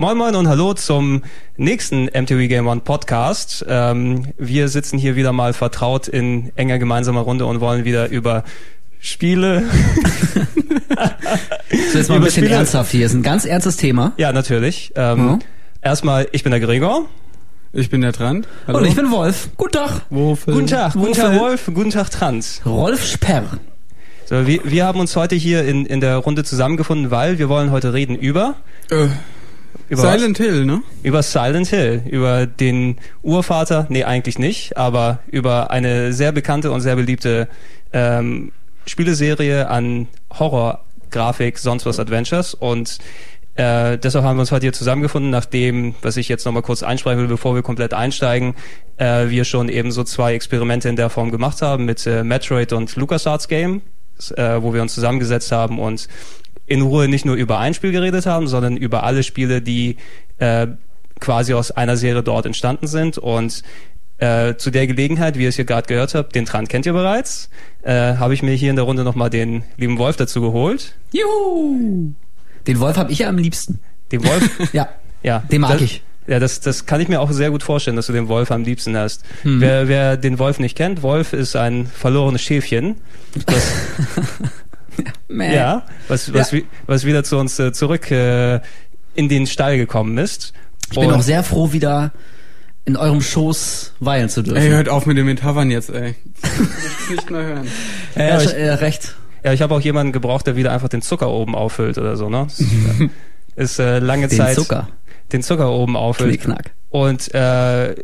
Moin Moin und Hallo zum nächsten MTV Game One Podcast. Ähm, wir sitzen hier wieder mal vertraut in enger gemeinsamer Runde und wollen wieder über Spiele. so jetzt mal ein bisschen Spiele. ernsthaft hier. Ist ein ganz ernstes Thema. Ja, natürlich. Ähm, mhm. Erstmal, ich bin der Gregor. Ich bin der Trant. Hallo. Und ich bin Wolf. Guten Tag. Wofür? Guten Tag. Guten Tag, Wolf. Guten Tag, Trant. Rolf Sperr. So, wir, wir haben uns heute hier in, in der Runde zusammengefunden, weil wir wollen heute reden über... Äh. Über Silent was? Hill, ne? Über Silent Hill, über den Urvater, nee, eigentlich nicht, aber über eine sehr bekannte und sehr beliebte ähm, Spieleserie an Horror-Grafik, sonst was Adventures und äh, deshalb haben wir uns heute hier zusammengefunden, nachdem, was ich jetzt nochmal kurz einsprechen will, bevor wir komplett einsteigen, äh, wir schon eben so zwei Experimente in der Form gemacht haben mit äh, Metroid und LucasArts Game, äh, wo wir uns zusammengesetzt haben und in Ruhe nicht nur über ein Spiel geredet haben, sondern über alle Spiele, die äh, quasi aus einer Serie dort entstanden sind. Und äh, zu der Gelegenheit, wie ihr es hier gerade gehört habt, den Trant kennt ihr bereits, äh, habe ich mir hier in der Runde nochmal den lieben Wolf dazu geholt. Juhu! Den Wolf habe ich ja am liebsten. Den Wolf? ja. Ja. Den mag das, ich. Ja, das, das kann ich mir auch sehr gut vorstellen, dass du den Wolf am liebsten hast. Hm. Wer, wer den Wolf nicht kennt, Wolf ist ein verlorenes Schäfchen. Das, ja, was, was, ja. was wieder zu uns äh, zurück äh, in den Stall gekommen ist. Ich bin auch sehr froh, wieder in eurem Schoß weilen zu dürfen. Ey, hört auf mit den Metaphern jetzt, ey. Ich nicht mehr hören. Ja, ja ich, äh, recht. Ja, ich habe auch jemanden gebraucht, der wieder einfach den Zucker oben auffüllt oder so, ne? Das, ist äh, lange den Zeit. Den Zucker. Den Zucker oben auffüllt. Knickknack. Und äh,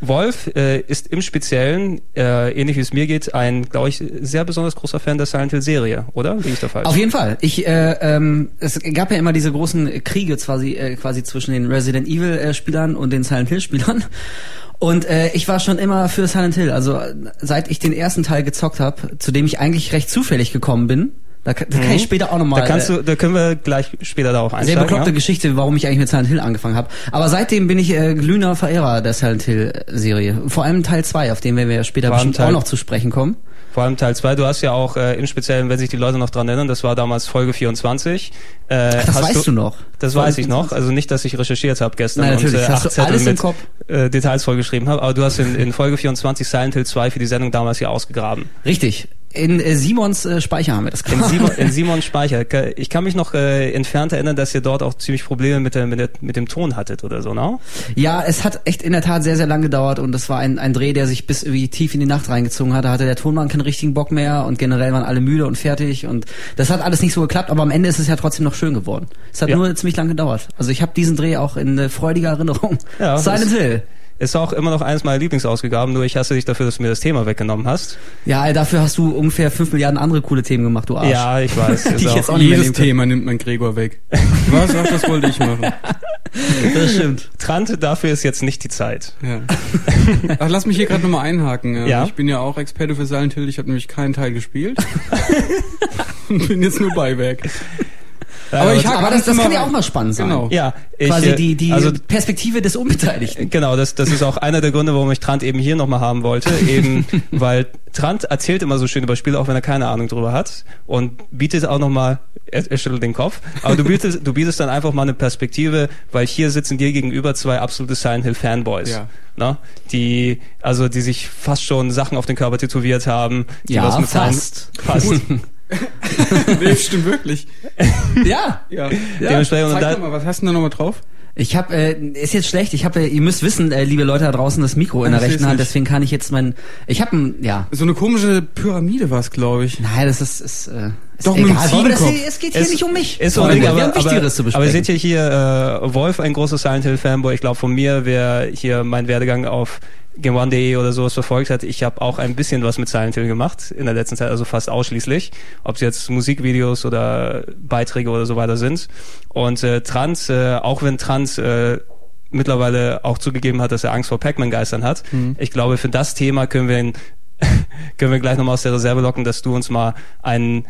Wolf äh, ist im Speziellen, äh, ähnlich wie es mir geht, ein, glaube ich, sehr besonders großer Fan der Silent Hill Serie, oder? Wie ich da falsch? Auf jeden Fall. Ich, äh, ähm, es gab ja immer diese großen Kriege quasi, äh, quasi zwischen den Resident Evil äh, Spielern und den Silent Hill Spielern. Und äh, ich war schon immer für Silent Hill. Also seit ich den ersten Teil gezockt habe, zu dem ich eigentlich recht zufällig gekommen bin, da, da kann ich mhm. später auch nochmal. Da kannst du, da können wir gleich später darauf einsteigen. Sehr bekloppte ja? Geschichte, warum ich eigentlich mit Silent Hill angefangen habe. Aber seitdem bin ich äh, glühender Verehrer der Silent Hill Serie. Vor allem Teil 2, auf den werden wir später bestimmt Teil, auch noch zu sprechen kommen. Vor allem Teil 2, du hast ja auch äh, im Speziellen, wenn sich die Leute noch dran erinnern, das war damals Folge 24. Äh, Ach, das weißt du, du, noch? Das Folge weiß ich 24. noch. Also nicht, dass ich recherchiert habe gestern Nein, und äh, acht Zettel mit äh, Details vollgeschrieben habe. Aber du hast in, in Folge 24 Silent Hill 2 für die Sendung damals hier ausgegraben. Richtig. In äh, Simons äh, Speicher haben wir das gemacht. In, Simon, in Simons Speicher. Ich kann mich noch äh, entfernt erinnern, dass ihr dort auch ziemlich Probleme mit, der, mit, der, mit dem Ton hattet oder so, ne? Ja, es hat echt in der Tat sehr, sehr lang gedauert und das war ein, ein Dreh, der sich bis irgendwie tief in die Nacht reingezogen hat. Da hatte der Tonmann keinen richtigen Bock mehr und generell waren alle müde und fertig und das hat alles nicht so geklappt, aber am Ende ist es ja trotzdem noch schön geworden. Es hat ja. nur ziemlich lang gedauert. Also ich habe diesen Dreh auch in äh, freudiger Erinnerung. Ja, Silent Hill. Ist auch immer noch eines meiner Lieblingsausgaben, nur ich hasse dich dafür, dass du mir das Thema weggenommen hast. Ja, dafür hast du ungefähr fünf Milliarden andere coole Themen gemacht, du Arsch. Ja, ich weiß. Die ich jetzt auch jedes Thema nimmt mein Gregor weg. Was? Ach, das wollte ich machen. Das stimmt. Trant, dafür ist jetzt nicht die Zeit. Ja. Ach, lass mich hier gerade nochmal einhaken. Ja. Ich bin ja auch Experte für Silent Hill, ich habe nämlich keinen Teil gespielt. bin jetzt nur Beiwerk. Aber, ich aber das, das kann ja auch mal spannend sein. Genau. Ja, ich, Quasi die, die also, Perspektive des Unbeteiligten. Genau, das, das ist auch einer der Gründe, warum ich Trant eben hier nochmal haben wollte. Eben, weil Trant erzählt immer so schön über Spiele, auch wenn er keine Ahnung drüber hat. Und bietet auch nochmal, er, er schüttelt den Kopf, aber du bietest, du bietest dann einfach mal eine Perspektive, weil hier sitzen dir gegenüber zwei absolute Silent Hill Fanboys. Ja. Ne? Die, also, die sich fast schon Sachen auf den Körper tätowiert haben. Die ja, fast. fast. nee, stimmt wirklich. Ja. ja. ja. Zeig da, mal, was hast du da nochmal drauf? Ich habe, äh, ist jetzt schlecht. Ich habe, äh, ihr müsst wissen, äh, liebe Leute da draußen, das Mikro in der rechten Hand. Deswegen kann ich jetzt mein, ich habe ein, ja. So eine komische Pyramide war es, glaube ich. Nein, das ist, ist, äh, ist Doch egal. Wollen das hier, es geht hier es, nicht um mich. Ist Freunde, wir haben Wichtigeres zu besprechen. Aber ihr seht ja hier äh, Wolf, ein großer Silent Hill Fanboy. Ich glaube, von mir wäre hier mein Werdegang auf GameOne.de oder sowas verfolgt hat, ich habe auch ein bisschen was mit Silent Hill gemacht in der letzten Zeit, also fast ausschließlich, ob es jetzt Musikvideos oder Beiträge oder so weiter sind. Und äh, Trans, äh, auch wenn Trans äh, mittlerweile auch zugegeben hat, dass er Angst vor Pac-Man-Geistern hat, mhm. ich glaube, für das Thema können wir ihn können wir gleich nochmal aus der Reserve locken, dass du uns mal einen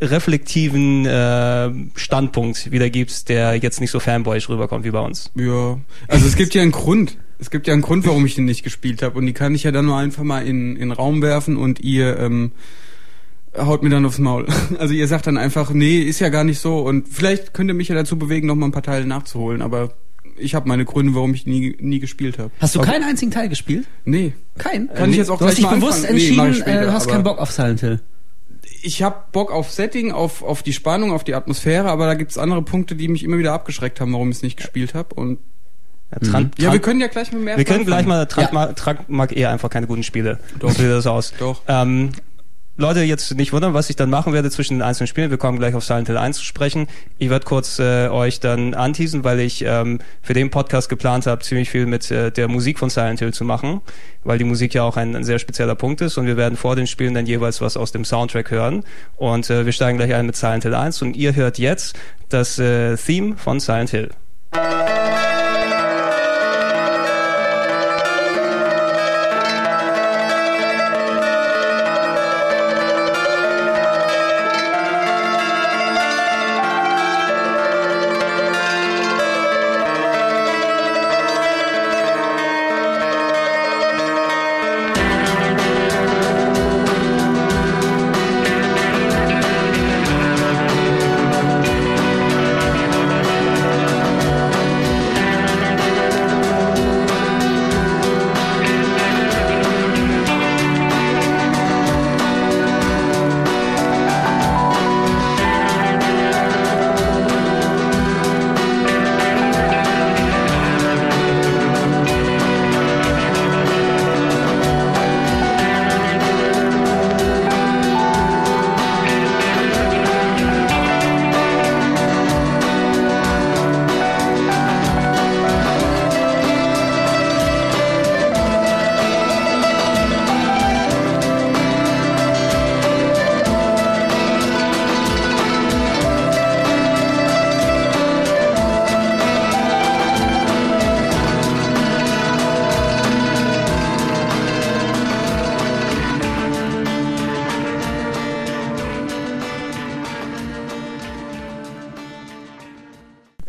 reflektiven äh, Standpunkt wiedergibst, der jetzt nicht so fanboyisch rüberkommt wie bei uns. Ja, also es gibt ja einen Grund. Es gibt ja einen Grund, warum ich den nicht gespielt habe. Und die kann ich ja dann nur einfach mal in, in den Raum werfen und ihr ähm, haut mir dann aufs Maul. Also ihr sagt dann einfach, nee, ist ja gar nicht so. Und vielleicht könnt ihr mich ja dazu bewegen, noch mal ein paar Teile nachzuholen. Aber ich habe meine Gründe, warum ich nie, nie gespielt habe. Hast du keinen einzigen Teil gespielt? Nee. Kein? Kann ich jetzt auch du gleich hast dich bewusst anfangen? Nee, entschieden, ich später, äh, du hast aber- keinen Bock auf Silent Hill. Ich habe Bock auf Setting, auf, auf die Spannung, auf die Atmosphäre, aber da gibt's andere Punkte, die mich immer wieder abgeschreckt haben, warum ich es nicht gespielt habe. Und Ja, Tran ja, Tran wir können ja gleich mit mehr wir können gleich mal, Trank, Ja. mag, Trank mag eher einfach keine guten Spiele. Doch. So sieht das aus. Doch. Ähm, Leute, jetzt nicht wundern, was ich dann machen werde zwischen den einzelnen Spielen. Wir kommen gleich auf Silent Hill 1 zu sprechen. Ich werde kurz äh, euch dann anteasen, weil ich ähm, für den Podcast geplant habe, ziemlich viel mit äh, der Musik von Silent Hill zu machen, weil die Musik ja auch ein, ein sehr spezieller Punkt ist und wir werden vor den Spielen dann jeweils was aus dem Soundtrack hören und äh, wir steigen gleich ein mit Silent Hill 1 und ihr hört jetzt das äh, Theme von Silent Hill.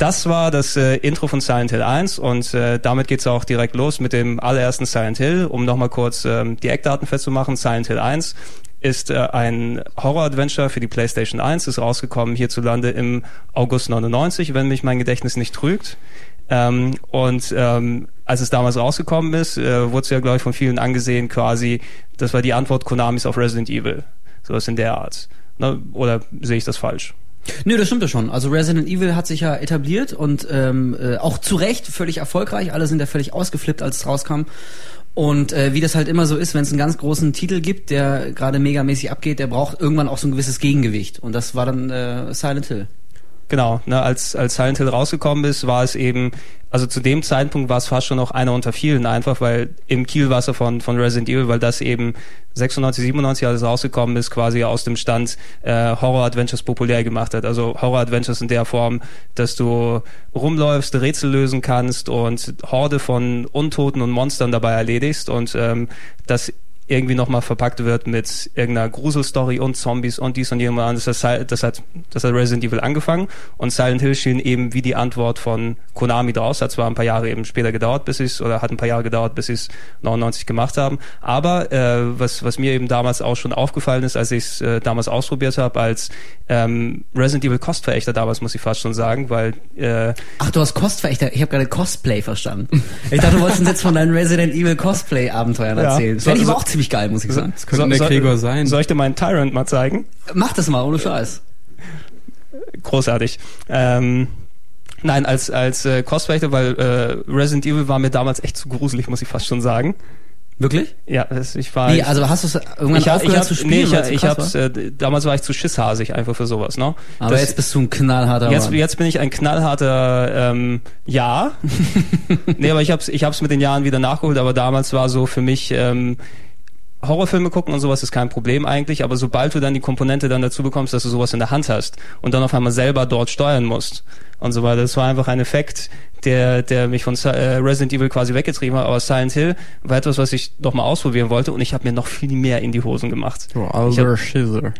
Das war das äh, Intro von Silent Hill 1 und äh, damit geht's auch direkt los mit dem allerersten Silent Hill. Um nochmal kurz ähm, die Eckdaten festzumachen, Silent Hill 1 ist äh, ein Horror-Adventure für die PlayStation 1, ist rausgekommen hierzulande im August 99, wenn mich mein Gedächtnis nicht trügt. Ähm, und ähm, als es damals rausgekommen ist, äh, wurde es ja, glaube ich, von vielen angesehen quasi, das war die Antwort Konamis auf Resident Evil. Sowas in der Art. Ne? Oder sehe ich das falsch? Nö, das stimmt ja schon. Also Resident Evil hat sich ja etabliert und ähm, äh, auch zu Recht völlig erfolgreich. Alle sind ja völlig ausgeflippt, als es rauskam. Und äh, wie das halt immer so ist, wenn es einen ganz großen Titel gibt, der gerade megamäßig abgeht, der braucht irgendwann auch so ein gewisses Gegengewicht. Und das war dann äh, Silent Hill. Genau, ne, als, als Silent Hill rausgekommen ist, war es eben, also zu dem Zeitpunkt war es fast schon noch einer unter vielen, einfach weil im Kielwasser von, von Resident Evil, weil das eben 96, 97, als es rausgekommen ist, quasi aus dem Stand äh, Horror-Adventures populär gemacht hat. Also Horror-Adventures in der Form, dass du rumläufst, Rätsel lösen kannst und Horde von Untoten und Monstern dabei erledigst und ähm, das irgendwie nochmal verpackt wird mit irgendeiner Gruselstory und Zombies und dies und jenes. Und Das, hat- das, hat, das hat Resident Evil angefangen und Silent Hill schien eben wie die Antwort von Konami draus. Hat zwar ein paar Jahre eben später gedauert, bis es, oder hat ein paar Jahre gedauert, bis sie es 99 gemacht haben. Aber äh, was, was mir eben damals auch schon aufgefallen ist, als ich es äh, damals ausprobiert habe, als ähm, Resident Evil Kostverächter damals, muss ich fast schon sagen, weil äh, Ach, du hast Kostverächter. Ich habe gerade Cosplay verstanden. Ich dachte, du wolltest uns jetzt von deinen Resident Evil Cosplay-Abenteuern Ja. erzählen. Das fände ich aber auch ziemlich geil, muss ich sagen. Das könnte der Gregor sein. Soll ich dir meinen Tyrant mal zeigen? Mach das mal, ohne Scheiß. großartig. Ähm, nein, als als äh, Cosplayer, weil äh, Resident Evil war mir damals echt zu gruselig, muss ich fast schon sagen. Wirklich? Ja, ich war. Wie, ich, also hast du es irgendwann ich aufgehört ich hab, zu spielen? Nee, ich, so ich hab's, war? äh, damals war ich zu schisshasig einfach für sowas, ne? Aber Das- jetzt bist du ein knallharter Jetzt, Mann. jetzt bin ich ein knallharter ähm, Ja. nee, aber ich hab's, ich hab's mit den Jahren wieder nachgeholt, aber damals war so für mich, ähm, Horrorfilme gucken und sowas ist kein Problem eigentlich, aber sobald du dann die Komponente dann dazu bekommst, dass du sowas in der Hand hast und dann auf einmal selber dort steuern musst und so weiter, das war einfach ein Effekt, der, der mich von äh, Resident Evil quasi weggetrieben hat, aber Silent Hill war etwas, was ich doch mal ausprobieren wollte und ich habe mir noch viel mehr in die Hosen gemacht. Oh, Alter Schizzer.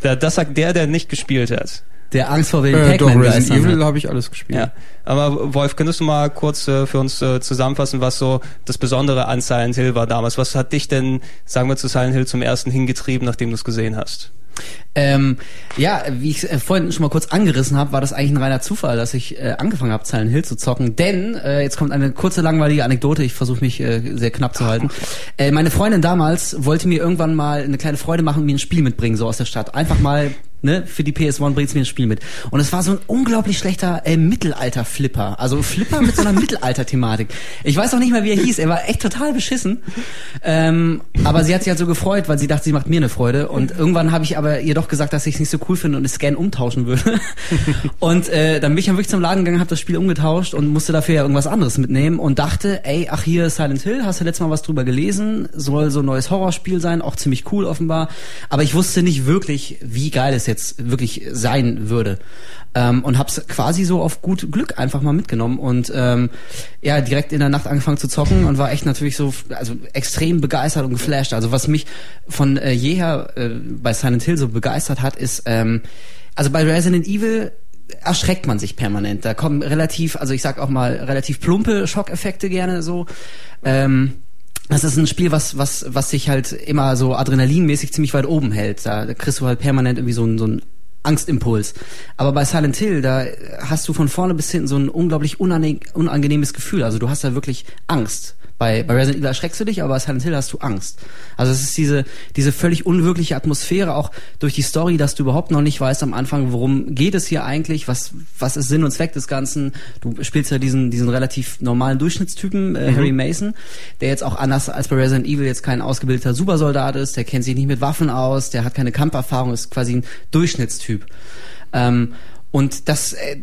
das sagt der, der nicht gespielt hat. Der Angst vor den äh, Doch, Resident Evil habe ich alles gespielt. Ja. Aber Wolf, könntest du mal kurz äh, für uns äh, zusammenfassen, was so das Besondere an Silent Hill war damals? Was hat dich denn, sagen wir, zu Silent Hill zum ersten hingetrieben, nachdem du es gesehen hast? Ähm, ja, wie ich äh, vorhin schon mal kurz angerissen habe, war das eigentlich ein reiner Zufall, dass ich äh, angefangen habe, Silent Hill zu zocken. Denn, äh, jetzt kommt eine kurze, langweilige Anekdote, ich versuche mich äh, sehr knapp zu halten. Äh, meine Freundin damals wollte mir irgendwann mal eine kleine Freude machen und mir ein Spiel mitbringen, so aus der Stadt. Einfach mal ne, für die PS1 bringt's mir ein Spiel mit. Und es war so ein unglaublich schlechter äh, Mittelalter-Flipper. Also Flipper mit so einer Mittelalter-Thematik. Ich weiß auch nicht mehr, wie er hieß. Er war echt total beschissen. Ähm, aber sie hat sich halt so gefreut, weil sie dachte, sie macht mir eine Freude. Und irgendwann habe ich aber ihr doch gesagt, dass ich es nicht so cool finde und es gern umtauschen würde. und äh, dann bin ich dann wirklich zum Laden gegangen, habe das Spiel umgetauscht und musste dafür ja irgendwas anderes mitnehmen und dachte, ey, ach hier Silent Hill, hast du letztes Mal was drüber gelesen? Soll so ein neues Horrorspiel sein, auch ziemlich cool offenbar. Aber ich wusste nicht wirklich, wie geil es jetzt wirklich sein würde. Ähm, und hab's quasi so auf gut Glück einfach mal mitgenommen und ähm, ja, direkt in der Nacht angefangen zu zocken und war echt natürlich so also extrem begeistert und geflasht. Also was mich von äh, jeher äh, bei Silent Hill so begeistert hat, ist ähm, also bei Resident Evil erschreckt man sich permanent. Da kommen relativ, also ich sag auch mal relativ plumpe Schockeffekte gerne so. Ähm, das ist ein Spiel, was, was, was sich halt immer so adrenalinmäßig ziemlich weit oben hält. Da kriegst du halt permanent irgendwie so ein, so ein Angstimpuls. Aber bei Silent Hill, da hast du von vorne bis hinten so ein unglaublich unangenehmes Gefühl. Also du hast da wirklich Angst. Bei, bei Resident Evil erschreckst du dich, aber bei Silent Hill hast du Angst. Also es ist diese, diese völlig unwirkliche Atmosphäre, auch durch die Story, dass du überhaupt noch nicht weißt am Anfang, worum geht es hier eigentlich, was, was ist Sinn und Zweck des Ganzen. Du spielst ja diesen, diesen relativ normalen Durchschnittstypen, äh, mhm. Harry Mason, der jetzt auch anders als bei Resident Evil jetzt kein ausgebildeter Supersoldat ist, der kennt sich nicht mit Waffen aus, der hat keine Kampferfahrung, ist quasi ein Durchschnittstyp. Ähm, und das, äh,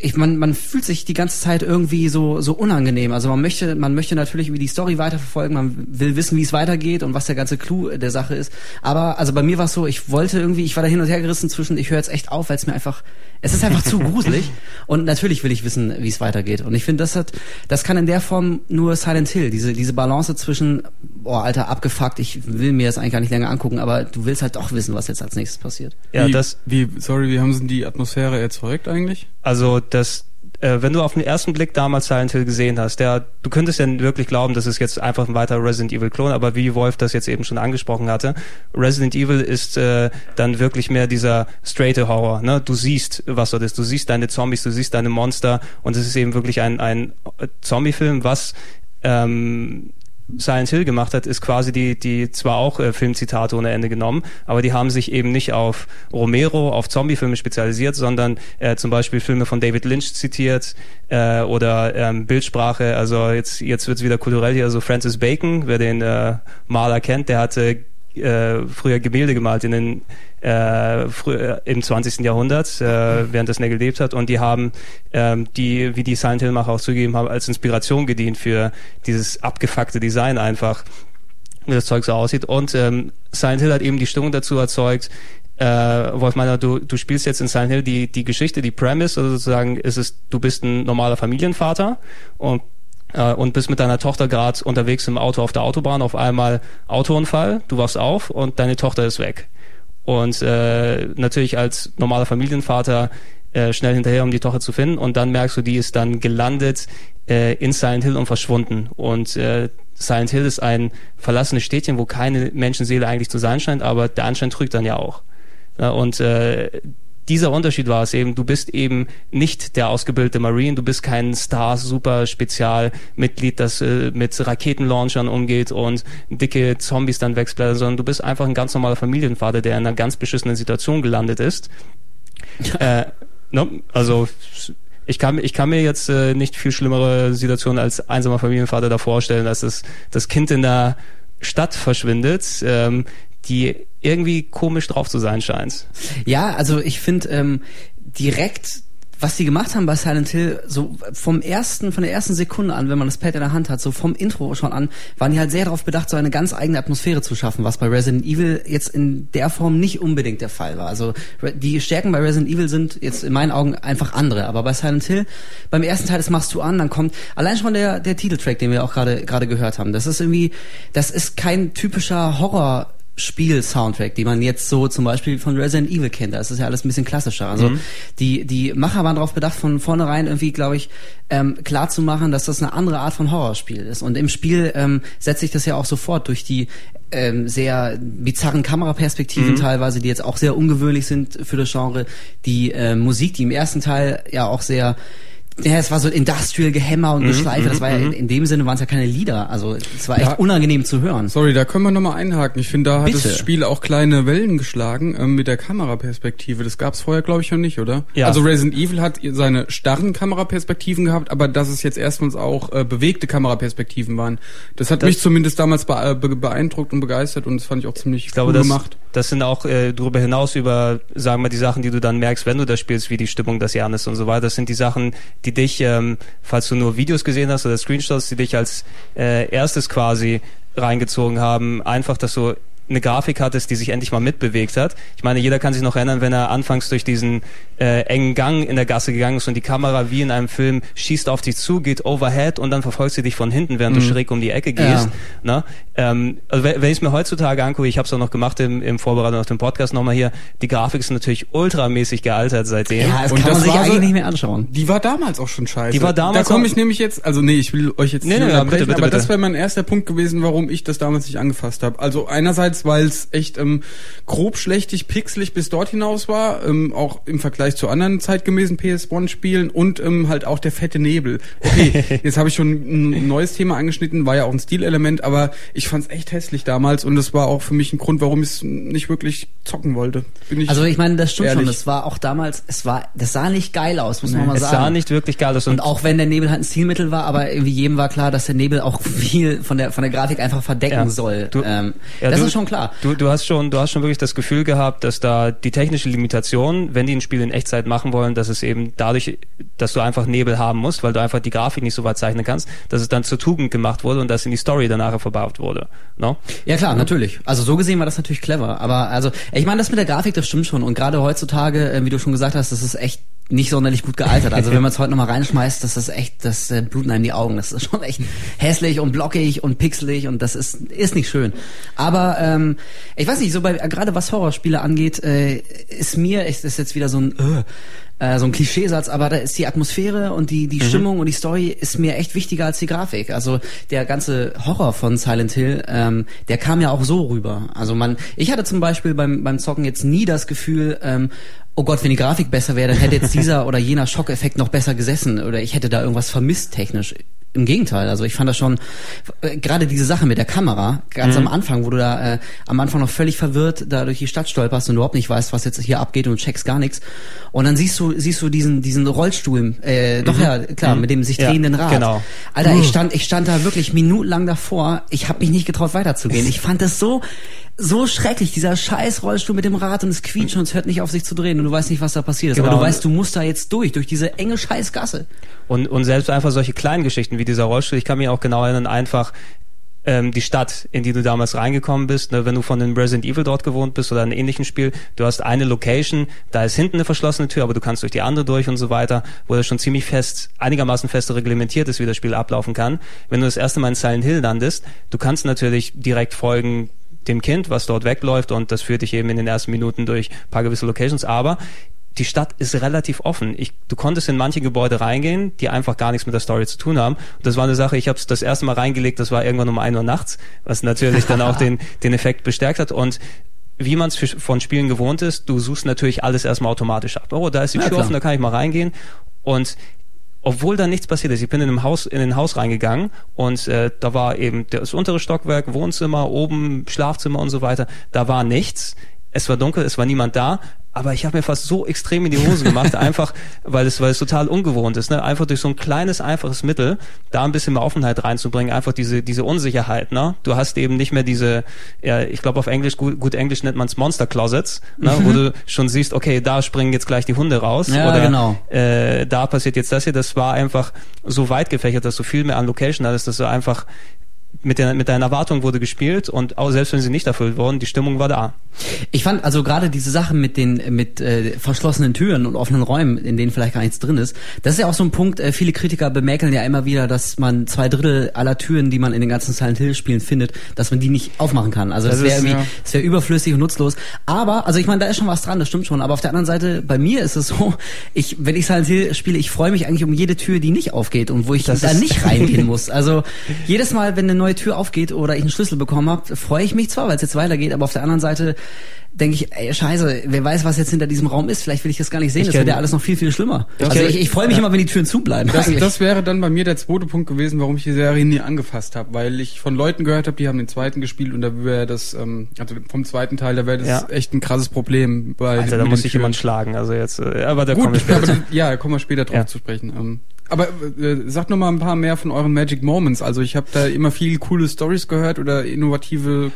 ich, man, man fühlt sich die ganze Zeit irgendwie so, so unangenehm. Also man möchte, man möchte natürlich wie die Story weiterverfolgen, man will wissen, wie es weitergeht und was der ganze Clou der Sache ist. Aber also bei mir war es so, ich wollte irgendwie, ich war da hin und her gerissen zwischen, ich höre jetzt echt auf, weil es mir einfach, es ist einfach zu gruselig. Und natürlich will ich wissen, wie es weitergeht. Und ich finde, das hat, das kann in der Form nur Silent Hill, diese, diese Balance zwischen, boah, Alter, abgefuckt, ich will mir das eigentlich gar nicht länger angucken, aber du willst halt doch wissen, was jetzt als nächstes passiert. Ja, wie, das, wie, sorry, wie haben sie die Atmosphäre erzeugt eigentlich? Also das, äh, wenn du auf den ersten Blick damals Silent Hill gesehen hast, der, du könntest ja wirklich glauben, das ist jetzt einfach ein weiterer Resident Evil Klon, aber wie Wolf das jetzt eben schon angesprochen hatte, Resident Evil ist äh, dann wirklich mehr dieser straight Horror. Ne? Du siehst, was dort ist, du siehst deine Zombies, du siehst deine Monster und es ist eben wirklich ein, ein Zombie-Film, was ähm, Silent Hill gemacht hat, ist quasi die, die zwar auch äh, Filmzitate ohne Ende genommen, aber die haben sich eben nicht auf Romero, auf Zombiefilme spezialisiert, sondern äh, zum Beispiel Filme von David Lynch zitiert äh, oder ähm, Bildsprache. Also jetzt, jetzt wird's wieder kulturell hier. Also Francis Bacon, wer den äh, Maler kennt, der hatte äh, früher Gemälde gemalt in den äh, früher, im 20. Jahrhundert, äh, während er gelebt hat. Und die haben ähm, die, wie die Silent Hill-Macher auch zugegeben haben, als Inspiration gedient für dieses abgefuckte Design einfach, wie das Zeug so aussieht. Und ähm, Silent Hill hat eben die Stimmung dazu erzeugt, äh, Wolf meiner, du, du spielst jetzt in Silent Hill die, die Geschichte, die Premise, also sozusagen ist es, du bist ein normaler Familienvater und äh, und bist mit deiner Tochter gerade unterwegs im Auto auf der Autobahn, auf einmal Autounfall, du wachst auf und deine Tochter ist weg. Und äh, natürlich als normaler Familienvater äh, schnell hinterher, um die Tochter zu finden. Und dann merkst du, die ist dann gelandet äh, in Silent Hill und verschwunden. Und äh, Silent Hill ist ein verlassenes Städtchen, wo keine Menschenseele eigentlich zu sein scheint, aber der Anschein trügt dann ja auch. Ja, und äh, dieser Unterschied war es eben, du bist eben nicht der ausgebildete Marine, du bist kein Star-Super-Spezialmitglied, das äh, mit Raketenlaunchern umgeht und dicke Zombies dann wegblättert, sondern du bist einfach ein ganz normaler Familienvater, der in einer ganz beschissenen Situation gelandet ist. äh, no, also ich kann, ich kann mir jetzt äh, nicht viel schlimmere Situation als einsamer Familienvater da vorstellen, dass das, das Kind in der Stadt verschwindet. Ähm, die irgendwie komisch drauf zu sein scheint. Ja, also ich finde ähm, direkt was die gemacht haben bei Silent Hill, so vom ersten, von der ersten Sekunde an, wenn man das Pad in der Hand hat, so vom Intro schon an, waren die halt sehr darauf bedacht, so eine ganz eigene Atmosphäre zu schaffen, was bei Resident Evil jetzt in der Form nicht unbedingt der Fall war. Also die Stärken bei Resident Evil sind jetzt in meinen Augen einfach andere, aber bei Silent Hill, beim ersten Teil, das machst du an, dann kommt allein schon der, der Titeltrack, den wir auch gerade gerade gehört haben. Das ist irgendwie, das ist kein typischer Horror Spiel-Soundtrack, die man jetzt so zum Beispiel von Resident Evil kennt. Das ist ja alles ein bisschen klassischer. Also mhm. die, die Macher waren darauf bedacht, von vornherein irgendwie, glaube ich, ähm, klar zu machen, dass das eine andere Art von Horrorspiel ist. Und im Spiel ähm, setzt sich das ja auch sofort durch die ähm, sehr bizarren Kameraperspektiven mhm. teilweise, die jetzt auch sehr ungewöhnlich sind für das Genre. Die äh, Musik, die im ersten Teil ja auch sehr ja, es war so Industrial Gehämmer und mhm, Geschleife. Das war ja in, mhm. in dem Sinne waren es ja keine Lieder. Also es war echt ja, unangenehm zu hören. Sorry, da können wir nochmal einhaken. Ich finde, da hat Bitte. das Spiel auch kleine Wellen geschlagen ähm, mit der Kameraperspektive. Das gab es vorher, glaube ich, noch nicht, oder? Ja. Also Resident Evil hat seine starren Kameraperspektiven gehabt, aber dass es jetzt erstmals auch äh, bewegte Kameraperspektiven waren, das hat das mich zumindest damals äh, beeindruckt und begeistert und das fand ich auch ziemlich ich glaube, cool das, gemacht. Das sind auch äh, darüber hinaus über, sagen wir, die Sachen, die du dann merkst, wenn du das spielst, wie die Stimmung des Jahres und so weiter. Das sind die Sachen, die dich, ähm, falls du nur Videos gesehen hast oder Screenshots, die dich als äh, erstes quasi reingezogen haben, einfach, dass du eine Grafik hattest, die sich endlich mal mitbewegt hat. Ich meine, jeder kann sich noch erinnern, wenn er anfangs durch diesen äh, engen Gang in der Gasse gegangen ist und die Kamera wie in einem Film schießt auf dich zu, geht overhead und dann verfolgt sie dich von hinten, während mhm. du schräg um die Ecke gehst. Ja. Ne? Ähm, also wenn ich es mir heutzutage angucke, ich habe es auch noch gemacht im, im Vorbereitung auf den Podcast nochmal hier, die Grafik ist natürlich ultramäßig gealtert seitdem. Ja, das und kann das man sich eigentlich so, nicht mehr anschauen. Die war damals auch schon scheiße. Die war damals Da komme ich nämlich jetzt, also nee, ich will euch jetzt nee, nee, ja, bitte, bitte, aber bitte. das wäre mein erster Punkt gewesen, warum ich das damals nicht angefasst habe. Also einerseits, weil es echt ähm, grob schlechtig, pixelig bis dort hinaus war, ähm, auch im Vergleich zu anderen zeitgemäßen PS1-Spielen und ähm, halt auch der fette Nebel. Okay, jetzt habe ich schon ein neues Thema angeschnitten, war ja auch ein Stilelement, aber ich fand es echt hässlich damals und das war auch für mich ein Grund, warum ich es nicht wirklich zocken wollte. Ich also ich meine, das stimmt ehrlich. schon. Das war auch damals, es war, das sah nicht geil aus, muss nee, man mal sagen. Es sah nicht wirklich geil aus. Und, und auch wenn der Nebel halt ein Stilmittel war, aber irgendwie jedem war klar, dass der Nebel auch viel von der von der Grafik einfach verdecken ja. soll. Du, ähm, ja, das du, ist schon klar. Du, du hast schon, du hast schon wirklich das Gefühl gehabt, dass da die technische Limitation, wenn die ein Spiel in Echtzeit machen wollen, dass es eben dadurch, dass du einfach Nebel haben musst, weil du einfach die Grafik nicht so weit zeichnen kannst, dass es dann zur Tugend gemacht wurde und dass in die Story danach verbaut wurde. No? Ja klar, natürlich. Also so gesehen war das natürlich clever. Aber also, ich meine, das mit der Grafik, das stimmt schon. Und gerade heutzutage, äh, wie du schon gesagt hast, das ist echt nicht sonderlich gut gealtert. Also wenn man es heute nochmal reinschmeißt, das ist echt, das äh, bluten einem die Augen. Das ist schon echt hässlich und blockig und pixelig und das ist ist nicht schön. Aber ähm, ich weiß nicht, so bei gerade was Horrorspiele angeht, äh, ist mir, ist das jetzt wieder so ein äh, äh, so ein Klischeesatz, aber da ist die Atmosphäre und die, die mhm. Stimmung und die Story ist mir echt wichtiger als die Grafik. Also der ganze Horror von Silent Hill, ähm, der kam ja auch so rüber. Also man, ich hatte zum Beispiel beim, beim Zocken jetzt nie das Gefühl, ähm, oh Gott, wenn die Grafik besser wäre, dann hätte jetzt dieser oder jener Schockeffekt noch besser gesessen oder ich hätte da irgendwas vermisst technisch. Im Gegenteil, also ich fand das schon, äh, gerade diese Sache mit der Kamera, ganz mhm. am Anfang, wo du da äh, am Anfang noch völlig verwirrt da durch die Stadt stolperst und überhaupt nicht weißt, was jetzt hier abgeht und checkst gar nichts. Und dann siehst du, siehst du diesen, diesen Rollstuhl, äh, doch mhm. ja, klar, mhm. mit dem sich drehenden ja, Rad. Genau. Alter, ich stand, ich stand da wirklich minutenlang davor, ich habe mich nicht getraut weiterzugehen. Ich fand das so, so schrecklich, dieser scheiß Rollstuhl mit dem Rad und es quietscht und es hört nicht auf sich zu drehen und du weißt nicht, was da passiert ist. Genau. Aber du weißt, du musst da jetzt durch, durch diese enge Scheißgasse. Und, und selbst einfach solche kleinen Geschichten wie dieser Rollstuhl, ich kann mich auch genau erinnern, einfach ähm, die Stadt, in die du damals reingekommen bist, ne, wenn du von den Resident Evil dort gewohnt bist oder einem ähnlichen Spiel, du hast eine Location, da ist hinten eine verschlossene Tür, aber du kannst durch die andere durch und so weiter, wo das schon ziemlich fest, einigermaßen fest reglementiert ist, wie das Spiel ablaufen kann. Wenn du das erste Mal in Silent Hill landest, du kannst natürlich direkt folgen, dem Kind, was dort wegläuft und das führt dich eben in den ersten Minuten durch ein paar gewisse Locations, aber die Stadt ist relativ offen. Ich, du konntest in manche Gebäude reingehen, die einfach gar nichts mit der Story zu tun haben. Und das war eine Sache, ich habe es das erste Mal reingelegt, das war irgendwann um ein Uhr nachts, was natürlich dann auch den, den Effekt bestärkt hat. Und wie man es von Spielen gewohnt ist, du suchst natürlich alles erstmal automatisch ab. Oh, da ist die ja, Tür offen, da kann ich mal reingehen. Und obwohl da nichts passiert ist. Ich bin in ein Haus, in ein Haus reingegangen und äh, da war eben das untere Stockwerk, Wohnzimmer, oben Schlafzimmer und so weiter. Da war nichts. Es war dunkel, es war niemand da, aber ich habe mir fast so extrem in die Hose gemacht, einfach weil es, weil es total ungewohnt ist, ne? Einfach durch so ein kleines, einfaches Mittel, da ein bisschen mehr Offenheit reinzubringen, einfach diese, diese Unsicherheit, ne? Du hast eben nicht mehr diese, ja, ich glaube auf Englisch, gut, gut Englisch nennt man es Monster Closets, ne? Mhm. wo du schon siehst, okay, da springen jetzt gleich die Hunde raus. Ja, oder genau. äh, da passiert jetzt das hier. Das war einfach so weit gefächert, dass du viel mehr an Location hattest, dass du einfach mit, der, mit deinen Erwartungen wurde gespielt und auch selbst wenn sie nicht erfüllt wurden, die Stimmung war da. Ich fand also gerade diese Sache mit den mit äh, verschlossenen Türen und offenen Räumen, in denen vielleicht gar nichts drin ist, das ist ja auch so ein Punkt. Äh, viele Kritiker bemäkeln ja immer wieder, dass man zwei Drittel aller Türen, die man in den ganzen Silent Hill Spielen findet, dass man die nicht aufmachen kann. Also das, das wäre irgendwie, ja. das wäre überflüssig und nutzlos. Aber also ich meine, da ist schon was dran, das stimmt schon. Aber auf der anderen Seite, bei mir ist es so, ich wenn ich Silent Hill spiele, ich freue mich eigentlich um jede Tür, die nicht aufgeht und wo ich das da nicht reingehen muss. Also jedes Mal, wenn eine neue Tür aufgeht oder ich einen Schlüssel bekommen habe, freue ich mich zwar, weil es jetzt weitergeht, aber auf der anderen Seite denke ich, ey, scheiße, wer weiß, was jetzt hinter diesem Raum ist. Vielleicht will ich das gar nicht sehen. Ich das wird ja alles noch viel, viel schlimmer. Das also ich, ich freue mich ja. immer, wenn die Türen zubleiben. Das, das wäre dann bei mir der zweite Punkt gewesen, warum ich die Serie nie angefasst habe. Weil ich von Leuten gehört habe, die haben den zweiten gespielt und da wäre das, ähm, also vom zweiten Teil, da wäre das ja. echt ein krasses Problem. Bei also da muss ich jemand schlagen. Also jetzt, äh, aber da kommen wir später. Aber, ja, da kommen wir später drauf ja. zu sprechen. Ähm, aber äh, sagt noch mal ein paar mehr von euren Magic Moments. Also ich habe da immer viel coole Stories gehört oder innovative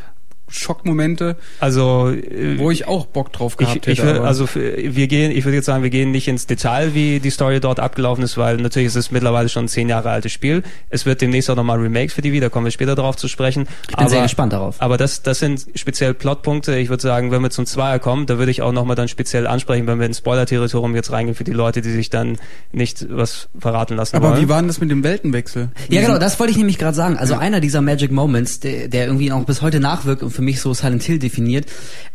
Schockmomente. Also äh, wo ich auch Bock drauf gehabt ich, ich hätte. Will, also wir gehen, ich würde jetzt sagen, wir gehen nicht ins Detail, wie die Story dort abgelaufen ist, weil natürlich ist es mittlerweile schon ein zehn Jahre altes Spiel. Es wird demnächst auch nochmal Remakes für die wieder, kommen wir später darauf zu sprechen. Ich bin aber, sehr gespannt darauf. Aber das, das sind speziell Plotpunkte. Ich würde sagen, wenn wir zum Zweier kommen, da würde ich auch nochmal dann speziell ansprechen, wenn wir ins Spoiler-Territorium jetzt reingehen für die Leute, die sich dann nicht was verraten lassen aber wollen. wie war denn das mit dem Weltenwechsel? Ja, genau, das wollte ich nämlich gerade sagen. Also ja. einer dieser Magic Moments, der, der irgendwie auch bis heute nachwirkt und für mich so Silent Hill definiert.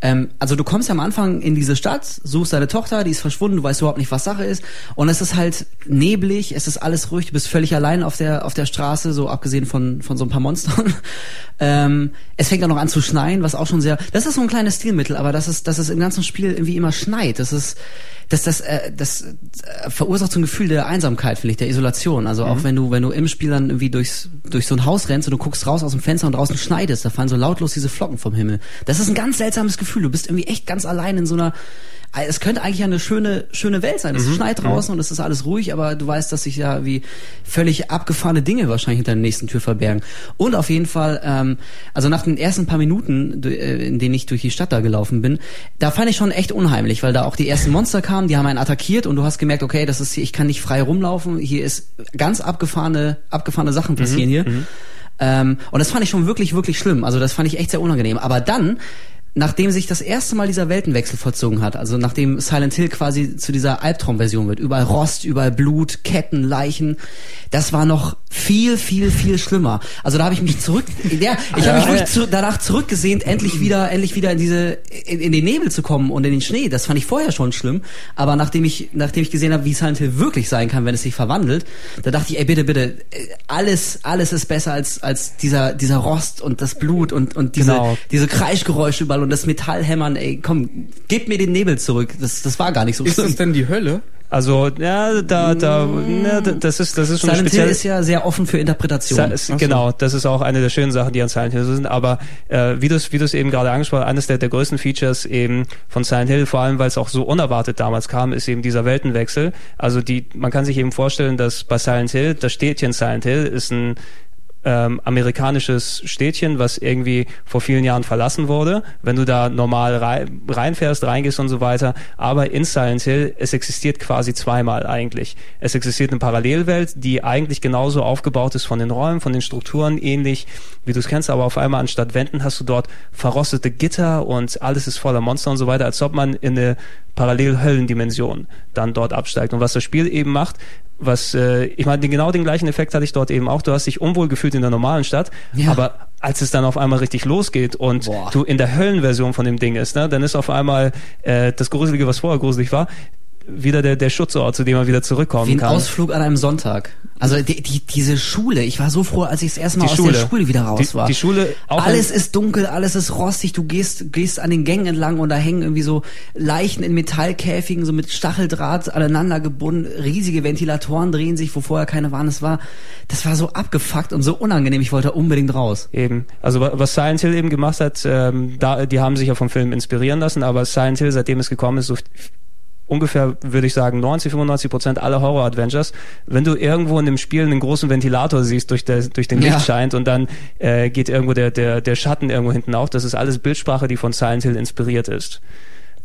Ähm, also du kommst ja am Anfang in diese Stadt, suchst deine Tochter, die ist verschwunden, du weißt überhaupt nicht, was Sache ist. Und es ist halt neblig, es ist alles ruhig, du bist völlig allein auf der, auf der Straße, so abgesehen von, von so ein paar Monstern. ähm, es fängt auch noch an zu schneien, was auch schon sehr, das ist so ein kleines Stilmittel, aber das ist, dass es im ganzen Spiel irgendwie immer schneit. Das ist, das, das, äh, das äh, verursacht so ein Gefühl der Einsamkeit, finde ich, der Isolation. Also mhm. auch wenn du, wenn du im Spiel dann irgendwie durchs, durch so ein Haus rennst und du guckst raus aus dem Fenster und draußen schneidest, da fallen so lautlos diese Flocken vom Himmel. Das ist ein ganz seltsames Gefühl. Du bist irgendwie echt ganz allein in so einer es könnte eigentlich eine schöne, schöne Welt sein. Es mhm. schneit draußen mhm. und es ist alles ruhig, aber du weißt, dass sich ja wie völlig abgefahrene Dinge wahrscheinlich hinter der nächsten Tür verbergen. Und auf jeden Fall, ähm, also nach den ersten paar Minuten, äh, in denen ich durch die Stadt da gelaufen bin, da fand ich schon echt unheimlich, weil da auch die ersten Monster kamen, die haben einen attackiert und du hast gemerkt, okay, das ist hier, ich kann nicht frei rumlaufen, hier ist ganz abgefahrene, abgefahrene Sachen passieren mhm. hier. Mhm. Ähm, und das fand ich schon wirklich, wirklich schlimm. Also das fand ich echt sehr unangenehm. Aber dann nachdem sich das erste Mal dieser Weltenwechsel vollzogen hat, also nachdem Silent Hill quasi zu dieser Albtraumversion wird, überall Rost, überall Blut, Ketten, Leichen, das war noch viel, viel, viel schlimmer. Also da habe ich mich zurück, ja, ich habe mich wirklich zu, danach zurückgesehnt, endlich wieder, endlich wieder in diese, in, in, den Nebel zu kommen und in den Schnee. Das fand ich vorher schon schlimm, aber nachdem ich, nachdem ich gesehen habe, wie Silent Hill wirklich sein kann, wenn es sich verwandelt, da dachte ich, ey bitte, bitte, alles, alles ist besser als als dieser dieser Rost und das Blut und und diese genau. diese Kreischgeräusche überall und das Metallhämmern. Ey, komm, gib mir den Nebel zurück. Das das war gar nicht so ist schlimm. Ist das denn die Hölle? Also ja, da, da, ne, das ist, das ist schon Silent. Hill ist ja sehr offen für Interpretation. So. Genau, das ist auch eine der schönen Sachen, die an Silent Hill sind. Aber äh, wie du es, wie du es eben gerade angesprochen hast, eines der, der größten Features eben von Silent Hill, vor allem weil es auch so unerwartet damals kam, ist eben dieser Weltenwechsel. Also die, man kann sich eben vorstellen, dass bei Silent Hill das Städtchen Silent Hill ist ein ähm, amerikanisches Städtchen, was irgendwie vor vielen Jahren verlassen wurde. Wenn du da normal rein, reinfährst, reingehst und so weiter. Aber in Silent Hill, es existiert quasi zweimal eigentlich. Es existiert eine Parallelwelt, die eigentlich genauso aufgebaut ist von den Räumen, von den Strukturen, ähnlich wie du es kennst, aber auf einmal anstatt Wänden hast du dort verrostete Gitter und alles ist voller Monster und so weiter, als ob man in eine Parallelhöllendimension dann dort absteigt. Und was das Spiel eben macht, was äh, ich meine, den, genau den gleichen Effekt hatte ich dort eben auch. Du hast dich unwohl gefühlt in der normalen Stadt, ja. aber als es dann auf einmal richtig losgeht und Boah. du in der Höllenversion von dem Ding ist, ne, dann ist auf einmal äh, das Gruselige, was vorher gruselig war, wieder der, der Schutzort, zu dem man wieder zurückkommen Wie ein kann. Ausflug an einem Sonntag. Also die, die, diese Schule, ich war so froh, als ich das erste Mal Die aus Schule. der Schule wieder raus Die- war. die Schule, auch alles ist dunkel, alles ist rostig, du gehst, gehst an den Gängen entlang und da hängen irgendwie so Leichen in Metallkäfigen, so mit Stacheldraht aneinander gebunden, riesige Ventilatoren drehen sich, wo vorher keine waren. Das war, das war so abgefuckt und so unangenehm, ich wollte unbedingt raus. Eben. Also wa- was Silent Hill eben gemacht hat, ähm, da, die haben sich ja vom Film inspirieren lassen, aber Silent Hill, seitdem es gekommen ist, so ungefähr, würde ich sagen, 90, 95 Prozent aller Horror-Adventures, wenn du irgendwo in dem Spiel einen großen Ventilator siehst, durch, der, durch den Licht Ja. scheint und dann äh, geht irgendwo der, der, der Schatten irgendwo hinten auf, das ist alles Bildsprache, die von Silent Hill inspiriert ist.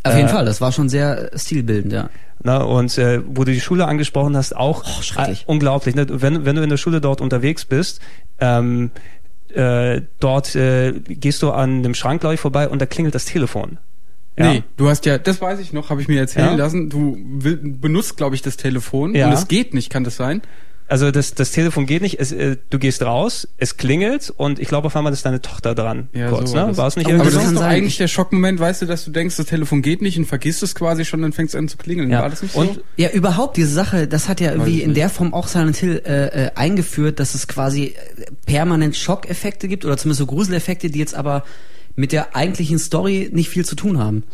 Auf jeden Äh, Fall, das war schon sehr äh, stilbildend, ja. Na, und äh, wo du die Schule angesprochen hast, auch Oh, äh, unglaublich. Ne? Wenn, wenn du in der Schule dort unterwegs bist, ähm, äh, dort äh, gehst du an einem Schrank, glaube ich, vorbei und da klingelt das Telefon. Ja? Nee, du hast ja, das weiß ich noch, habe ich mir erzählen Ja? lassen. Du will, benutzt, glaube ich, das Telefon Ja. und es geht nicht, kann das sein? Also das, das Telefon geht nicht, es, äh, du gehst raus, es klingelt und ich glaube auf einmal ist deine Tochter dran. kurz, so war ne? das. War es nicht Aber Aber das kann ist doch eigentlich ich- der Schockmoment, weißt du, dass du denkst, das Telefon geht nicht und vergisst es quasi schon, dann fängst es an zu klingeln. Ja. War das nicht so? Und Ja, überhaupt diese Sache, das hat ja irgendwie in der Form auch Silent Hill äh, äh, eingeführt, dass es quasi äh, permanent Schockeffekte gibt oder zumindest so Gruseleffekte, die jetzt aber mit der eigentlichen Story nicht viel zu tun haben.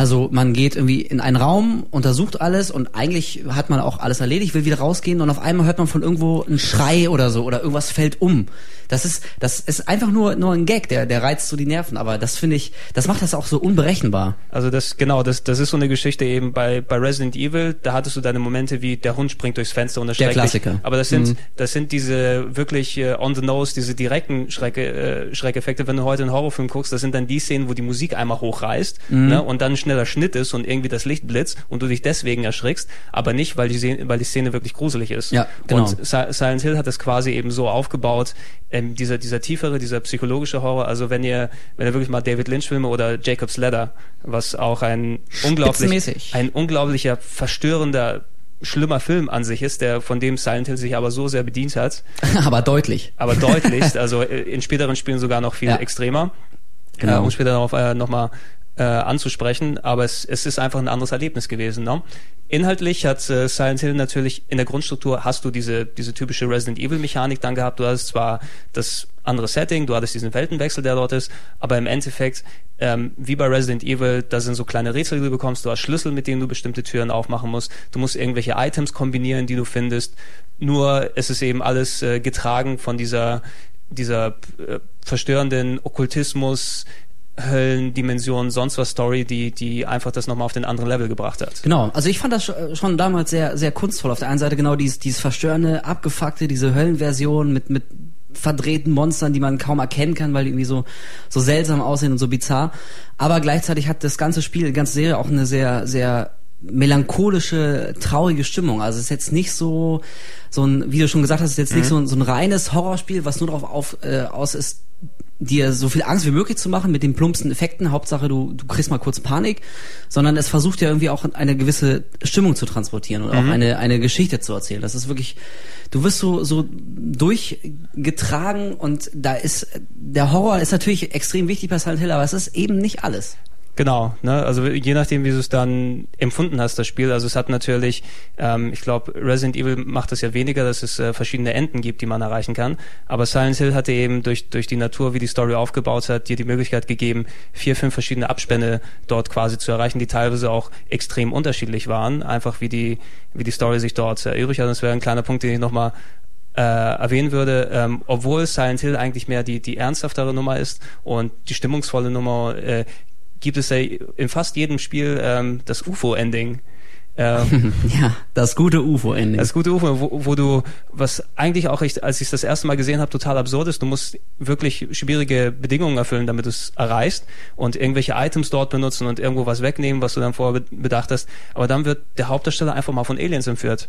Also man geht irgendwie in einen Raum, untersucht alles und eigentlich hat man auch alles erledigt, will wieder rausgehen und auf einmal hört man von irgendwo einen Schrei oder so oder irgendwas fällt um. Das ist das ist einfach nur nur ein Gag, der der reizt so die Nerven, aber das finde ich, das macht das auch so unberechenbar. Also das genau, das das ist so eine Geschichte eben bei bei Resident Evil, da hattest du deine Momente wie der Hund springt durchs Fenster und erschreckt Klassiker. Dich. Aber das sind das sind diese wirklich äh, on the nose, diese direkten Schrecke, äh, Schreckeffekte, wenn du heute einen Horrorfilm guckst, das sind dann die Szenen, wo die Musik einmal hochreißt, ne, und dann ein schneller Schnitt ist und irgendwie das Licht blitzt und du dich deswegen erschrickst, aber nicht, weil die Szene, weil die Szene wirklich gruselig ist. Ja, genau. Und Si- Silent Hill hat das quasi eben so aufgebaut, ähm, dieser, dieser tiefere, dieser psychologische Horror. Also wenn ihr, wenn ihr wirklich mal David Lynch Filme oder Jacob's Ladder, was auch ein unglaublich, ein unglaublicher, verstörender, schlimmer Film an sich ist, der von dem Silent Hill sich aber so sehr bedient hat, aber deutlich. aber deutlich, also äh, in späteren Spielen sogar noch viel Ja. extremer, Genau. äh, um später darauf äh, nochmal äh, anzusprechen, aber es, es ist einfach ein anderes Erlebnis gewesen. Ne? Inhaltlich hat äh, Silent Hill natürlich in der Grundstruktur hast du diese diese typische Resident Evil Mechanik dann gehabt. Du hast zwar das andere Setting, du hattest diesen Weltenwechsel, der dort ist, aber im Endeffekt ähm, wie bei Resident Evil, da sind so kleine Rätsel, die du bekommst. Du hast Schlüssel, mit denen du bestimmte Türen aufmachen musst. Du musst irgendwelche Items kombinieren, die du findest. Nur es ist eben alles äh, getragen von dieser dieser äh, verstörenden Okkultismus, Höllendimension, sonst was Story, die, die einfach das nochmal auf den anderen Level gebracht hat. Genau, also ich fand das sch- schon damals sehr, sehr kunstvoll. Auf der einen Seite genau dieses, dieses verstörende, abgefuckte, diese Höllenversion mit, mit verdrehten Monstern, die man kaum erkennen kann, weil die irgendwie so, so seltsam aussehen und so bizarr. Aber gleichzeitig hat das ganze Spiel, die ganze Serie auch eine sehr, sehr melancholische, traurige Stimmung. Also es ist jetzt nicht so, so ein, wie du schon gesagt hast, es ist jetzt nicht so ein, so ein reines Horrorspiel, was nur darauf auf, äh, aus ist, dir so viel Angst wie möglich zu machen mit den plumpsten Effekten. Hauptsache, du, du kriegst mal kurz Panik, sondern es versucht ja irgendwie auch eine gewisse Stimmung zu transportieren und auch eine, eine Geschichte zu erzählen. Das ist wirklich, du wirst so, so durchgetragen und da ist, der Horror ist natürlich extrem wichtig bei Silent Hill, aber es ist eben nicht alles. Genau, ne? also je nachdem, wie du es dann empfunden hast, das Spiel. Also es hat natürlich, ähm, ich glaube, Resident Evil macht das ja weniger, dass es äh, verschiedene Enden gibt, die man erreichen kann. Aber Silent Hill hatte eben durch, durch die Natur, wie die Story aufgebaut hat, dir die Möglichkeit gegeben, vier, fünf verschiedene Abspänne dort quasi zu erreichen, die teilweise auch extrem unterschiedlich waren. Einfach wie die, wie die Story sich dort erübrigt hat. Das wäre ein kleiner Punkt, den ich nochmal äh, erwähnen würde, ähm, obwohl Silent Hill eigentlich mehr die, die ernsthaftere Nummer ist und die stimmungsvolle Nummer, äh, gibt es ja in fast jedem Spiel ähm, das UFO-Ending. Ähm, Ja, das gute UFO-Ending. das gute UFO, wo, wo du, was eigentlich auch, ich, als ich es das erste Mal gesehen habe, total absurd ist, du musst wirklich schwierige Bedingungen erfüllen, damit du es erreichst und irgendwelche Items dort benutzen und irgendwo was wegnehmen, was du dann vorher be- bedacht hast. Aber dann wird der Hauptdarsteller einfach mal von Aliens entführt.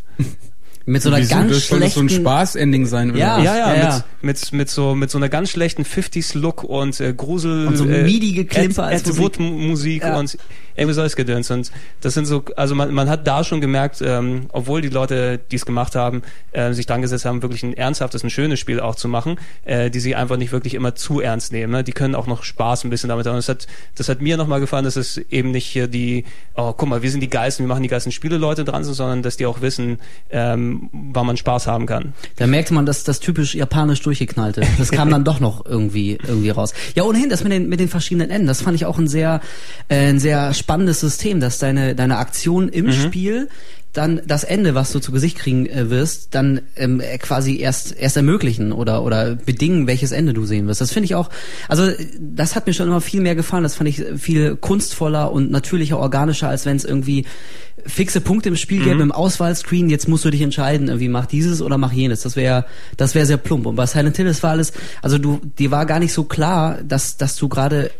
Mit so einer Wieso? ganz das soll doch so ein schlechten... Spaß-Ending sein, oder? Ja. was? Ja, ja, ja, ja. Mit, mit, mit, so, mit so einer ganz schlechten 50s-Look und äh, Grusel. Und so äh, MIDI-Geklimper Ed, als Ed Musik. Wood Musik Ja. und irgendwie solches Gedöns. Und das sind so, also man, man hat da schon gemerkt, ähm, obwohl die Leute, die es gemacht haben, äh, sich dran gesetzt haben, wirklich ein ernsthaftes, ein schönes Spiel auch zu machen, äh, die sich einfach nicht wirklich immer zu ernst nehmen. Ne? Die können auch noch Spaß ein bisschen damit haben. Und das hat, das hat mir nochmal gefallen, dass es eben nicht hier die, oh, guck mal, wir sind die geilsten, wir machen die geilsten Spiele Leute dran sind, sondern dass die auch wissen, ähm, wann man Spaß haben kann. Da merkte man, dass das typisch japanisch durchgeknallte. Das kam dann doch noch irgendwie irgendwie raus. Ja, ohnehin das mit den mit den verschiedenen Enden, das fand ich auch ein sehr äh, ein sehr spannendes System, dass deine deine Aktion im Mhm. Spiel dann das Ende, was du zu Gesicht kriegen äh, wirst, dann ähm, äh, quasi erst erst ermöglichen oder oder bedingen, welches Ende du sehen wirst. Das finde ich auch, also das hat mir schon immer viel mehr gefallen. Das fand ich viel kunstvoller und natürlicher, organischer, als wenn es irgendwie fixe Punkte im Spiel gäbe im Auswahlscreen. Jetzt musst du dich entscheiden, irgendwie mach dieses oder mach jenes. Das wäre das wäre sehr plump. Und bei Silent Hill das war alles, also du dir war gar nicht so klar, dass dass du gerade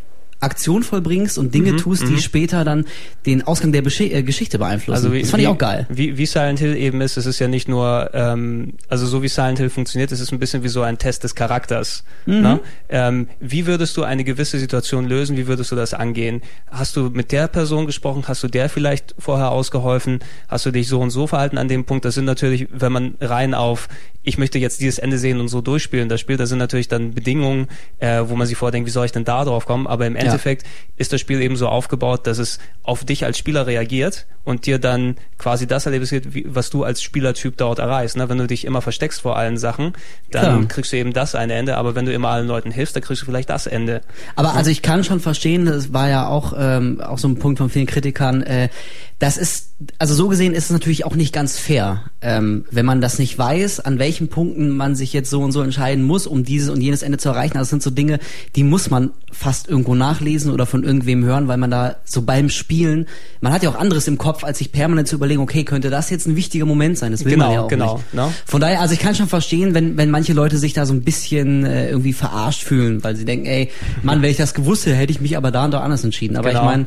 Aktion vollbringst und Dinge tust, die später dann den Ausgang der Besche äh, Geschichte beeinflussen. Also wie, das fand wie, ich auch geil. Wie, wie Silent Hill eben ist, es ist ja nicht nur, ähm, also so wie Silent Hill funktioniert, es ist ein bisschen wie so ein Test des Charakters. Mhm. Ne? Ähm, wie würdest du eine gewisse Situation lösen? Wie würdest du das angehen? Hast du mit der Person gesprochen? Hast du der vielleicht vorher ausgeholfen? Hast du dich so und so verhalten an dem Punkt? Das sind natürlich, wenn man rein auf, ich möchte jetzt dieses Ende sehen und so durchspielen, das Spiel, das sind natürlich dann Bedingungen, äh, wo man sich vordenkt, wie soll ich denn da drauf kommen? Aber im Endeffekt ist das Spiel eben so aufgebaut, dass es auf dich als Spieler reagiert und dir dann quasi das wie, was du als Spielertyp dort erreichst. Ne? Wenn du dich immer versteckst vor allen Sachen, dann Klar. kriegst du eben das eine Ende, aber wenn du immer allen Leuten hilfst, dann kriegst du vielleicht das Ende. Aber also ich kann schon verstehen, das war ja auch ähm, auch so ein Punkt von vielen Kritikern. Äh, das ist also so gesehen ist es natürlich auch nicht ganz fair, ähm, wenn man das nicht weiß, an welchen Punkten man sich jetzt so und so entscheiden muss, um dieses und jenes Ende zu erreichen. Also das sind so Dinge, die muss man fast irgendwo nachlesen oder von irgendwem hören, weil man da so beim Spielen, man hat ja auch anderes im Kopf, als sich permanent zu überlegen, okay, könnte das jetzt ein wichtiger Moment sein? Das will Genau, man ja auch genau, nicht. ne? Von daher, also ich kann schon verstehen, wenn, wenn manche Leute sich da so ein bisschen äh, irgendwie verarscht fühlen, weil sie denken, ey, Mann, wenn ich das gewusst hätte, hätte ich mich aber da und da anders entschieden. Aber Genau. ich meine,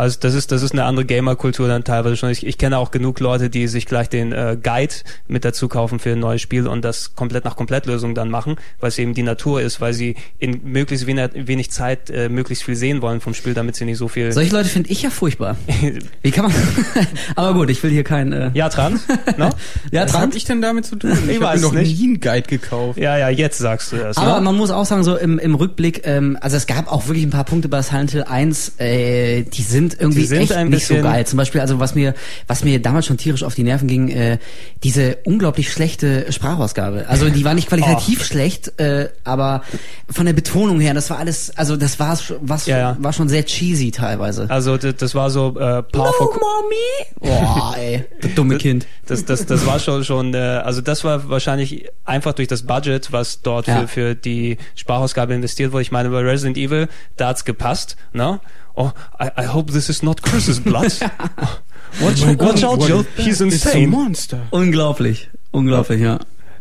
Also das ist das ist eine andere Gamer-Kultur dann teilweise schon. Ich, ich kenne auch genug Leute, die sich gleich den äh, Guide mit dazu kaufen für ein neues Spiel und das komplett nach Komplettlösung dann machen, weil es eben die Natur ist, weil sie in möglichst wenig, wenig Zeit äh, möglichst viel sehen wollen vom Spiel, damit sie nicht so viel. solche Leute finde ich ja furchtbar. Wie kann man? aber gut, ich will hier kein. Äh, ja, Trans? no? ja, Was dran. hab ich denn damit zu tun? Ich, Ich hab weiß mir noch nicht. nie einen Guide gekauft. Ja, ja, jetzt sagst du das. Aber ne? man muss auch sagen, so im, im Rückblick, ähm, also es gab auch wirklich ein paar Punkte bei Silent Hill 1, äh, die sind irgendwie Die sind echt nicht so geil. Zum Beispiel, also was mir, was mir damals schon tierisch auf die Nerven ging, äh, diese unglaublich schlechte Sprachausgabe. Also die war nicht qualitativ schlecht, äh, aber von der Betonung her, das war alles, also das war was Ja, ja. war schon sehr cheesy teilweise. Also das, das war so äh, Par for mommy! Boah, ey, das dumme Kind. Das, das, das war schon, schon äh, also das war wahrscheinlich einfach durch das Budget, was dort Ja. für, für die Sprachausgabe investiert wurde. Ich meine, bei Resident Evil, da hat's gepasst, ne? Oh, I, I hope this is not Chris's blood. watch, watch out, Jill, he's It's a insane. monster. Unglaublich, unglaublich, ja.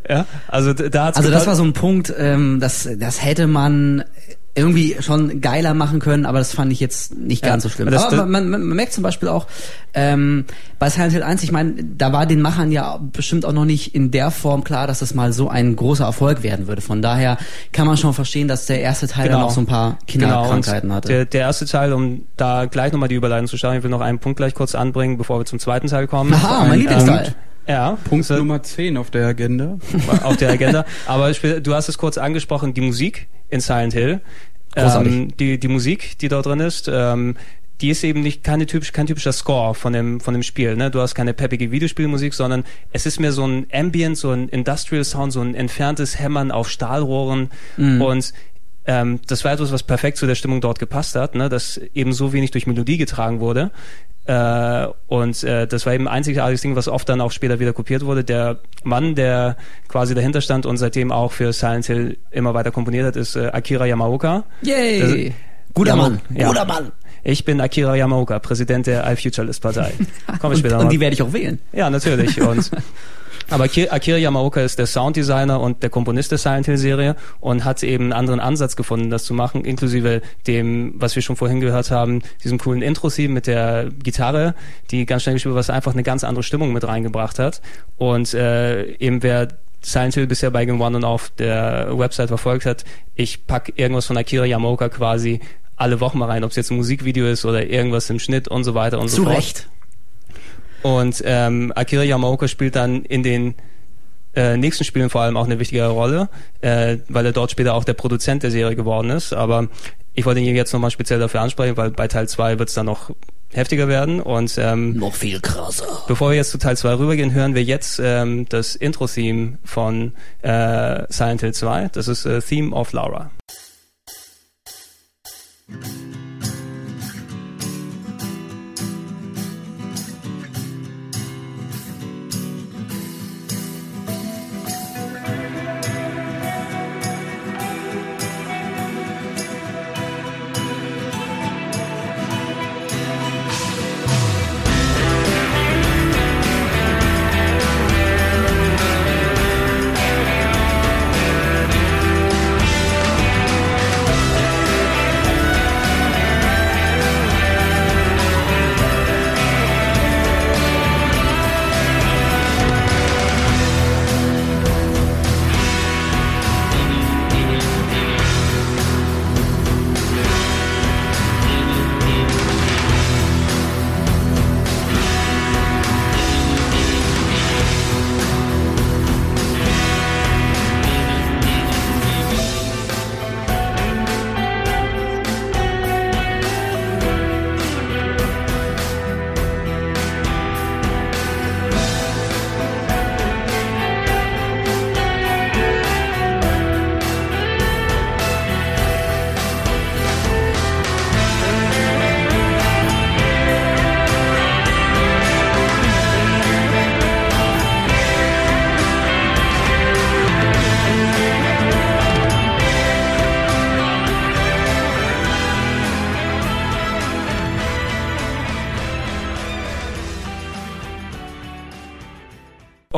Ja, also da hat's Also das war so ein Punkt, ähm, das, das hätte man irgendwie schon geiler machen können, aber das fand ich jetzt nicht Ja, ganz so schlimm. das- aber man, man, man merkt zum Beispiel auch ähm, bei Silent Hill 1, ich meine, da war den Machern ja bestimmt auch noch nicht in der Form klar, dass das mal so ein großer Erfolg werden würde. Von daher kann man schon verstehen, dass der erste Teil dann auch so ein paar Kinderkrankheiten Genau, hatte. Der, der erste Teil, um da gleich nochmal die Überleitung zu starten, ich will noch einen Punkt gleich kurz anbringen, bevor wir zum zweiten Teil kommen. Aha, mein ein Lieblingsteil. Punkt. Ja, Punkt Nummer 10 auf der Agenda. auf der Agenda. Aber du hast es kurz angesprochen, die Musik in Silent Hill. Großartig. Ähm, die, die Musik, die dort drin ist, ähm, die ist eben nicht keine typisch, kein typischer Score von dem, von dem Spiel. Ne? Du hast keine peppige Videospielmusik, sondern es ist mehr so ein Ambient, so ein Industrial Sound, so ein entferntes Hämmern auf Stahlrohren und ähm, das war etwas, was perfekt zu der Stimmung dort gepasst hat, ne? dass eben so wenig durch Melodie getragen wurde. Äh, und äh, das war eben ein einzigartiges Ding, was oft dann auch später wieder kopiert wurde. Der Mann, der quasi dahinter stand und seitdem auch für Silent Hill immer weiter komponiert hat, ist äh, Akira Yamaoka. Yay! Das- Guter Mann, ja. guter Mann. Ich bin Akira Yamaoka, Präsident der iFuturalist Partei. Kommen wir Und, später und mal. die werde ich auch wählen. Ja, natürlich. Und Aber Akira Yamaoka ist der Sounddesigner und der Komponist der Silent Hill Serie und hat eben einen anderen Ansatz gefunden, das zu machen, inklusive dem, was wir schon vorhin gehört haben, diesem coolen Intro-Theme mit der Gitarre, die ganz schnell gespielt was einfach eine ganz andere Stimmung mit reingebracht hat. Und äh, eben wer Silent Hill bisher bei Game One und auf der Website verfolgt hat, ich pack irgendwas von Akira Yamaoka quasi alle Wochen mal rein, ob es jetzt ein Musikvideo ist oder irgendwas im Schnitt und so weiter und Zu so fort. Recht. Und ähm, Akira Yamaoka spielt dann in den äh, nächsten Spielen vor allem auch eine wichtige Rolle, äh, weil er dort später auch der Produzent der Serie geworden ist. Aber ich wollte ihn jetzt nochmal speziell dafür ansprechen, weil bei Teil 2 wird es dann noch heftiger werden. Und ähm, Noch viel krasser. bevor wir jetzt zu Teil 2 rübergehen, hören wir jetzt ähm, das Intro-Theme von äh, Silent Hill 2. Das ist äh, Theme of Laura.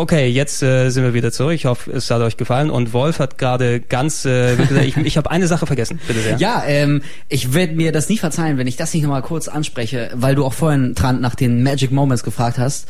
Okay, jetzt äh, sind wir wieder zurück. Ich hoffe, es hat euch gefallen. Und Wolf hat gerade ganz, äh, ich, ich habe eine Sache vergessen. Bitte sehr. Ja, ähm, ich werde mir das nie verzeihen, wenn ich das nicht nochmal kurz anspreche, weil du auch vorhin, Trant, nach den Magic Moments gefragt hast.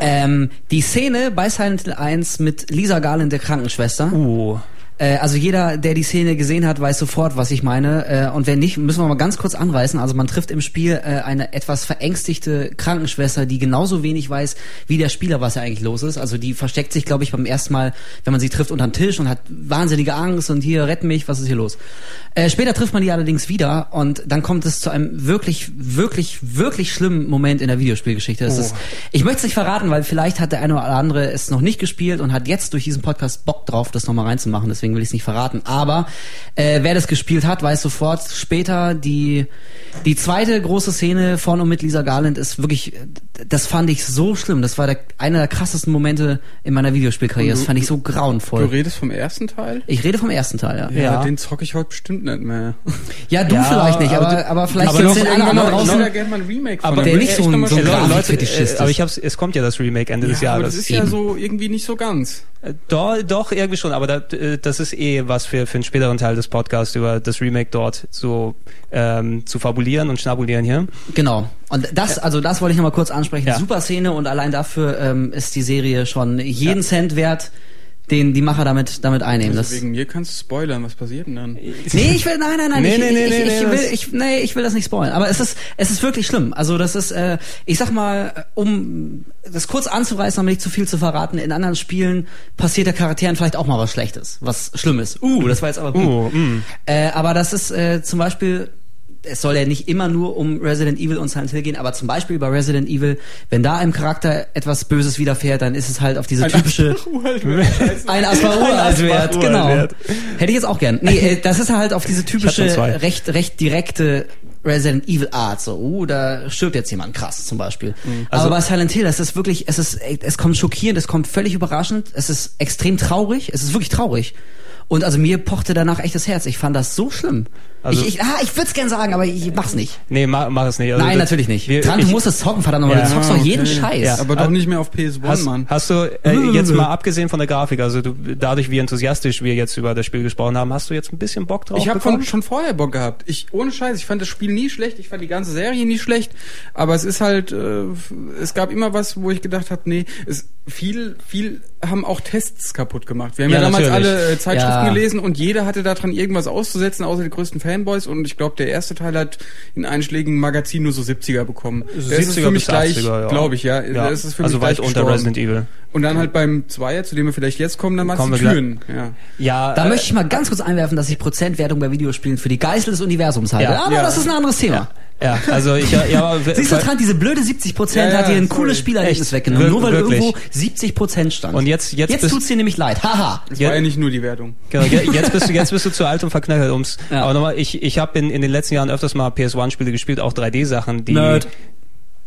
Ähm, die Szene bei Silent Hill 1 mit Lisa Garland, der Krankenschwester. Uh. Äh, also jeder, der die Szene gesehen hat, weiß sofort, was ich meine. Äh, und wenn nicht, müssen wir mal ganz kurz anweisen. Also man trifft im Spiel äh, eine etwas verängstigte Krankenschwester, die genauso wenig weiß wie der Spieler, was ja eigentlich los ist. Also die versteckt sich, glaube ich, beim ersten Mal, wenn man sie trifft, unter den Tisch und hat wahnsinnige Angst und hier, rett mich, was ist hier los? Äh, später trifft man die allerdings wieder und dann kommt es zu einem wirklich, wirklich, wirklich schlimmen Moment in der Videospielgeschichte. Oh. ist, ich möchte es nicht verraten, weil vielleicht hat der eine oder andere es noch nicht gespielt und hat jetzt durch diesen Podcast Bock drauf, das nochmal reinzumachen. Deswegen will ich es nicht verraten. Aber äh, wer das gespielt hat, weiß sofort später, die, die zweite große Szene von und mit Lisa Garland ist wirklich, das fand ich so schlimm. Das war der, einer der krassesten Momente in meiner Videospielkarriere. Das du- fand ich so Du grauenvoll. redest vom ersten Teil? Ich rede vom ersten Teil, ja. Ja, Ja. den zocke ich heute bestimmt nicht mehr. Ja, du Ja, vielleicht nicht, aber aber, du- aber vielleicht aber gibt's noch den einen oder Irgendwann anderen noch- ich draußen. würde gerne mal ein Remake von. Aber der nicht ich so ein- so ein. Leute, äh, ist. aber ich hab's, es kommt ja das Remake Ende des Ja, aber Jahres. das ist ja Eben. so irgendwie nicht so ganz. Äh, Doch, doch, irgendwie schon, aber da, äh, das ist eh was für, für einen späteren Teil des Podcasts über das Remake dort so ähm, zu fabulieren und schnabulieren hier. Genau. Und das, also das wollte ich nochmal kurz ansprechen. Ja. Super Szene und allein dafür ähm, ist die Serie schon jeden Cent wert, den die Macher damit damit einnehmen. Also wegen mir kannst du spoilern, was passiert denn dann? nee, ich will, nein, nein, nein, Nee, ich, nee, nee, ich, nee, ich, nee, will, das- ich, nee, ich will das nicht spoilern. Aber es ist, es ist wirklich schlimm. Also das ist, äh, ich sag mal, um das kurz anzureißen, um nicht zu viel zu verraten, in anderen Spielen passiert der Charakteren vielleicht auch mal was Schlechtes, was Schlimmes. Uh, das war jetzt aber. Uh, mm. Äh, aber das ist äh, zum Beispiel, es soll ja nicht immer nur um Resident Evil und Silent Hill gehen, aber zum Beispiel bei Resident Evil, wenn da einem Charakter etwas Böses widerfährt, dann ist es halt auf diese typische ein Asparur-Wert, Asparur-Wert. genau. Hätte ich jetzt auch gern. Nee, äh, das ist halt auf diese typische, recht, recht direkte Resident Evil Art, so, uh, da stirbt jetzt jemand krass zum Beispiel. Also- Aber bei Silent Hill, das ist wirklich, es ist, es kommt schockierend, es kommt völlig überraschend, es ist extrem traurig, es ist wirklich traurig. Und also mir pochte danach echt das Herz. Ich fand das so schlimm. Also- ich ich, ah, ich würde es gern sagen, aber ich mach's nicht. Nee, mach, mach es nicht. Also Nein, das- natürlich nicht. Wir, ich, du musst es zocken, verdammt nochmal. Ja. Du zockst doch Ah, jeden okay. Scheiß. Ja. Aber doch nicht mehr auf PS1, Hast, Mann. hast du äh, jetzt mal abgesehen von der Grafik, also du, dadurch, wie enthusiastisch wir jetzt über das Spiel gesprochen haben, hast du jetzt ein bisschen Bock drauf Ich habe schon vorher Bock gehabt. Ich ohne Scheiß, ich fand das Spiel nie schlecht, ich fand die ganze Serie nie schlecht, aber es ist halt äh, es gab immer was, wo ich gedacht habe, nee, es viel viel haben auch Tests kaputt gemacht. Wir haben ja, Ja, damals natürlich. alle äh, Zeitschriften Ja. gelesen und jeder hatte daran irgendwas auszusetzen, außer die größten Fanboys und ich glaube, der erste Teil hat in einschlägigen Magazinen nur so 70er bekommen. Ist es 70er für mich bis gleich, 80er, ja. glaube ich, ja. Ja. Der ist für also mich weit gleich unter gestorben. Resident Evil. Und dann halt beim Zweier, zu dem wir vielleicht jetzt kommen, dann die wir Türen. Ja. Ja, Da äh, möchte ich mal ganz kurz einwerfen, dass ich Prozentwertung bei Videospielen für die Geißel des Universums halte. Ja. aber Ja. das ist ein anderes Thema. Ja, also ich ja, ja Siehst du, Trant, diese blöde 70 Prozent Ja, ja, hat dir ein cooles Spielerlebnis Echt? weggenommen, Wir- nur weil wirklich. irgendwo 70 Prozent stand. Und jetzt- jetzt jetzt tut's dir nämlich leid. Haha. Das Ja. war ja nicht nur die Wertung. Genau, je- jetzt bist du jetzt bist du zu alt und verknöchert ums. Ja. Aber nochmal, ich ich habe in, in den letzten Jahren öfters mal PS1-Spiele gespielt, auch 3D-Sachen, die. Nerd.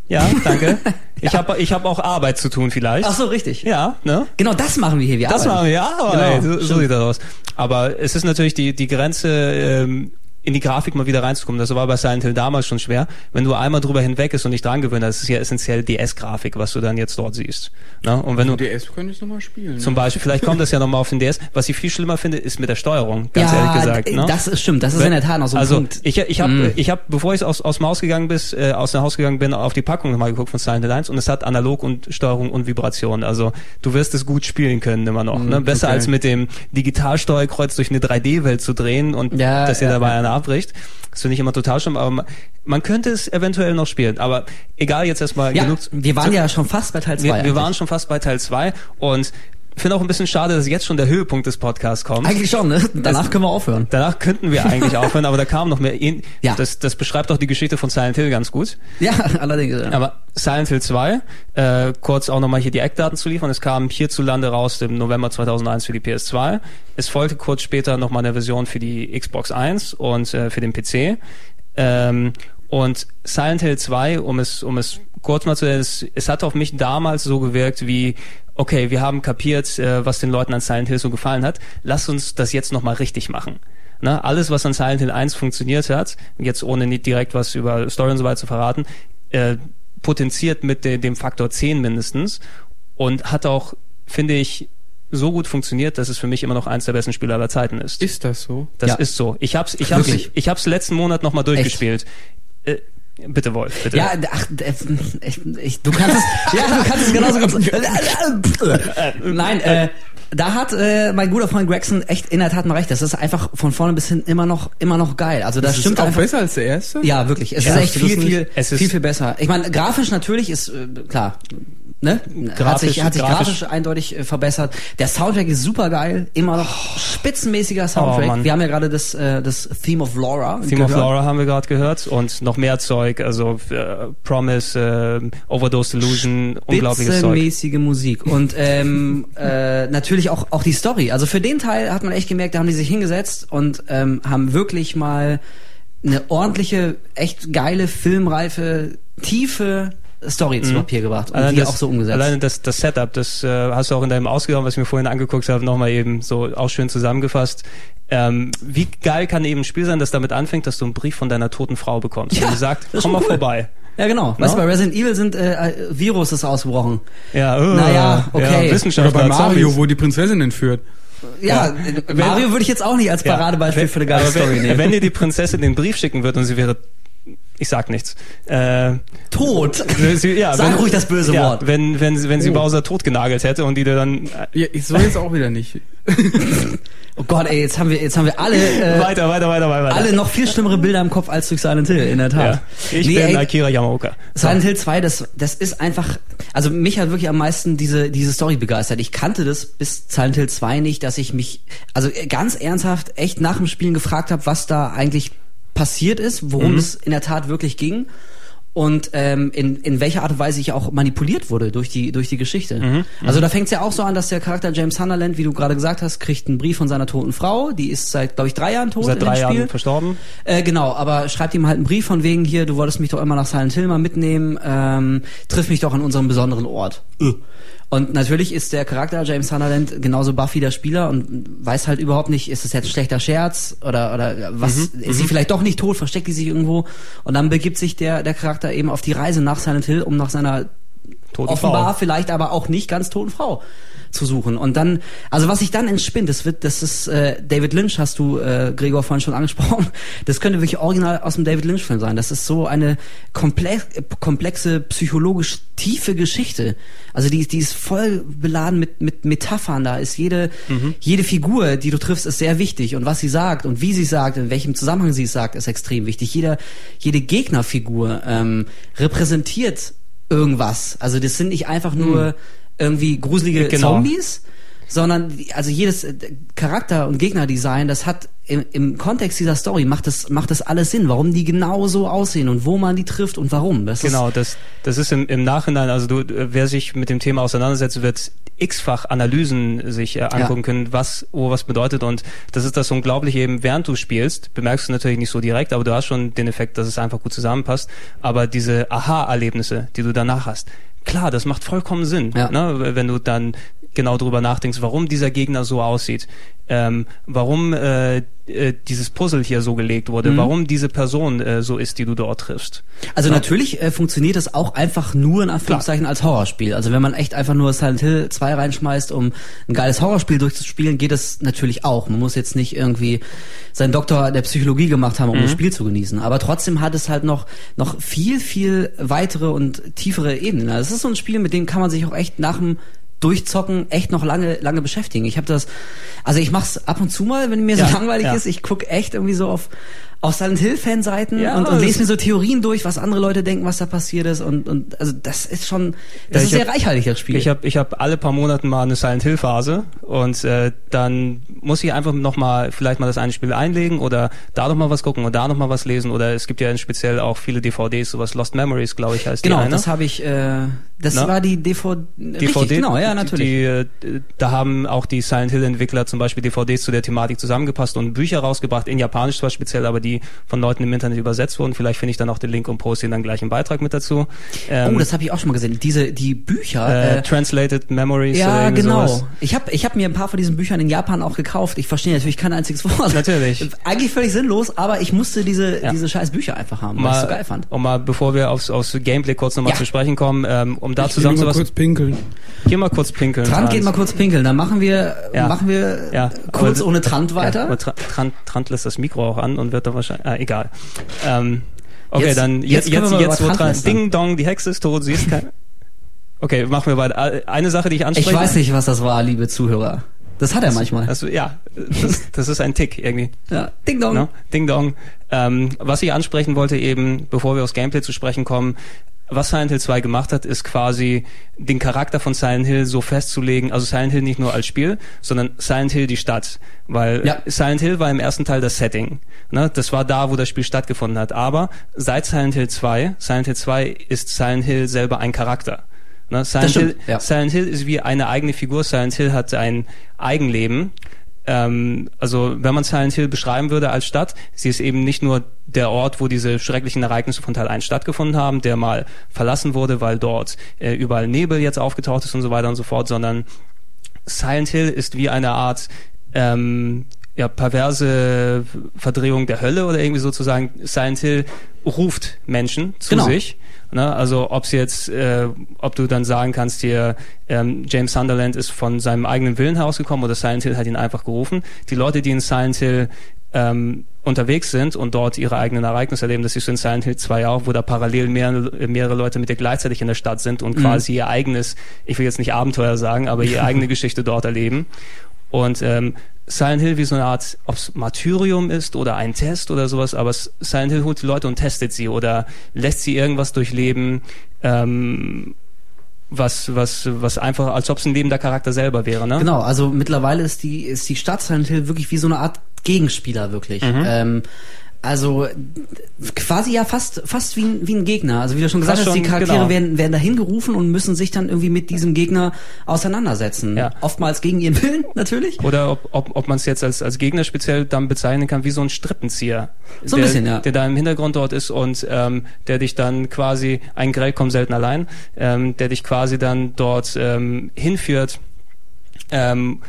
Ja, danke. Ich habe ich hab auch Arbeit zu tun vielleicht. Ach so, richtig. Ja, ne? Genau das machen wir hier. Wir Das arbeiten. machen wir, ja, aber Genau, ey, so, so sieht das aus. Aber es ist natürlich die, die Grenze, ähm, in die Grafik mal wieder reinzukommen. Das war bei Silent Hill damals schon schwer. Wenn du einmal drüber hinweg ist und nicht dran gewöhnt, das ist ja essentiell DS-Grafik, was du dann jetzt dort siehst. Ne? Und wenn du DS könnte ich nochmal spielen. zum ne? Beispiel, vielleicht kommt das ja nochmal auf den DS. Was ich viel schlimmer finde, ist mit der Steuerung, ganz ja, ehrlich gesagt. Ne? das ist stimmt. Das ist in der Tat noch so ein also Punkt. ich ich habe Mm. ich habe bevor ich aus aus dem Haus gegangen bis äh, aus dem Haus gegangen bin auf die Packung nochmal geguckt von Silent Hill 1 und es hat analog und Steuerung und Vibration also du wirst es gut spielen können immer noch ne? besser okay. als mit dem Digitalsteuerkreuz durch eine 3D-Welt zu drehen und Ja, dass dir ja, dabei ja. Abbricht das finde ich immer total schlimm aber man, man könnte es eventuell noch spielen aber egal jetzt erstmal Ja, genug wir waren ja schon fast bei Teil 2. wir, wir waren schon fast bei Teil 2 und finde auch ein bisschen schade, dass jetzt schon der Höhepunkt des Podcasts kommt. Eigentlich schon, ne? Danach können wir aufhören. Danach könnten wir eigentlich aufhören, aber da kam noch mehr. Ja. das, das beschreibt doch die Geschichte von Silent Hill ganz gut. Ja, allerdings. Ja. Aber Silent Hill 2, äh, kurz auch nochmal hier die Eckdaten zu liefern. Es kam hierzulande raus im November 2001 für die PS2. Es folgte kurz später nochmal eine Version für die Xbox 1 und äh, für den PC. Ähm, und Silent Hill 2, um es, um es kurz mal zu es, es hat auf mich damals so gewirkt wie, okay, wir haben kapiert, äh, was den Leuten an Silent Hill so gefallen hat. Lass uns das jetzt nochmal richtig machen. Ne? Alles, was an Silent Hill 1 funktioniert hat, jetzt ohne nicht direkt was über Story und so weiter zu verraten, äh, potenziert mit de dem Faktor 10 mindestens und hat auch, finde ich, so gut funktioniert, dass es für mich immer noch eins der besten Spiele aller Zeiten ist. Ist das so? Das Ja. ist so. Ich hab's, ich hab's, Wirklich? ich hab's letzten Monat nochmal durchgespielt. Äh, bitte Wolf, bitte. Ja, ach, ich, ich, du kannst es, ja, du kannst es genauso gut. Nein, äh, da hat äh, mein guter Freund Gregson echt in der Tat mal recht. Das ist einfach von vorne bis hin immer noch, immer noch geil. Also das, Das stimmt ist auch einfach. besser als der erste? Ja, wirklich. Es Ja, ist echt viel, viel, es ist- viel, viel besser. Ich meine, grafisch natürlich ist äh, klar. Ne? hat Grafisch- sich, hat sich grafisch- grafisch, eindeutig äh, verbessert. Der Soundtrack ist super geil, immer noch spitzenmäßiger Soundtrack. Oh. Wir haben ja gerade das, äh, das Theme of Laura. Theme of gehört. Laura haben wir gerade gehört und noch mehr Zeug, also äh, Promise, äh, Overdose Delusion, unglaubliches Zeug. Spitzenmäßige Musik und ähm, äh, natürlich auch auch die Story. Also für den Teil hat man echt gemerkt, da haben die sich hingesetzt und ähm, haben wirklich mal eine ordentliche, echt geile, filmreife, tiefe Story zu Papier gebracht und Allein die das, auch so umgesetzt. Alleine das, das Setup, das äh, hast du auch in deinem Ausgaben, was ich mir vorhin angeguckt habe, nochmal eben so auch schön zusammengefasst. Ähm, wie geil kann eben ein Spiel sein, das damit anfängt, dass du einen Brief von deiner toten Frau bekommst Ja, und sagt, komm mal cool. vorbei. ja, genau. Weißt du, No? bei Resident Evil sind äh, äh, Virus ist ausgebrochen. Ja, äh, Naja, okay. Ja, Oder Wissenschaftler, bei Mario, Zombies. wo die Prinzessin entführt. Ja, Ja. Mario würde ich jetzt auch nicht als Ja. Paradebeispiel Wenn- für eine geile Story wenn, nehmen. Wenn dir die Prinzessin den Brief schicken wird und sie wäre, ich sag nichts, äh, Tot. sie, ja, Sag wenn, ruhig das böse ja, Wort. Wenn, wenn, sie- wenn sie Oh. Bowser totgenagelt hätte und die dann äh, Ja, ich soll jetzt auch wieder nicht. Oh Gott, ey, jetzt haben wir jetzt haben wir alle äh, weiter, weiter, weiter, weiter. alle noch viel schlimmere Bilder im Kopf als durch Silent Hill, in der Tat. ja. Ich Nee, bin ey, Akira Yamaoka. Silent Hill 2, das, das ist einfach, also mich hat wirklich am meisten diese, diese Story begeistert. Ich kannte das bis Silent Hill 2 nicht, dass ich mich, also ganz ernsthaft echt nach dem Spielen gefragt habe, was da eigentlich passiert ist, worum Mhm. es in der Tat wirklich ging und ähm, in, in welcher Art und Weise ich auch manipuliert wurde durch die durch die Geschichte. Mhm. Also da fängt es ja auch so an, dass der Charakter James Sunderland, wie du gerade gesagt hast, kriegt einen Brief von seiner toten Frau, die ist seit glaube ich drei Jahren tot Seit drei. Jahren verstorben. Äh, genau, aber schreibt ihm halt einen Brief von wegen hier, du wolltest mich doch immer nach Silent Hill mal mitnehmen, ähm, triff mich doch an unserem besonderen Ort. Und natürlich ist der Charakter James Sunderland genauso Buffy der Spieler und weiß halt überhaupt nicht, ist es jetzt ein schlechter Scherz oder oder was Mhm, ist sie vielleicht doch nicht tot, versteckt die sich irgendwo? Und dann begibt sich der der Charakter eben auf die Reise nach Silent Hill, um nach seiner Toten offenbar Frau. vielleicht aber auch nicht ganz toten Frau zu suchen. Und dann, also was sich dann entspinnt, das wird, das ist äh, David Lynch, hast du äh, Gregor vorhin schon angesprochen. Das könnte wirklich original aus dem David Lynch-Film sein. Das ist so eine komplex, komplexe, psychologisch tiefe Geschichte. Also die, die ist voll beladen mit, mit Metaphern. Da ist jede, jede Figur, die du triffst, ist sehr wichtig. Und was sie sagt und wie sie sagt, in welchem Zusammenhang sie es sagt, ist extrem wichtig. Jeder, jede Gegnerfigur ähm, repräsentiert irgendwas. Also das sind nicht einfach nur irgendwie gruselige Genau. Zombies, sondern also jedes äh, Charakter und Gegnerdesign, das hat im, im Kontext dieser Story macht das macht das alles Sinn, warum die genau so aussehen und wo man die trifft und warum. Das Genau, das, das ist im, im Nachhinein, also du, äh, wer sich mit dem Thema auseinandersetzt, wird x-fach Analysen sich äh, angucken können, was wo was bedeutet. Und das ist das Unglaubliche eben, während du spielst, bemerkst du natürlich nicht so direkt, aber du hast schon den Effekt, dass es einfach gut zusammenpasst, aber diese Aha-Erlebnisse, die du danach hast, klar, das macht vollkommen Sinn, Ja. ne, wenn du dann genau drüber nachdenkst, warum dieser Gegner so aussieht, ähm, warum äh, äh, dieses Puzzle hier so gelegt wurde, Mhm. warum diese Person äh, so ist, die du dort triffst. Also Ja. natürlich äh, funktioniert das auch einfach nur in Anführungszeichen als Horrorspiel. Also wenn man echt einfach nur Silent Hill 2 reinschmeißt, um ein geiles Horrorspiel durchzuspielen, geht das natürlich auch. Man muss jetzt nicht irgendwie seinen Doktor der Psychologie gemacht haben, um das Spiel zu genießen. Aber trotzdem hat es halt noch noch viel viel weitere und tiefere Ebenen. Also es ist so ein Spiel, mit dem kann man sich auch echt nach dem Durchzocken echt noch lange lange beschäftigen. Ich habe das, also ich mach's ab und zu mal, wenn mir Ja, so langweilig ja. ist. Ich guck echt irgendwie so auf auf Silent Hill Fanseiten Ja, und, und lese mir so Theorien durch, was andere Leute denken, was da passiert ist und und also das ist schon das Ja, ist sehr hab- reichhaltig das Spiel. Ich habe ich hab alle paar Monate mal eine Silent Hill Phase und äh, dann muss ich einfach noch mal vielleicht mal das eine Spiel einlegen oder da noch mal was gucken oder da noch mal was lesen oder es gibt ja speziell auch viele DVDs, sowas Lost Memories, glaube ich, heißt genau, die eine. das habe ich äh, das Na? war die DVD, DVD, richtig, genau, ja, natürlich. Die, äh, da haben auch die Silent Hill Entwickler zum Beispiel DVDs zu der Thematik zusammengepasst und Bücher rausgebracht, in Japanisch zwar speziell, aber die von Leuten im Internet übersetzt wurden. Vielleicht finde ich dann auch den Link und poste ihn dann gleich im Beitrag mit dazu. Ähm, oh, das habe ich auch schon mal gesehen. Diese die Bücher äh, äh, Translated Memories ja, genau. sowas. Ich habe ich hab mir ein paar von diesen Büchern in Japan auch gekauft. Ich verstehe natürlich kein einziges Wort. Natürlich. Eigentlich völlig sinnlos, aber ich musste diese Ja. diese scheiß Bücher einfach haben, weil ich so geil fand. Um mal, bevor wir aufs, aufs Gameplay kurz nochmal Ja. zu sprechen kommen, ähm, um da Ich will mal zusammenzufassen, kurz pinkeln. geh mal kurz pinkeln. Trant geht mal kurz pinkeln, dann machen wir Ja. machen wir Ja, kurz aber- ohne Trant weiter. Trant, Trant lässt das Mikro auch an und wird dann wahrscheinlich, ah, egal. Ähm, okay, Jetzt- dann jetzt jetzt, jetzt, jetzt, wo lästern. Ding Dong, die Hexe ist tot, sie ist kein, okay, machen wir weiter. Äh, Eine Sache, die ich ich anspreche. weiß nicht, was das war, liebe Zuhörer. Das hat er manchmal. Also, ja, das, das ist ein Tick irgendwie. ja. Ding dong. No? Ding Dong. Ähm, was ich ansprechen wollte eben, bevor wir aufs Gameplay zu sprechen kommen, was Silent Hill 2 gemacht hat, ist quasi den Charakter von Silent Hill so festzulegen, also Silent Hill nicht nur als Spiel, sondern Silent Hill die Stadt. Weil Ja. Silent Hill war im ersten Teil das Setting. Ne? Das war da, wo das Spiel stattgefunden hat. Aber seit Silent Hill 2, Silent Hill 2 ist Silent Hill selber ein Charakter. Ne? Silent, stimmt, Hill, ja. Silent Hill ist wie eine eigene Figur. Silent Hill hat ein Eigenleben. Ähm, also wenn man Silent Hill beschreiben würde als Stadt, sie ist eben nicht nur der Ort, wo diese schrecklichen Ereignisse von Teil 1 stattgefunden haben, der mal verlassen wurde, weil dort äh, überall Nebel jetzt aufgetaucht ist und so weiter und so fort, sondern Silent Hill ist wie eine Art ähm, ja, perverse Verdrehung der Hölle oder irgendwie sozusagen. Silent Hill ruft Menschen zu Genau. sich. Ne? Also ob's jetzt, äh, ob du dann sagen kannst hier, ähm, James Sunderland ist von seinem eigenen Willen herausgekommen oder Silent Hill hat ihn einfach gerufen. Die Leute, die in Silent Hill ähm, unterwegs sind und dort ihre eigenen Ereignisse erleben, das ist so in Silent Hill 2 auch, wo da parallel mehrere, mehrere Leute mit dir gleichzeitig in der Stadt sind und quasi ihr eigenes, ich will jetzt nicht Abenteuer sagen, aber ihre eigene Geschichte dort erleben. Und ähm, Silent Hill wie so eine Art, ob es Martyrium ist oder ein Test oder sowas, aber Silent Hill holt die Leute und testet sie oder lässt sie irgendwas durchleben, ähm, was, was, was einfach, als ob es ein lebender Charakter selber wäre, ne? Genau, also mittlerweile ist die, ist die Stadt Silent Hill wirklich wie so eine Art Gegenspieler wirklich. Mhm. Ähm, Also quasi ja fast fast wie ein, wie ein Gegner. Also wie du schon gesagt Fast hast, die Charaktere genau. werden, werden dahin gerufen und müssen sich dann irgendwie mit diesem Gegner auseinandersetzen. Ja. Oftmals gegen ihren Willen natürlich. Oder ob, ob, ob man es jetzt als, als Gegner speziell dann bezeichnen kann, wie so ein Strippenzieher. So ein der, bisschen, ja. Der da im Hintergrund dort ist und ähm, der dich dann quasi, ein Grell kommt selten allein, ähm, der dich quasi dann dort ähm, hinführt, ähm,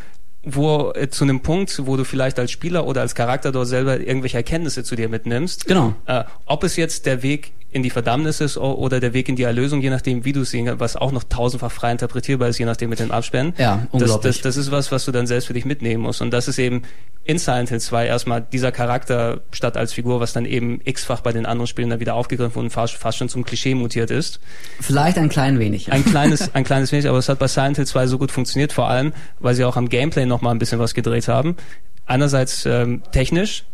wo äh, zu einem Punkt, wo du vielleicht als Spieler oder als Charakter dort selber irgendwelche Erkenntnisse zu dir mitnimmst. Genau. Äh, ob es jetzt der Weg in die Verdammnis ist oder der Weg in die Erlösung, je nachdem, wie du es sehen kannst, was auch noch tausendfach frei interpretierbar ist, je nachdem mit den Absperren. Ja, das, unglaublich. das, das ist was, was du dann selbst für dich mitnehmen musst. Und das ist eben in Silent Hill 2 erstmal dieser Charakter statt als Figur, was dann eben x-fach bei den anderen Spielen dann wieder aufgegriffen und fast, fast schon zum Klischee mutiert ist. Vielleicht ein klein wenig. Ein kleines, ein kleines wenig, aber es hat bei Silent Hill 2 so gut funktioniert, vor allem, weil sie auch am Gameplay noch mal ein bisschen was gedreht haben. Einerseits ähm, technisch.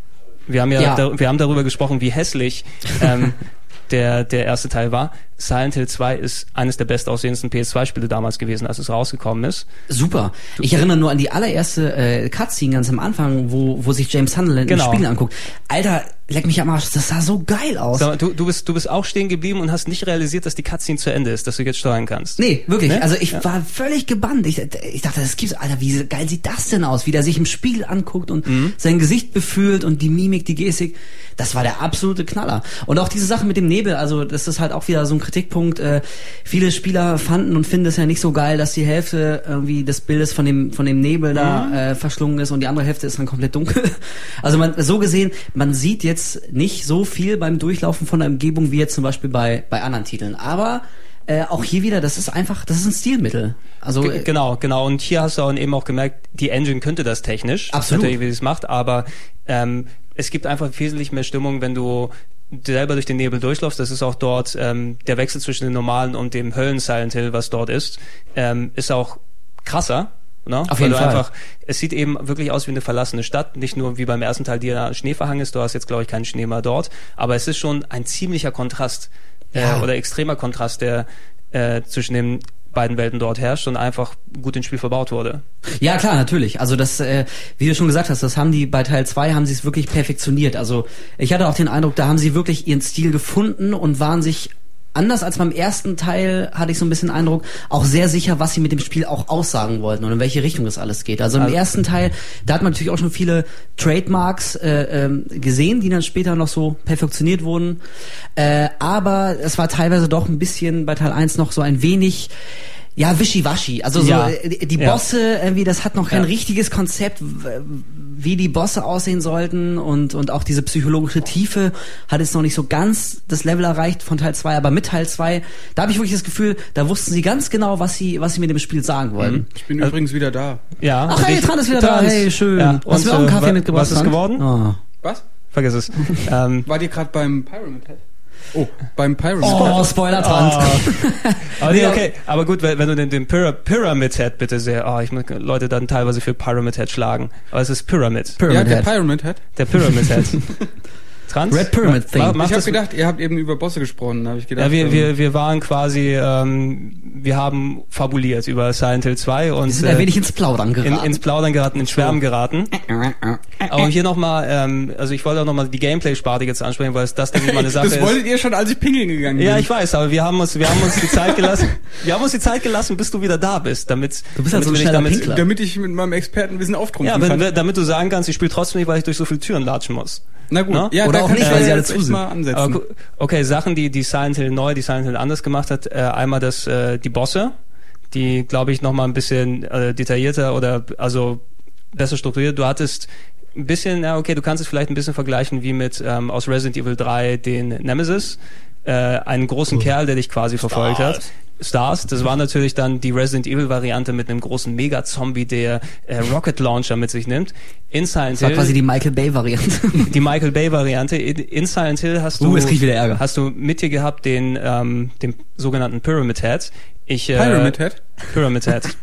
Wir haben ja, Ja. Da, wir haben darüber gesprochen, wie hässlich ähm, der, der erste Teil war. Silent Hill 2 ist eines der bestaussehendsten PS2-Spiele damals gewesen, als es rausgekommen ist. Super. Ich erinnere nur an die allererste äh, Cutscene ganz am Anfang, wo, wo sich James Sunderland Genau. im Spiel anguckt. Alter, leck mich am Arsch, das sah so geil aus. Mal, du, du, bist, du bist auch stehen geblieben und hast nicht realisiert, dass die Cutscene zu Ende ist, dass du jetzt steuern kannst. Nee, wirklich. Ne? Also ich Ja. war völlig gebannt. Ich, ich dachte, das gibt's, Alter, wie geil sieht das denn aus? Wie der sich im Spiegel anguckt und Mhm. sein Gesicht befühlt und die Mimik, die Gestik. Das war der absolute Knaller. Und auch diese Sache mit dem Nebel, also das ist halt auch wieder so ein Kritikpunkt. Äh, viele Spieler fanden und finden es ja nicht so geil, dass die Hälfte irgendwie des Bildes von dem, von dem Nebel Mhm. da äh, verschlungen ist und die andere Hälfte ist dann komplett dunkel. Also man, so gesehen, man sieht jetzt nicht so viel beim Durchlaufen von der Umgebung wie jetzt zum Beispiel bei, bei anderen Titeln. Aber äh, auch hier wieder, das ist einfach, das ist ein Stilmittel. Also G- äh, Genau, genau. Und hier hast du auch eben auch gemerkt, die Engine könnte das technisch. Absolut. Natürlich, wie sie es macht, aber ähm, es gibt einfach wesentlich mehr Stimmung, wenn du selber durch den Nebel durchläufst. Das ist auch dort ähm, der Wechsel zwischen dem normalen und dem Höllen Silent Hill, was dort ist, ähm, ist auch krasser. Ne? Auf Weil jeden du Fall. Einfach, es sieht eben wirklich aus wie eine verlassene Stadt, nicht nur wie beim ersten Teil, die ja Schnee verhangen ist. Du hast jetzt glaube ich keinen Schnee mehr dort, aber es ist schon ein ziemlicher Kontrast Ja. äh, oder extremer Kontrast, der äh, zwischen den beiden Welten dort herrscht und einfach gut ins Spiel verbaut wurde. Ja, klar, natürlich. Also das, äh, wie du schon gesagt hast, das haben die bei Teil 2 haben sie es wirklich perfektioniert. Also ich hatte auch den Eindruck, da haben sie wirklich ihren Stil gefunden und waren sich anders als beim ersten Teil hatte ich so ein bisschen Eindruck, auch sehr sicher, was sie mit dem Spiel auch aussagen wollten und in welche Richtung es alles geht. Also im Also- ersten Teil, da hat man natürlich auch schon viele Trademarks äh, ähm, gesehen, die dann später noch so perfektioniert wurden. Äh, aber es war teilweise doch ein bisschen bei Teil 1 noch so ein wenig ja, wischiwaschi. Also so Ja. äh, die Ja. Bosse, irgendwie, das hat noch kein Ja. richtiges Konzept, wie die Bosse aussehen sollten und, und auch diese psychologische Tiefe hat jetzt noch nicht so ganz das Level erreicht von Teil 2, aber mit Teil 2, da habe ich wirklich das Gefühl, da wussten sie ganz genau, was sie, was sie mit dem Spiel sagen wollten. Ich bin übrigens wieder da. Ja. Ach, hey. Tran ist wieder da. Trans. Hey, schön. Ja. Hast du mir auch einen äh, Kaffee mitgebracht? Was ist geworden? Oh. Was? Vergiss es. ähm, Wart ihr gerade beim Pyramid Head? Oh, beim Pyramid Oh. Spoiler Trans. aber nee, Ja. okay. Aber gut, wenn, wenn du den, den Pyra Pyramid Head bitte sehr, oh, ich muss Leute dann teilweise für Pyramid Head schlagen. Aber es ist Pyramid. Ja, Pyramid der Head. Pyramid Head. Der Pyramid Head. Trans? Red Pyramid Thing. Mach ich habe das- gedacht, ihr habt eben über Bosse gesprochen. Da habe ich gedacht, Ja, wir, ähm, wir, wir waren quasi, ähm, wir haben fabuliert über Silent Hill 2 und Wir sind ein äh, wenig ins Plaudern in, geraten. ins Plaudern geraten, ins Schwärmen geraten. Aber hier nochmal, ähm, also ich wollte auch nochmal die Gameplay-Sparte jetzt ansprechen, weil es das, denke ich, mal eine Sache das ist. wolltet ihr schon, als ich pingeln gegangen bin. Ja, ich weiß, aber wir haben uns, wir haben uns die Zeit gelassen. Wir haben uns die Zeit gelassen, bis du wieder da bist, damit. Du bist halt damit so schneller damit, Pinkler. Damit ich mit meinem Expertenwissen auftrumpfen Ja, kann. wenn, damit du sagen kannst, ich spiele trotzdem nicht, weil ich durch so viele Türen latschen muss. Na gut, Na? ja, Oder auch nicht, ich weil sie alle zu sind. mal ansetzen. Aber okay, Sachen, die die Silent Hill neu, die Silent Hill anders gemacht hat. Äh, einmal das, äh, die Bosse, die, glaube ich, noch mal ein bisschen äh, detaillierter oder also besser strukturiert. Du hattest ein bisschen, ja okay, du kannst es vielleicht ein bisschen vergleichen wie mit ähm, aus Resident Evil 3 den Nemesis. Äh, einen großen Kerl, der dich quasi verfolgt hat. Stars, das war natürlich dann die Resident Evil Variante mit einem großen Mega-Zombie, der äh, Rocket Launcher mit sich nimmt. In Silent Das war Hill quasi die Michael Bay Variante. die Michael Bay Variante. In, in Silent Hill hast du Uh, jetzt krieg ich wieder Ärger. hast du mit dir gehabt den ähm, den sogenannten Pyramid Head. Ich äh, Pyramid Head? Pyramid Head.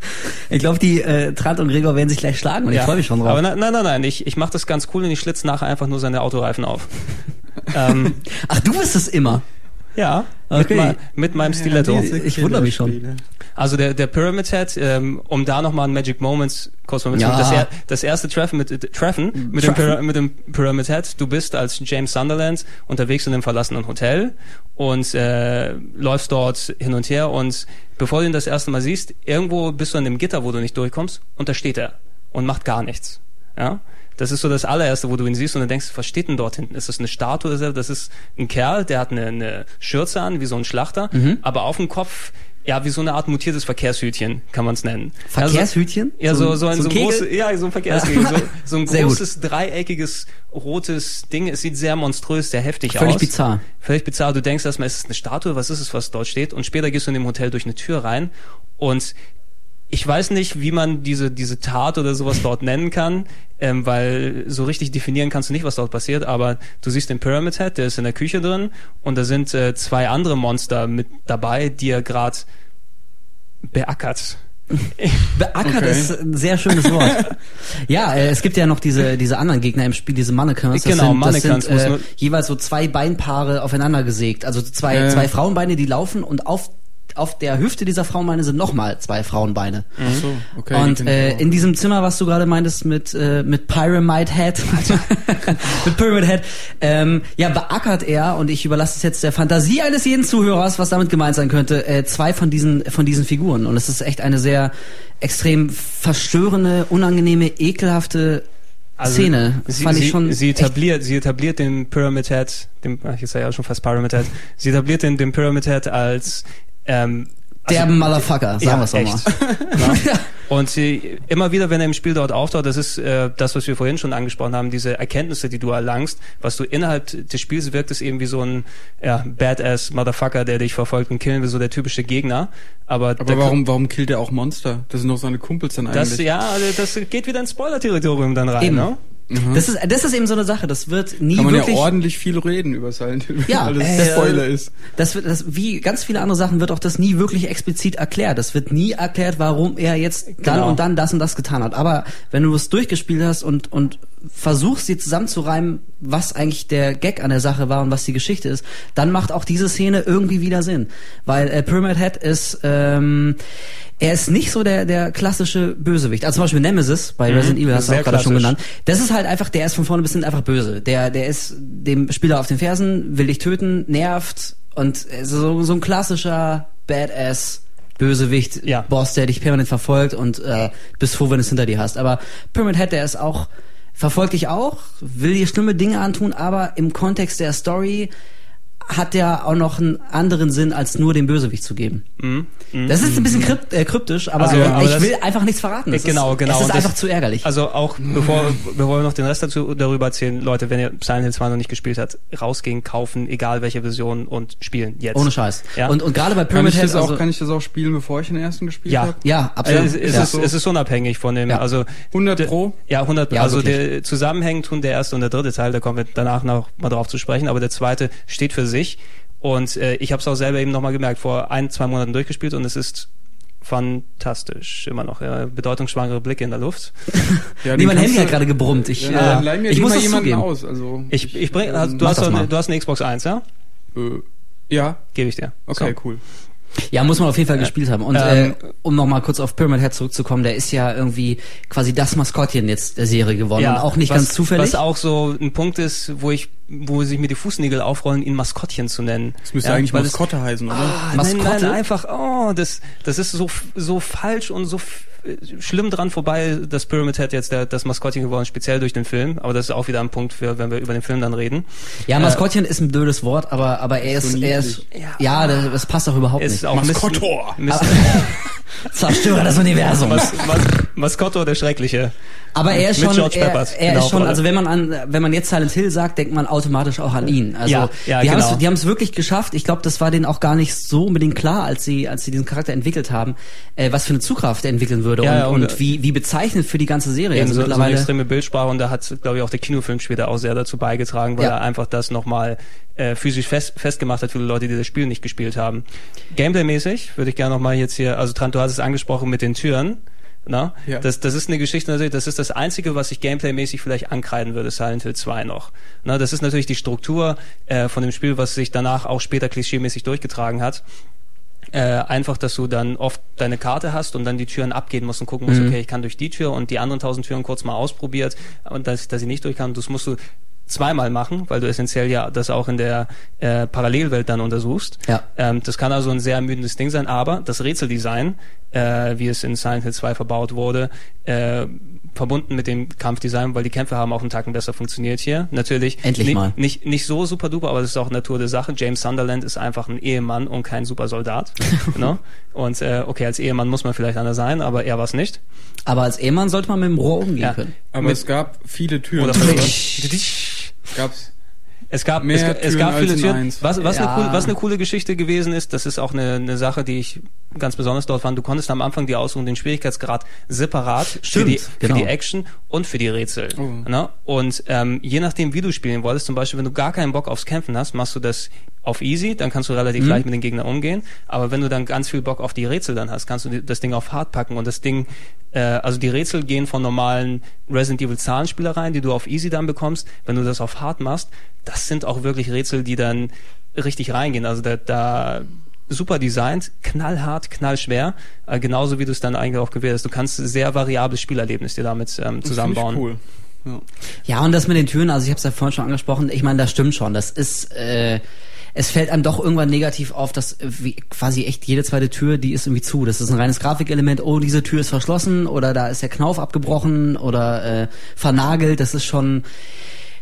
Ich glaube, die äh, Trant und Gregor werden sich gleich schlagen und ich freue mich schon drauf. Aber nein, nein, nein, nein. Ich, ich mache das ganz cool und ich schlitze nachher einfach nur seine Autoreifen auf. ähm, Ach, du bist es immer. Ja, Okay. mit, mit meinem Stiletto. Ich wundere mich schon. Also der, der Pyramid Head, ähm, um da nochmal ein Magic Moments kurz mal Ja. das, er, das erste Treffen mit, äh, Treffen mit, dem mit dem Pyramid Head. Du bist als James Sunderland unterwegs in einem verlassenen Hotel und äh, läufst dort hin und her und bevor du ihn das erste Mal siehst, irgendwo bist du an dem Gitter, wo du nicht durchkommst und da steht er und macht gar nichts. Ja? Das ist so das allererste, wo du ihn siehst und dann denkst, was steht denn dort hinten? Ist das eine Statue? oder so? Das ist ein Kerl, der hat eine, eine Schürze an, wie so ein Schlachter, aber auf dem Kopf, ja, wie so eine Art mutiertes Verkehrshütchen, kann man es nennen. Verkehrshütchen? Ja, so, so, ein, so, ein Kegel? großes, ja, so ein Verkehrshütchen. So, so ein großes, dreieckiges, rotes Ding. Es sieht sehr monströs, sehr heftig Völlig aus. bizarr. Völlig bizarr. Du denkst erstmal, ist es eine Statue? Was ist es, was dort steht? Und später gehst du in dem Hotel durch eine Tür rein und ich weiß nicht, wie man diese, diese Tat oder sowas dort nennen kann, ähm, weil so richtig definieren kannst du nicht, was dort passiert, aber du siehst den Pyramid Head, der ist in der Küche drin und da sind äh, zwei andere Monster mit dabei, die er gerade beackert. Beackert Okay. ist ein sehr schönes Wort. ja, äh, es gibt ja noch diese, diese anderen Gegner im Spiel, diese Mannequins. Das Genau, sind, das Mannequins, sind äh, jeweils so zwei Beinpaare aufeinander gesägt. Also zwei, ja. zwei Frauenbeine, die laufen und auf, auf der Hüfte dieser Frauenbeine sind nochmal zwei Frauenbeine. Ach so, okay. und äh, in diesem Zimmer, was du gerade meintest mit äh, mit Pyramid Head, mit Pyramid Head, ähm, ja beackert er und ich überlasse es jetzt der Fantasie eines jeden Zuhörers, was damit gemeint sein könnte, äh, zwei von diesen von diesen Figuren und es ist echt eine sehr extrem verstörende, unangenehme, ekelhafte Szene. Das Also sie, fand ich schon sie etabliert, sie etabliert den Pyramid Head, dem, ach, ich sage ja schon fast Pyramid Head, sie etabliert den, den Pyramid Head als ähm, der Motherfucker, sagen ja, wir es doch mal. Ja. Und sie, immer wieder, wenn er im Spiel dort auftaucht, das ist äh, das, was wir vorhin schon angesprochen haben, diese Erkenntnisse, die du erlangst, was du innerhalb des Spiels wirkt, ist eben wie so ein ja, Badass Motherfucker, der dich verfolgt und killen will, so der typische Gegner. Aber, Aber warum, warum killt er auch Monster? Das sind doch seine Kumpels dann eigentlich. das, ja, das geht wieder ins Spoiler-Territorium dann rein, Eben. ne? Das ist das ist eben so eine Sache, das wird nie Kann man wirklich ja ordentlich viel reden über Silent Hill, Ja, alles äh, Spoiler ist. Das wird, das, wie ganz viele andere Sachen wird auch das nie wirklich explizit erklärt. Das wird nie erklärt, warum er jetzt dann Genau. und dann das und das getan hat. Aber wenn du es durchgespielt hast und, und versuchst, dir zusammenzureimen, was eigentlich der Gag an der Sache war und was die Geschichte ist, dann macht auch diese Szene irgendwie wieder Sinn. Weil äh, Pyramid Head ist, ähm, er ist nicht so der, der klassische Bösewicht. Also zum Beispiel Nemesis bei Resident Evil hast du auch gerade schon genannt. Das ist halt einfach, der ist von vorne bis hinten einfach böse. Der, der ist dem Spieler auf den Fersen, will dich töten, nervt und so, so ein klassischer Badass Bösewicht, Ja. Boss, der dich permanent verfolgt und äh, bist froh, wenn du es hinter dir hast. Aber Pyramid Head, der ist auch, verfolgt dich auch, will dir schlimme Dinge antun, aber im Kontext der Story hat der auch noch einen anderen Sinn, als nur den Bösewicht zu geben. Das ist ein bisschen krypt, äh, kryptisch, aber, Also, äh, aber ich das- will einfach nichts verraten. Es genau, ist, genau. Es ist Und das- einfach zu ärgerlich. Also auch bevor, bevor wir noch den Rest dazu darüber erzählen, Leute, wenn ihr Silent Hill 2 noch nicht gespielt habt, rausgehen, kaufen, egal welche Version und spielen jetzt. Ohne Scheiß. Ja. Und, und gerade bei Pyramid Head, das auch, also, kann ich das auch spielen, bevor ich den ersten gespielt Ja. habe? ja, Also absolut. es, es, ja. ist, es ist unabhängig von dem, Ja. also 100 de- Pro? Ja, 100 Ja, Also der zusammenhängend tun der erste und der dritte Teil, da kommen wir danach noch mal drauf zu sprechen, aber der zweite steht für sich und äh, ich habe es auch selber eben nochmal gemerkt, vor ein, zwei Monaten durchgespielt und es ist fantastisch, immer noch. Ja, bedeutungsschwangere Blicke in der Luft. Ja, nee, mein Handy hat gerade gebrummt. Ich, Ja, äh, dann leih mir ich muss mal das jemanden zugeben. aus. Also, Ich, ich bring, also, du, hast eine, du hast eine Xbox 1, ja? äh, ja, Gebe ich dir. okay, So. cool. Ja, muss man auf jeden Fall gespielt haben. Und Ähm, äh, um nochmal kurz auf Pyramid Head zurückzukommen, der ist ja irgendwie quasi das Maskottchen jetzt der Serie geworden. und auch nicht was, ganz zufällig. Was auch so ein Punkt ist, wo ich, wo sich mir die Fußnägel aufrollen, ihn Maskottchen zu nennen. Das müsste Ja, eigentlich weil das- Maskotte heißen, oder? Ah, Maskotte? Nein, nein, einfach, oh, das, das ist so, so falsch und so f- schlimm dran vorbei, dass Pyramid Head jetzt der, das Maskottchen geworden ist, speziell durch den Film. Aber das ist auch wieder ein Punkt für, wenn wir über den Film dann reden. ja, Maskottchen ist ein blödes Wort, aber aber er ist so er ist ja, das, das passt auch überhaupt nicht. ist auch Mis- Maskottor. Mis Zerstörer des Universums. Mas Mas Maskotto, der Schreckliche. Aber er ist schon, er, Peppers er in der ist schon, also wenn man an, wenn man jetzt Silent Hill sagt, denkt man automatisch auch an ihn. Also Ja, ja, die genau. haben es, wirklich geschafft. Ich glaube, das war denen auch gar nicht so unbedingt klar, als sie, als sie diesen Charakter entwickelt haben, äh, was für eine Zugkraft er entwickeln würde Ja, und, und, und wie, wie bezeichnend für die ganze Serie. Eben Also so, so eine mittlerweile. extreme Bildsprache und da hat, glaube ich, auch der Kinofilm später auch sehr dazu beigetragen, weil er einfach das nochmal äh, physisch fest, festgemacht hat für die Leute, die das Spiel nicht gespielt haben. Gameplay-mäßig würde ich gerne nochmal jetzt hier, also Trant, du hast es angesprochen mit den Türen. Na? Ja. Das, das ist eine Geschichte das ist das Einzige, was ich gameplay-mäßig vielleicht ankreiden würde, Silent Hill 2 noch. Na, das ist natürlich die Struktur äh, von dem Spiel, was sich danach auch später klischeemäßig durchgetragen hat. äh, einfach, dass du dann oft deine Karte hast und dann die Türen abgehen musst und gucken musst, Mhm. okay, ich kann durch die Tür und die anderen tausend Türen kurz mal ausprobiert und dass, dass ich nicht durch kann. Das musst du zweimal machen, weil du essentiell ja das auch in der äh, Parallelwelt dann untersuchst. Ja. Ähm, das kann also ein sehr ermüdendes Ding sein, aber das Rätseldesign, äh, wie es in Silent Hill 2 verbaut wurde, äh, verbunden mit dem Kampfdesign, weil die Kämpfe haben auch einen Tacken besser funktioniert hier. Natürlich Endlich mal. nicht nicht so super duper, aber das ist auch Natur der Sache. James Sunderland ist einfach ein Ehemann und kein super Soldat. ne? Und äh, okay, als Ehemann muss man vielleicht einer sein, aber er war es nicht. Aber als Ehemann sollte man mit dem Rohr umgehen Ja. können. Aber Mit- es gab viele Türen. Oder vielleicht. Gab's Es gab, Mehr es, es gab viele Türen. eins. Was, was, Ja. eine coole, was eine coole Geschichte gewesen ist, das ist auch eine, eine Sache, die ich ganz besonders dort fand. Du konntest am Anfang die aussuchen, den Schwierigkeitsgrad separat Stimmt, für, die, genau. für die Action und für die Rätsel. Oh. Ne? Und ähm, je nachdem, wie du spielen wolltest, zum Beispiel, wenn du gar keinen Bock aufs Kämpfen hast, machst du das auf easy, dann kannst du relativ Mhm. leicht mit den Gegnern umgehen. Aber wenn du dann ganz viel Bock auf die Rätsel dann hast, kannst du das Ding auf hart packen und das Ding, äh, also die Rätsel gehen von normalen Resident Evil Zahlenspielereien, die du auf easy dann bekommst. Wenn du das auf hart machst, das sind auch wirklich Rätsel, die dann richtig reingehen. Also da, da super designt, knallhart, knallschwer, äh, genauso wie du es dann eigentlich auch gewählt hast. Du kannst sehr variables Spielerlebnis dir damit ähm, das zusammenbauen. Cool. Ja. Ja, und das mit den Türen, also ich habe es ja vorhin schon angesprochen, ich meine, das stimmt schon. Das ist, äh, es fällt einem doch irgendwann negativ auf, dass äh, wie, quasi echt jede zweite Tür, die ist irgendwie zu. Das ist ein reines Grafikelement, oh, diese Tür ist verschlossen oder da ist der Knauf abgebrochen oder äh, vernagelt. Das ist schon,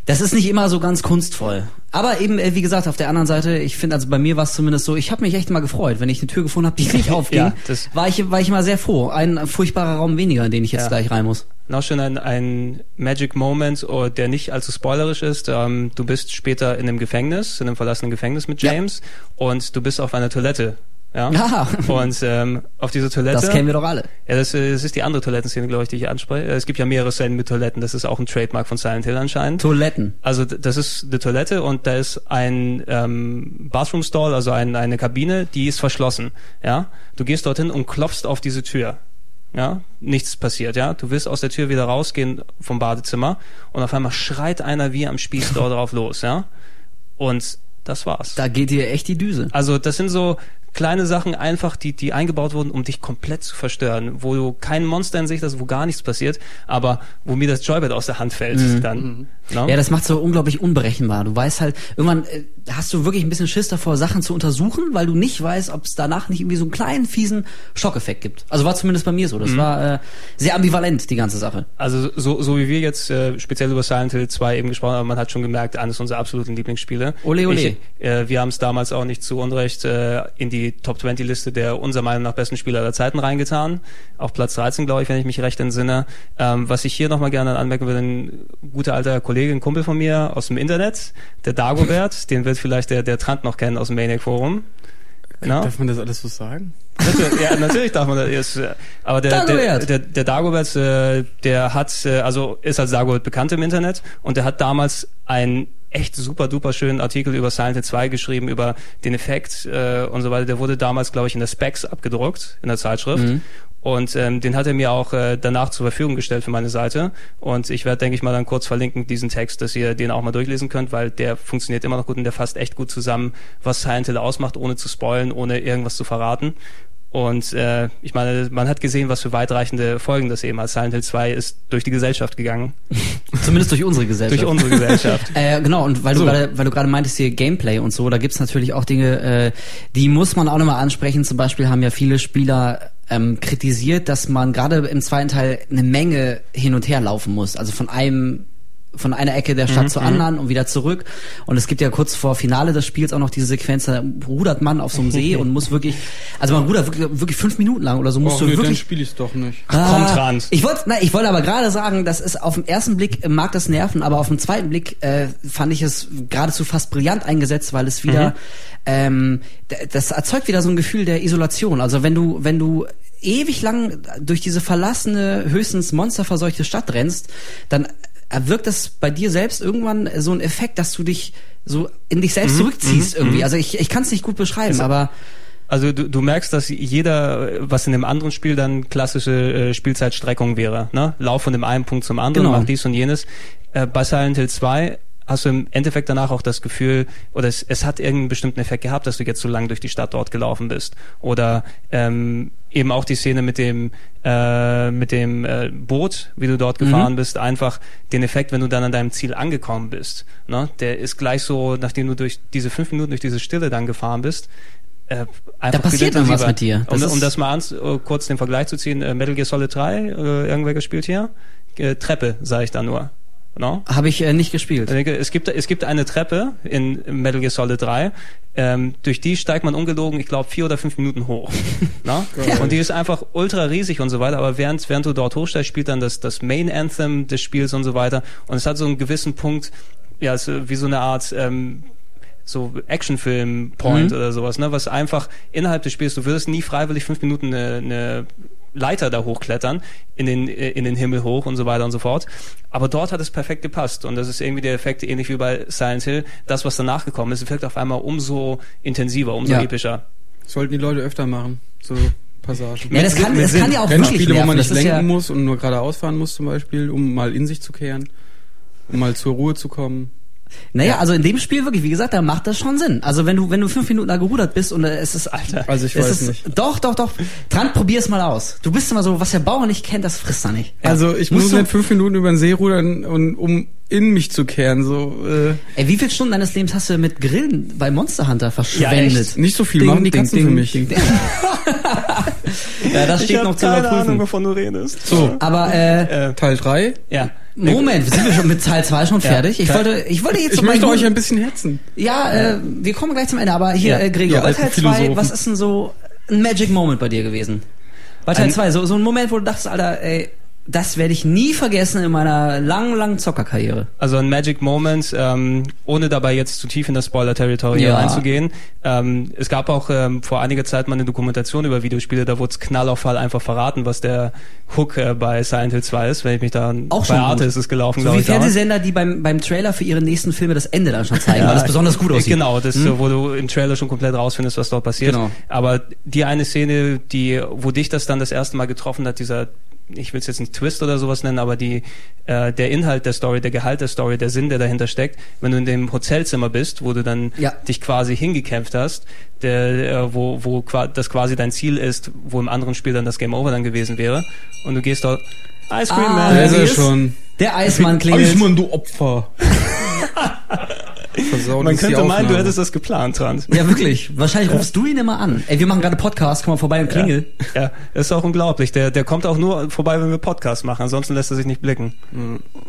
das ist nicht immer so ganz kunstvoll. Aber eben, äh, wie gesagt, auf der anderen Seite, ich finde, also bei mir war es zumindest so, ich habe mich echt mal gefreut, wenn ich eine Tür gefunden habe, die nicht aufging, Ja, war ich war ich mal sehr froh. Ein furchtbarer Raum weniger, in den ich jetzt Ja. gleich rein muss. Noch schon ein, ein Magic Moment, oh, der nicht allzu spoilerisch ist. Ähm, du bist später in einem Gefängnis, in einem verlassenen Gefängnis mit Ja. James und du bist auf einer Toilette. Ja. Ja. Und ähm, auf dieser Toilette. Das kennen wir doch alle. Ja, das, äh, das ist die andere Toilettenszene, glaube ich, die ich anspreche. Äh, Es gibt ja mehrere Szenen mit Toiletten. Das ist auch ein Trademark von Silent Hill anscheinend. Toiletten. Also das ist eine Toilette und da ist ein ähm, Bathroom Stall, also ein, eine Kabine, die ist verschlossen. Ja, du gehst dorthin und klopfst auf diese Tür. Ja, nichts passiert. Ja, du willst aus der Tür wieder rausgehen vom Badezimmer und auf einmal schreit einer wie am Spieß dort drauf los. Ja, und das war's. Da geht dir echt die Düse. Also das sind so kleine Sachen einfach, die, die eingebaut wurden, um dich komplett zu verstören, wo du kein Monster in Sicht hast, wo gar nichts passiert, aber wo mir das Joybed aus der Hand fällt dann. Ne? Ja, das macht so unglaublich unberechenbar. Du weißt halt, irgendwann äh, hast du wirklich ein bisschen Schiss davor, Sachen zu untersuchen, weil du nicht weißt, ob es danach nicht irgendwie so einen kleinen, fiesen Schockeffekt gibt. Also war zumindest bei mir so. Mhm. Das war äh, sehr ambivalent, die ganze Sache. Also so, so wie wir jetzt äh, speziell über Silent Hill 2 eben gesprochen haben, man hat schon gemerkt, eines unserer absoluten Lieblingsspiele. Ole, ole. Ich, äh, wir haben es damals auch nicht zu Unrecht äh, in die Top 20 Liste der unserer Meinung nach besten Spieler aller Zeiten reingetan. Auf Platz 13, glaube ich, wenn ich mich recht entsinne. Ähm, was ich hier nochmal gerne anmerken will, ein guter alter Kollege, ein Kumpel von mir aus dem Internet, der Dagobert, den wird vielleicht der, der Trant noch kennen aus dem Maniac Forum. Na? Darf man das alles so sagen? Natürlich, ja, natürlich darf man das. Ist, äh, aber der, Dagobert. der, der Dagobert, äh, der hat, äh, also ist als Dagobert bekannt im Internet und der hat damals einen echt super duper schönen Artikel über Silent Hill 2 geschrieben, über den Effekt äh, und so weiter. Der wurde damals, glaube ich, in der Specs abgedruckt, in der Zeitschrift. Mhm. Und ähm, den hat er mir auch äh, danach zur Verfügung gestellt für meine Seite. Und ich werde, denke ich mal, dann kurz verlinken, diesen Text, dass ihr den auch mal durchlesen könnt, weil der funktioniert immer noch gut und der fasst echt gut zusammen, was Silent Hill ausmacht, ohne zu spoilen, ohne irgendwas zu verraten. Und äh, ich meine, man hat gesehen, was für weitreichende Folgen das eben hat. Silent Hill 2 ist durch die Gesellschaft gegangen. Zumindest durch unsere Gesellschaft. Durch unsere Gesellschaft. Äh, genau, und weil So. du gerade, weil du gerade meintest hier Gameplay und so, da gibt's natürlich auch Dinge, äh, die muss man auch nochmal ansprechen. Zum Beispiel haben ja viele Spieler ähm, kritisiert, dass man gerade im zweiten Teil eine Menge hin und her laufen muss. Also von einem von einer Ecke der Stadt zur anderen und wieder zurück. Und es gibt ja kurz vor Finale des Spiels auch noch diese Sequenz, da rudert man auf so einem See und muss wirklich, also man rudert wirklich, wirklich fünf Minuten lang oder so, musst Och, du nee, dann wirklich spiele ich doch nicht. Ach, komm. Ah, Ich wollte, na, ich wollte aber gerade sagen, das ist auf den ersten Blick äh, mag das nerven, aber auf den zweiten Blick äh, fand ich es geradezu fast brillant eingesetzt, weil es wieder, ähm, d- das erzeugt wieder so ein Gefühl der Isolation. Also wenn du, wenn du ewig lang durch diese verlassene, höchstens monsterverseuchte Stadt rennst, dann erwirkt das bei dir selbst irgendwann so ein Effekt, dass du dich so in dich selbst zurückziehst irgendwie. Also ich, ich kann es nicht gut beschreiben, aber Also du, du merkst, dass jeder, äh, was in dem anderen Spiel dann klassische äh, Spielzeitstreckung wäre. Ne? Lauf von dem einen Punkt zum anderen, Genau. mach dies und jenes. Äh, bei Silent Hill 2 hast du im Endeffekt danach auch das Gefühl, oder es, es hat irgendeinen bestimmten Effekt gehabt, dass du jetzt so lang durch die Stadt dort gelaufen bist. Oder ähm, eben auch die Szene mit dem äh, mit dem äh, Boot, wie du dort gefahren Mhm. bist, einfach den Effekt, wenn du dann an deinem Ziel angekommen bist. Ne? Der ist gleich so, nachdem du durch diese fünf Minuten durch diese Stille dann gefahren bist, äh, einfach Da passiert dann was mit dir. Das um, um das mal ans, äh, kurz den Vergleich zu ziehen, äh, Metal Gear Solid 3, äh, irgendwer gespielt hier? Äh, Treppe, sage ich da nur. No? Habe ich äh, nicht gespielt. Denke, es gibt, es gibt eine Treppe in Metal Gear Solid 3, ähm, durch die steigt man ungelogen, ich glaube, vier oder fünf Minuten hoch. Na? Und die ist einfach ultra riesig und so weiter, aber während, während du dort hochsteigst, spielt dann das, das Main Anthem des Spiels und so weiter. Und es hat so einen gewissen Punkt, ja, es wie so eine Art, ähm, so Actionfilm-Point Mhm. oder sowas, ne? Was einfach innerhalb des Spiels, du würdest nie freiwillig fünf Minuten eine, eine Leiter da hochklettern, in den, äh, in den Himmel hoch und so weiter und so fort. Aber dort hat es perfekt gepasst. Und das ist irgendwie der Effekt, ähnlich wie bei Silent Hill. Das, was danach gekommen ist, wirkt auf einmal umso intensiver, umso Ja. epischer. Sollten die Leute öfter machen, so Passagen. Ja, das kann, das kann ja auch wirklich Rennspiele, wo nerven. man nicht lenken ja, muss und nur geradeaus fahren muss zum Beispiel, um mal in sich zu kehren, um mal zur Ruhe zu kommen. Naja, also in dem Spiel wirklich, wie gesagt, da macht das schon Sinn. Also wenn du, wenn du fünf Minuten da gerudert bist und äh, es ist, Alter. Also ich es weiß ist, nicht. Doch, doch, doch. Trant, probier's mal aus. Du bist immer so, was der Bauer nicht kennt, das frisst er nicht. Also ich Musst muss nicht fünf Minuten über den See rudern, und, um in mich zu kehren. So äh, Ey, wie viele Stunden deines Lebens hast du mit Grillen bei Monster Hunter verschwendet? echt? nicht so viel Ding, machen die Katzen ding, für mich. ding. ja, das steht noch zu überprüfen. wovon du redest. So, Aber äh, Äh, Teil drei. ja. Moment, sind wir schon mit Teil 2 schon Ja. fertig? Ich Ja. wollte, ich wollte jetzt Ich möchte euch ein bisschen hetzen. Ja, äh, wir kommen gleich zum Ende, aber hier, Ja. äh, Gregor, Ja, bei Teil 2, Philosophen. was ist denn so ein Magic Moment bei dir gewesen? Bei Teil Ein- 2, so, so ein Moment, wo du dachtest, Alter, ey, das werde ich nie vergessen in meiner langen, langen Zockerkarriere. Also ein Magic Moment, ähm, ohne dabei jetzt zu tief in das Spoiler-Territory Ja. reinzugehen. Ähm, es gab auch ähm, vor einiger Zeit mal eine Dokumentation über Videospiele, da wurde es knallauffall einfach verraten, was der Hook äh, bei Silent Hill 2 ist, wenn ich mich da Auch bei schon Arte gut. ist es gelaufen, So glaube wie ich. Fernsehsender, die beim, beim Trailer für ihre nächsten Filme das Ende dann schon zeigen, weil das besonders gut aussieht. Genau, das, äh, wo du im Trailer schon komplett rausfindest, was dort passiert. Genau. Aber die eine Szene, die, wo dich das dann das erste Mal getroffen hat, dieser, ich will es jetzt nicht Twist oder sowas nennen, aber die, äh, der Inhalt der Story, der Gehalt der Story, der Sinn, der dahinter steckt, wenn du in dem Hotelzimmer bist, wo du dann Ja. dich quasi hingekämpft hast, der, äh, wo, wo qua- das quasi dein Ziel ist, wo im anderen Spiel dann das Game Over dann gewesen wäre, und du gehst dort, Ice Cream Ah, Man. Da ist wie er ist- schon. Der Eismann klingelt. Eismann, du Opfer. Versaut Man könnte meinen, du hättest das geplant, Trant. Ja, wirklich. Wahrscheinlich rufst du ihn immer an. Ey, wir machen gerade Podcast, komm mal vorbei und klingel. Ja, das ist auch unglaublich. Der, der kommt auch nur vorbei, wenn wir Podcast machen. Ansonsten lässt er sich nicht blicken.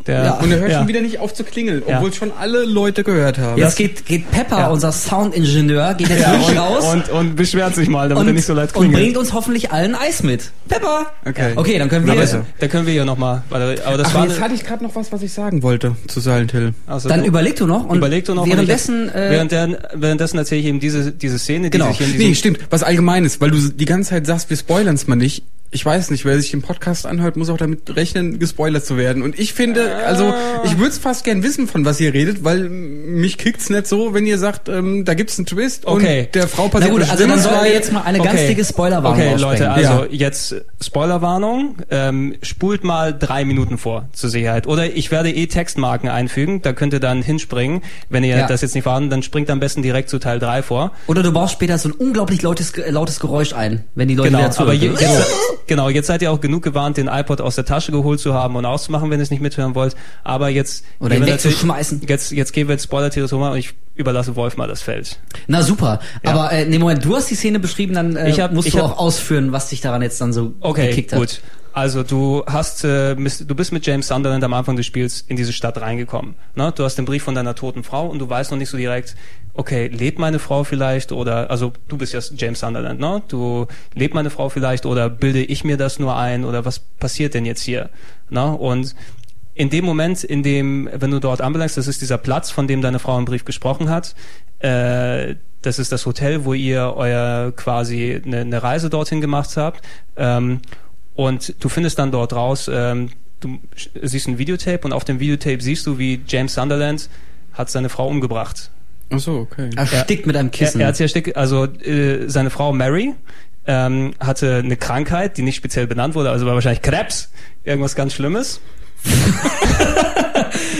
Der, Ja. Und er hört ja. schon wieder nicht auf zu klingeln, Ja. obwohl schon alle Leute gehört haben. Jetzt geht, geht Pepper, Ja. unser Soundingenieur, geht jetzt Ja, wirklich raus und, und beschwert sich mal, damit er nicht so leid und klingelt. bringt uns hoffentlich allen Eis mit. Pepper! Okay. Okay, dann können wir Na, jetzt, besser. Da können wir ja nochmal. Aber das Ach, war jetzt eine, hatte ich gerade noch was, was ich sagen wollte zu Silent Hill. also dann du- überleg du noch und überleg du noch. währenddessen, äh, währenddessen, währenddessen erzähle ich eben diese, diese Szene, die Genau. sich in Nee, stimmt. Was Allgemeines, weil du die ganze Zeit sagst, wir spoilern's mal nicht. Ich weiß nicht, wer sich den Podcast anhört, muss auch damit rechnen, gespoilert zu werden. Und ich finde, also ich würde es fast gern wissen, von was ihr redet, weil mich kickt's nicht so, wenn ihr sagt, ähm, da gibt's einen Twist Okay. und der Frau na passiert gut, was also dann sollen wir jetzt mal eine ganz Okay. dicke Spoilerwarnung Okay. Leute, also Ja. jetzt Spoilerwarnung. Ähm, spult mal drei Minuten vor zur Sicherheit. Oder ich werde eh Textmarken einfügen. Da könnt ihr dann hinspringen. Wenn ihr Ja. das jetzt nicht vorhanden, dann springt am besten direkt zu Teil 3 vor. Oder du baust später so ein unglaublich lautes, lautes Geräusch ein, wenn die Leute Genau, wieder aber je, jetzt, genau, jetzt seid ihr auch genug gewarnt, den iPod aus der Tasche geholt zu haben und auszumachen, wenn ihr es nicht mithören wollt. Aber jetzt Oder gehen wir wegzuschmeißen. Jetzt, jetzt gehen wir ins Spoiler-Territorium und ich überlasse Wolf mal das Feld. Na super. Ja. Aber äh, nee, Moment, du hast die Szene beschrieben, dann äh, Ich hab- musst ich du hab- auch ausführen, was dich daran jetzt dann so Okay, gekickt hat. gut. Also du hast, äh, du bist mit James Sunderland am Anfang des Spiels in diese Stadt reingekommen. Ne? Du hast den Brief von deiner toten Frau und du weißt noch nicht so direkt, okay, lebt meine Frau vielleicht oder, also du bist ja James Sunderland, ne? Du lebt meine Frau vielleicht oder bilde ich mir das nur ein oder was passiert denn jetzt hier? Ne? Und in dem Moment, in dem, wenn du dort anbelangst, das ist dieser Platz, von dem deine Frau im Brief gesprochen hat, äh, das ist das Hotel, wo ihr euer quasi eine, eine Reise dorthin gemacht habt. Ähm, und du findest dann dort raus, ähm, du siehst ein Videotape und auf dem Videotape siehst du, wie James Sunderland hat seine Frau umgebracht. Ach so, okay. Erstickt mit einem Kissen. Er, er hat sie erstickt, also äh, seine Frau Mary ähm, hatte eine Krankheit, die nicht speziell benannt wurde, also war wahrscheinlich Krebs, irgendwas ganz Schlimmes.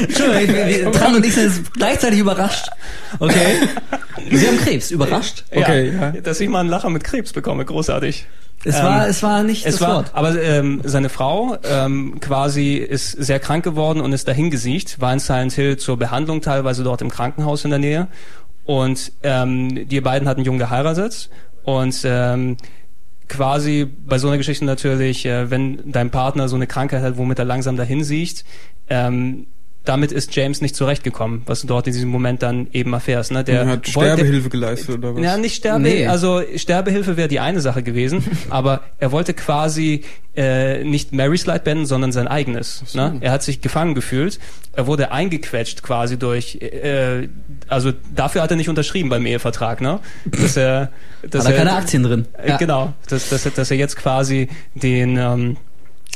Entschuldigung, Tran und ich sind jetzt gleichzeitig überrascht. Okay. Sie haben Krebs, überrascht. Okay, ja, ja. Dass ich mal einen Lacher mit Krebs bekomme, großartig. Es Ähm, war, es war nicht Es das war, Wort. aber ähm, seine Frau ähm, quasi ist sehr krank geworden und ist dahin gesiegt, war in Silent Hill zur Behandlung teilweise dort im Krankenhaus in der Nähe. Und ähm, die beiden hatten jung geheiratet und ähm, quasi bei so einer Geschichte natürlich, äh, wenn dein Partner so eine Krankheit hat, womit er langsam dahin sieht, ähm, damit ist James nicht zurechtgekommen, was du dort in diesem Moment dann eben erfährst. Ne? Der hat wollte- Sterbehilfe geleistet oder was? ja, nicht Sterbe, Nee. also Sterbehilfe wäre die eine Sache gewesen, aber er wollte quasi äh, nicht Mary's Light beenden, sondern sein eigenes. Ne? Er hat sich gefangen gefühlt, er wurde eingequetscht quasi durch, äh, also dafür hat er nicht unterschrieben beim Ehevertrag, ne? Dass er, dass Hat er keine Aktien drin. äh, Genau, dass, dass, er- dass er jetzt quasi den ähm,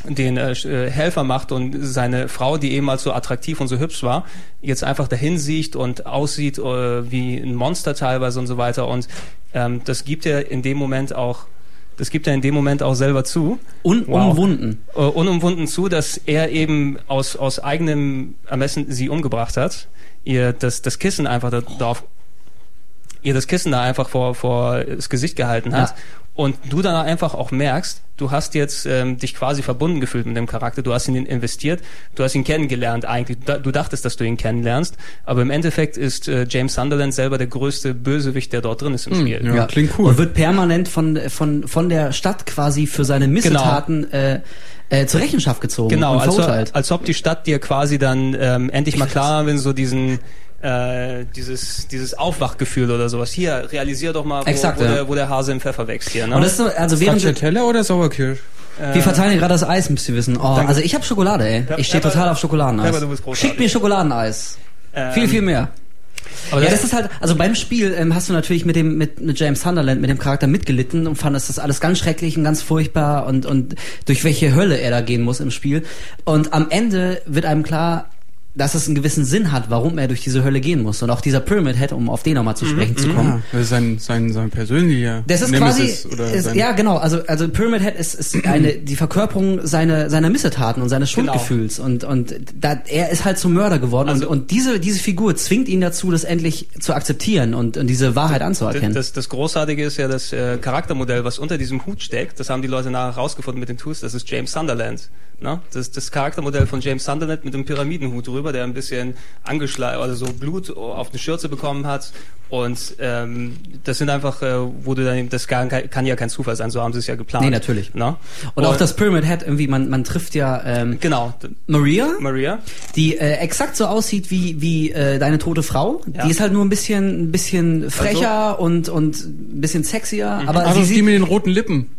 den äh, äh, Helfer macht und seine Frau, die ehemals so attraktiv und so hübsch war, jetzt einfach dahin sieht und aussieht äh, wie ein Monster teilweise und so weiter. Und ähm, das gibt er in dem Moment auch, das gibt er in dem Moment auch selber zu. Unumwunden. Äh, unumwunden zu, dass er eben aus, aus eigenem Ermessen sie umgebracht hat. Ihr das, das Kissen einfach da drauf, ihr das Kissen da einfach vor, vor das Gesicht gehalten hat. Ja. Und du dann einfach auch merkst, du hast jetzt ähm, dich quasi verbunden gefühlt mit dem Charakter, du hast in ihn investiert, du hast ihn kennengelernt eigentlich. Du dachtest, dass du ihn kennenlernst, aber im Endeffekt ist äh, James Sunderland selber der größte Bösewicht, der dort drin ist im Spiel. ja. klingt cool. Und wird permanent von, von, von der Stadt quasi für seine Missetaten äh, äh, zur Rechenschaft gezogen Genau, und als, verurteilt. als ob die Stadt dir quasi dann ähm, endlich mal klar will, so diesen äh, dieses dieses Aufwachgefühl oder sowas. Hier, realisier doch mal, wo, Exakt, wo, ja. der, wo der Hase im Pfeffer wächst hier. Ne? und das ist so, also während Stracciatella oder Sauerkirsch? wir verteilen hier gerade das Eis, müsst ihr wissen. Oh, Danke. also ich habe Schokolade, ey. Ich stehe total auf Schokoladeneis. Schickt mir Schokoladeneis. Ähm, Viel, viel mehr. aber ja, das ist halt, also beim Spiel ähm, hast du natürlich mit dem mit, mit James Sunderland, mit dem Charakter mitgelitten und fandest das alles ganz schrecklich und ganz furchtbar und und durch welche Hölle er da gehen muss im Spiel. Und am Ende wird einem klar, dass es einen gewissen Sinn hat, warum er durch diese Hölle gehen muss. Und auch dieser Pyramid Head, um auf den nochmal zu sprechen zu kommen. Ah, das ist sein, sein, sein persönlicher Das ist Nemesis quasi, oder ist, ja genau, also also Pyramid Head ist, ist eine die Verkörperung seiner seiner Missetaten und seines Genau. Schuldgefühls und und da, er ist halt zum Mörder geworden Also- und, und diese diese Figur zwingt ihn dazu, das endlich zu akzeptieren und, und diese Wahrheit anzuerkennen. Das, das Großartige ist ja das äh, Charaktermodell, was unter diesem Hut steckt. Das haben die Leute nachher rausgefunden mit den Tools. Das ist James Sunderland. Ne? Das das Charaktermodell von James Sunderland mit dem Pyramidenhut drüber, der ein bisschen angeschlagen, also so Blut auf eine Schürze bekommen hat. Und ähm, das sind einfach, äh, wo du dann, das kann, kann ja kein Zufall sein. So haben sie es ja geplant. Nee, natürlich. Ne? und auch das Pyramid Head irgendwie, man man trifft ja ähm, Genau. Maria, Maria. die äh, exakt so aussieht wie wie äh, deine tote Frau. Ja. Die ist halt nur ein bisschen ein bisschen frecher und und ein bisschen sexier, aber Ach, sie die mit den roten Lippen.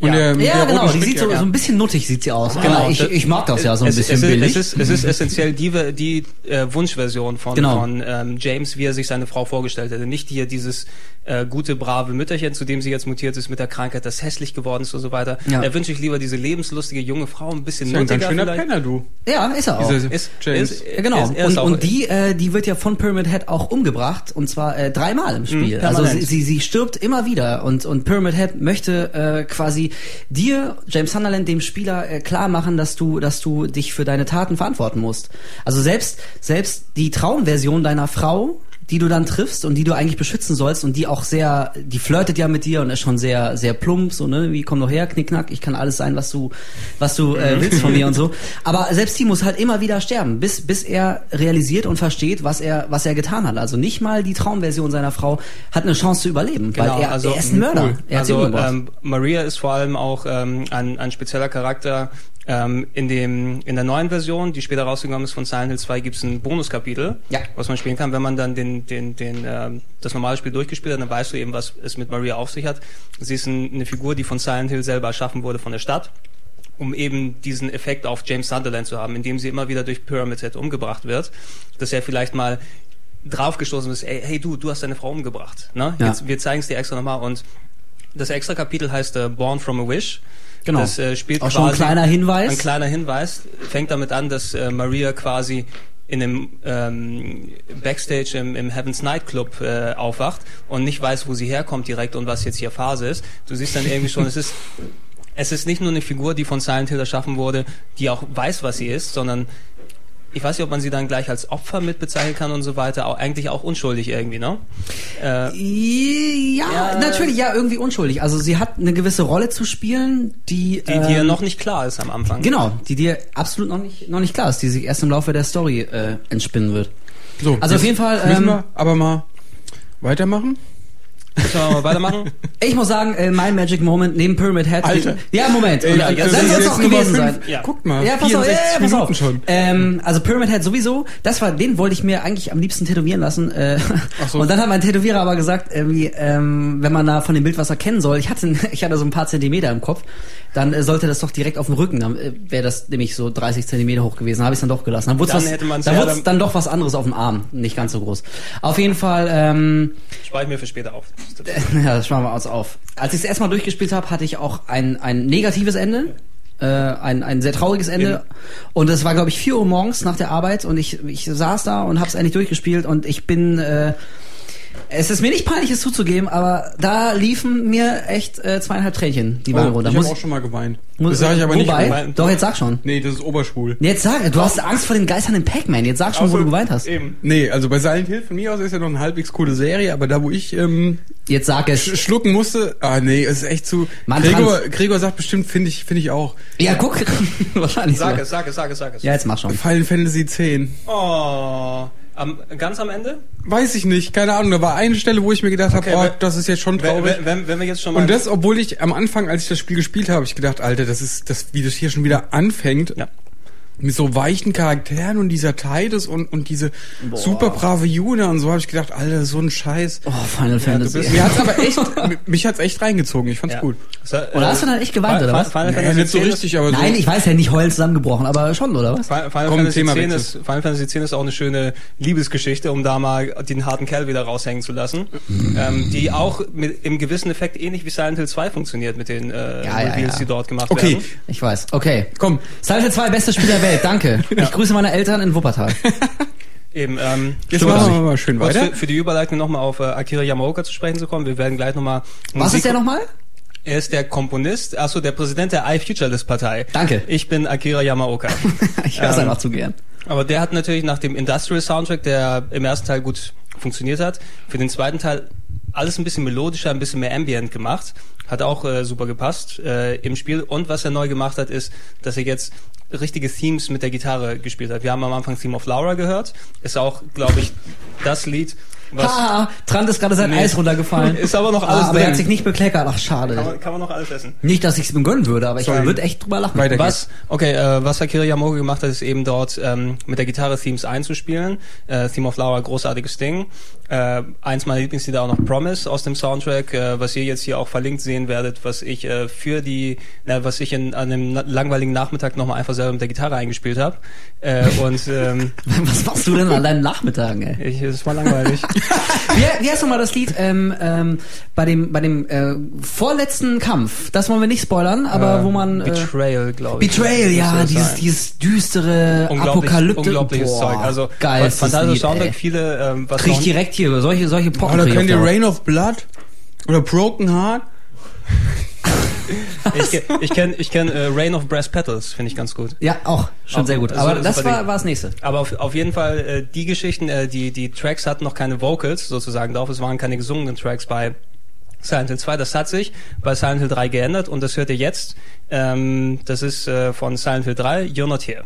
Und Ja. der, ja, der genau, roten die sieht so, so ein bisschen nuttig sieht sie aus. Genau, aber ich, ich mag das ja so ein es, bisschen es, ist, billig. es ist, es ist essentiell die, die äh, Wunschversion von, Genau. von ähm, James, wie er sich seine Frau vorgestellt hätte. Nicht hier dieses äh, gute, brave Mütterchen, zu dem sie jetzt mutiert ist mit der Krankheit, das hässlich geworden ist und so weiter. Ja. Er wünscht sich lieber diese lebenslustige junge Frau, ein bisschen ja ein ganz nuttiger schöner vielleicht. Penner, du. ja, ist er auch. Ist, James. Ist, Ja, genau. Ist, ist und, und die, äh, die wird ja von Pyramid Head auch umgebracht und zwar äh, dreimal im Spiel. Mhm, also sie, sie, sie stirbt immer wieder und und Pyramid Head möchte äh, quasi dir, James Sunderland, dem Spieler äh, klar machen, dass du, dass du dich für deine Taten verantworten musst. Also selbst selbst die Traumversion deiner Frau die du dann triffst und die du eigentlich beschützen sollst und die auch sehr, die flirtet ja mit dir und ist schon sehr, sehr plump, so, ne, wie komm doch her, knickknack, ich kann alles sein, was du, was du äh, willst von mir und so. Aber selbst die muss halt immer wieder sterben, bis, bis er realisiert und versteht, was er, was er getan hat. Also nicht mal die Traumversion seiner Frau hat eine Chance zu überleben, Genau, weil er, also, er ist ein Mörder. cool. Er also ähm, Maria ist vor allem auch ähm, ein, ein spezieller Charakter. Ähm, in dem in der neuen Version, die später rausgekommen ist von Silent Hill 2, gibt es ein Bonuskapitel, Ja. was man spielen kann. Wenn man dann den den den ähm, das normale Spiel durchgespielt hat, dann weißt du eben, was es mit Maria auf sich hat. Sie ist ein, eine Figur, die von Silent Hill selber erschaffen wurde von der Stadt um eben diesen Effekt auf James Sunderland zu haben, indem sie immer wieder durch Pyramid Head umgebracht wird, dass er vielleicht mal draufgestoßen ist, ey, hey du, du hast deine Frau umgebracht. Ne? Ja. Jetzt, wir zeigen es dir extra nochmal und das extra Kapitel heißt äh, Born from a Wish. Genau. Das äh, spielt Auch schon ein kleiner Hinweis. Ein kleiner Hinweis fängt damit an, dass äh, Maria quasi in einem ähm, Backstage im, im Heaven's Nightclub äh, aufwacht und nicht weiß, wo sie herkommt direkt und was jetzt hier Phase ist. Du siehst dann irgendwie schon, es ist es ist nicht nur eine Figur, die von Silent Hill erschaffen wurde, die auch weiß, was sie ist, sondern ich weiß nicht, ob man sie dann gleich als Opfer mit bezeichnen kann und so weiter, auch, eigentlich auch unschuldig irgendwie, ne? Äh, Ja, Ja. natürlich, ja, irgendwie unschuldig. Also sie hat eine gewisse Rolle zu spielen, die die, ähm, noch nicht klar ist am Anfang. genau, die dir absolut noch nicht noch nicht klar ist, die sich erst im Laufe der Story äh, entspinnen wird. So, Also auf jeden Fall, Müssen ähm, wir aber mal weitermachen? Müssen wir mal weitermachen? Ich muss sagen, äh, mein Magic Moment neben Pyramid Head. Alter. Ja, Moment. Ey, Und, das jetzt soll's auch gewesen fünf. sein. Ja. Guckt mal, Ja, pass auf, ja, 64 ja, pass auf. schon. Ähm, also Pyramid Head sowieso, das war, den wollte ich mir eigentlich am liebsten tätowieren lassen. Äh, Ach so. Und dann hat mein Tätowierer aber gesagt, irgendwie, ähm, wenn man da von dem Bild was erkennen soll, ich hatte, ich hatte so ein paar Zentimeter im Kopf, dann äh, sollte das doch direkt auf dem Rücken, dann äh, wäre das nämlich so 30 Zentimeter hoch gewesen. Habe ich dann doch gelassen. Dann wurde Dann was, dann, ja dann- dann doch was anderes auf dem Arm, nicht ganz so groß. Auf jeden Fall. Ähm, Spare ich mir für später auf. ja, das sparen wir uns auf. Als ich es erstmal durchgespielt habe, hatte ich auch ein, ein negatives Ende. Äh, ein, ein sehr trauriges Ende. Und es war, glaube ich, 4 Uhr morgens nach der Arbeit und ich, ich saß da und habe es endlich durchgespielt und ich bin... Äh, es ist mir nicht peinlich, es zuzugeben, aber da liefen mir echt äh, zweieinhalb Tränchen die Wange Oh, runter. ich habe auch schon mal geweint. muss, das sage ich aber wobei, nicht. Wobei- Doch, jetzt sag schon. Nee, das ist oberschwul. Jetzt sag, du hast Angst vor den geisternden Pac-Man. Jetzt sag schon, wo du geweint hast. Eben. Nee, also bei Silent Hill von mir aus ist ja noch eine halbwegs coole Serie, aber da wo ich ähm, Jetzt sag es. sch schlucken musste, ah nee, es ist echt zu. Mann, Gregor. Gregor sagt bestimmt, finde ich, finde ich auch. Ja, guck. Wahrscheinlich Sag so. es, sag es, sag es, sag es. Ja, jetzt mach schon. Final Fantasy 10. Oh. Am, ganz am Ende? Weiß ich nicht, keine Ahnung. Da war eine Stelle, wo ich mir gedacht habe, Okay, oh, wenn- das ist jetzt schon traurig. wenn, wenn, wenn wir jetzt schon mal... Und das, obwohl ich am Anfang, als ich das Spiel gespielt habe, hab ich gedacht, Alter, das ist, das, wie das hier schon wieder anfängt. Ja. Mit so weichen Charakteren und dieser Titus und, und diese super brave Juna und so habe ich gedacht, Alter, so ein Scheiß. Oh, Final Fantasy. bist- Mir hat's aber echt, mich hat's echt reingezogen. Ich fand's Ja. gut. Oder hast du dann echt geweint, oder was? Final Fantasy nicht so 10 ist- richtig, aber Nein, so. ich weiß ja nicht heulen zusammengebrochen, aber schon, oder was? Final Final Komm, Fantasy, Thema 10 wechseln. ist, Final Fantasy 10 ist auch eine schöne Liebesgeschichte, um da mal den harten Kerl wieder raushängen zu lassen. ähm, die auch mit, im gewissen Effekt ähnlich wie Silent Hill 2 funktioniert mit den äh, Ja, ja, Reveals, ja. die dort gemacht Okay. werden. Ich weiß. Okay. Komm, Silent Hill 2, beste Spiel Welt. Danke. Ich grüße meine Eltern in Wuppertal. Eben, ähm, jetzt machen wir mal schön weiter. Für, für die Überleitung nochmal auf äh, Akira Yamaoka zu sprechen zu kommen. Wir werden gleich nochmal Was ist der nochmal? Er ist der Komponist, achso, der Präsident der iFuturelist Partei. Danke. Ich bin Akira Yamaoka. ich höre es Ähm, einfach zu gern. Aber der hat natürlich nach dem Industrial Soundtrack, der im ersten Teil gut funktioniert hat, für den zweiten Teil alles ein bisschen melodischer, ein bisschen mehr ambient gemacht. Hat auch äh, super gepasst äh, im Spiel. Und was er neu gemacht hat, ist, dass er jetzt richtige Themes mit der Gitarre gespielt hat. Wir haben am Anfang Theme of Laura gehört. Ist auch, glaube ich, das Lied, was... Haha, Trant ist gerade sein Nee. Eis runtergefallen. Ist aber noch alles ah, aber er hat sich nicht bekleckert. Ach, Kann schade. man, kann man noch alles essen. Nicht, dass ich es ihm gönnen würde, aber ich Sorry. würde echt drüber lachen. Weiter Was, okay, äh, was Akira Yamaoka gemacht hat, ist eben dort ähm, mit der Gitarre Themes einzuspielen. Äh, Theme of Flower, großartiges Ding. Äh, eins meiner Lieblingslieder auch noch Promise aus dem Soundtrack, äh, was ihr jetzt hier auch verlinkt sehen werdet, was ich äh, für die, na, was ich in, an einem langweiligen Nachmittag nochmal einfach selber mit der Gitarre eingespielt habe. Äh, und ähm, Was machst du denn an deinen Nachmittagen, ey? ich, es war langweilig. Wie, wie heißt nochmal das Lied? Ähm, ähm, bei dem, bei dem äh, vorletzten Kampf. Das wollen wir nicht spoilern, aber Äh, wo man. Äh, Betrayal, glaube ich. Betrayal, ja, dieses, dieses düstere Unglaublich, Apokalypte. unglaubliches Boah, Zeug. Also geil. fantastisches Soundtrack, viele ähm, was Krieg ich direkt hier solche solche Pocken. Oder auf ihr Rain of Blood? Oder Broken Heart? Ich, ich kenne ich kenn, äh, Rain of Brass Petals, finde ich ganz gut. Ja, auch schon Auch sehr gut. Aber So- das war, war das nächste. Aber auf, auf jeden Fall, äh, die Geschichten, äh, die, die Tracks hatten noch keine Vocals sozusagen drauf. Es waren keine gesungenen Tracks bei Silent Hill 2. Das hat sich bei Silent Hill 3 geändert und das hört ihr jetzt. Ähm, das ist äh, von Silent Hill 3, You're Not Here.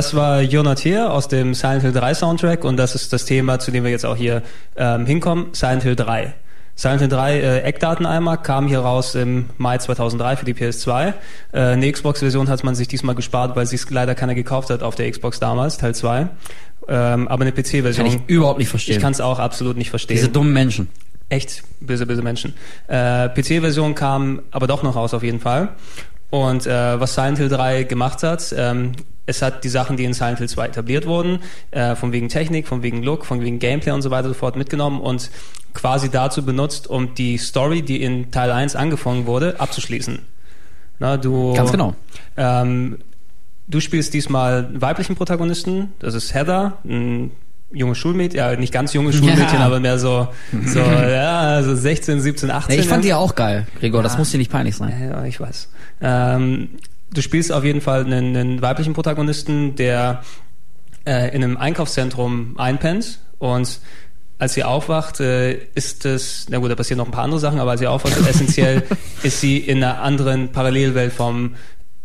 Das war Not Here aus dem Silent Hill 3 Soundtrack und das ist das Thema, zu dem wir jetzt auch hier ähm, hinkommen, Silent Hill 3. Silent Hill 3 äh, Eckdaten einmal, kam hier raus im Mai 2003 für die PS2. Äh, eine Xbox-Version hat man sich diesmal gespart, weil sich leider keiner gekauft hat auf der Xbox damals, Teil 2. Ähm, aber eine PC-Version... Kann ich überhaupt nicht verstehen. Ich kann es auch absolut nicht verstehen. Diese dummen Menschen. Echt böse, böse Menschen. Äh, PC-Version kam aber doch noch raus auf jeden Fall. Und äh, was Silent Hill 3 gemacht hat, ähm, es hat die Sachen, die in Silent Hill 2 etabliert wurden, äh, von wegen Technik, von wegen Look, von wegen Gameplay und so weiter sofort mitgenommen und quasi dazu benutzt, um die Story, die in Teil 1 angefangen wurde, abzuschließen. Na, du, Ganz genau. Ähm, du spielst diesmal einen weiblichen Protagonisten, das ist Heather, ein junge Schulmädchen, ja, nicht ganz junge Schulmädchen, Ja. aber mehr so, so, ja, so 16, 17, 18. Ja, ich fand die ja. auch geil, Gregor. Das muss dir nicht peinlich sein. Ja, ich weiß. Ähm, du spielst auf jeden Fall einen, einen weiblichen Protagonisten, der äh, in einem Einkaufszentrum einpennt und als sie aufwacht, äh, ist es, na gut, da passieren noch ein paar andere Sachen, aber als sie aufwacht, essentiell ist sie in einer anderen Parallelwelt vom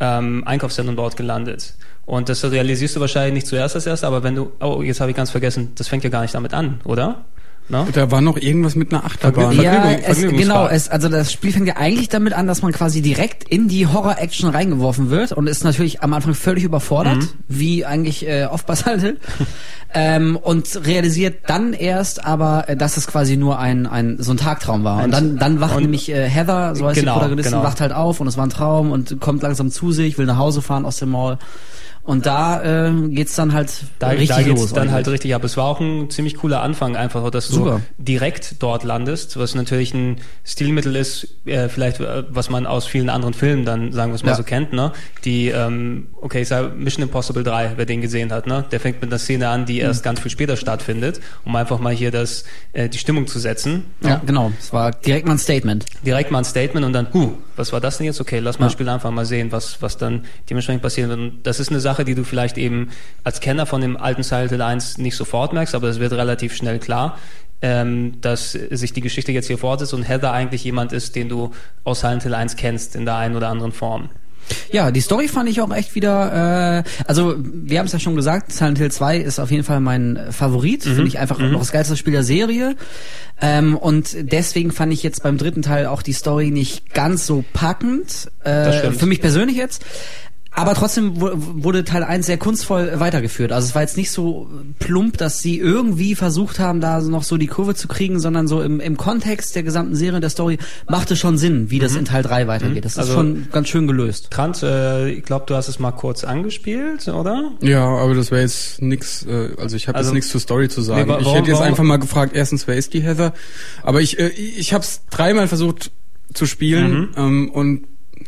ähm, Einkaufszentrum dort gelandet. Und das realisierst du wahrscheinlich nicht zuerst als erst, aber wenn du, oh, jetzt habe ich ganz vergessen, das fängt ja gar nicht damit an, oder? No? Da war noch irgendwas mit einer Achterbahn. Vergnügung- Ja, es, genau. Es, also das Spiel fängt ja eigentlich damit an, dass man quasi direkt in die Horror-Action reingeworfen wird und ist natürlich am Anfang völlig überfordert, Mhm. wie eigentlich äh, oft bei Silent ähm, und realisiert dann erst aber, äh, dass es quasi nur ein, ein so ein Tagtraum war. Und dann, dann wacht und- nämlich äh, Heather, so heißt Genau, die Protagonistin, genau. wacht halt auf und es war ein Traum und kommt langsam zu sich, will nach Hause fahren aus dem Mall. Und da äh, geht's dann halt Da, richtig da geht's los. dann halt eigentlich. richtig ab. Es war auch ein ziemlich cooler Anfang einfach, dass Super. du direkt dort landest, was natürlich ein Stilmittel ist, äh, vielleicht äh, was man aus vielen anderen Filmen dann, sagen wir es mal Ja. so kennt, ne? Die, ähm, okay, ich sag Mission Impossible 3, wer den gesehen hat, ne? Der fängt mit einer Szene an, die erst ganz viel später stattfindet, um einfach mal hier das, äh, die Stimmung zu setzen. Ja, genau. Es war direkt mal ein Statement. Direkt mal ein Statement und dann, huh, was war das denn jetzt? Okay, lass mal Ja. das Spiel einfach mal sehen, was, was dann dementsprechend passieren wird. Und das ist eine Sache, die du vielleicht eben als Kenner von dem alten Silent Hill 1 nicht sofort merkst, aber es wird relativ schnell klar, ähm, dass sich die Geschichte jetzt hier fortsetzt und Heather eigentlich jemand ist, den du aus Silent Hill 1 kennst in der einen oder anderen Form. Ja, die Story fand ich auch echt wieder, äh, also wir haben es ja schon gesagt, Silent Hill 2 ist auf jeden Fall mein Favorit, finde ich einfach noch das geilste Spiel der Serie. Ähm, und deswegen fand ich jetzt beim dritten Teil auch die Story nicht ganz so packend, äh, für mich persönlich jetzt. Aber trotzdem wu- wurde Teil 1 sehr kunstvoll weitergeführt. Also es war jetzt nicht so plump, dass sie irgendwie versucht haben, da noch so die Kurve zu kriegen, sondern so im, im Kontext der gesamten Serie, der Story, machte schon Sinn, wie das in Teil 3 weitergeht. Das ist Also- schon ganz schön gelöst. Trant, äh, ich glaube, du hast es mal kurz angespielt, oder? Ja, aber das wäre jetzt nix, äh, also ich habe Also- jetzt nichts zur Story zu sagen. Nee, wa- ich warum- hätte jetzt warum- einfach mal gefragt, erstens, wer ist die Heather? Aber ich, äh, ich habe es dreimal versucht zu spielen Mhm. ähm, und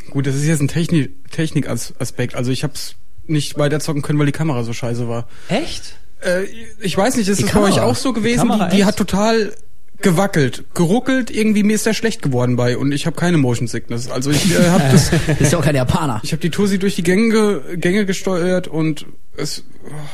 gut, das ist jetzt ein Technik Technikaspekt. Also ich habe es nicht weiter zocken können, weil die Kamera so scheiße war. Echt? Äh, ich weiß nicht, ist Die das bei euch auch so Die gewesen? Die, die echt? hat total gewackelt, geruckelt, irgendwie mir ist der schlecht geworden bei und ich habe keine Motion Sickness. Also ich äh, habe das Das ist ja auch kein Japaner. ich habe die Tosi durch die Gänge Gänge gesteuert und es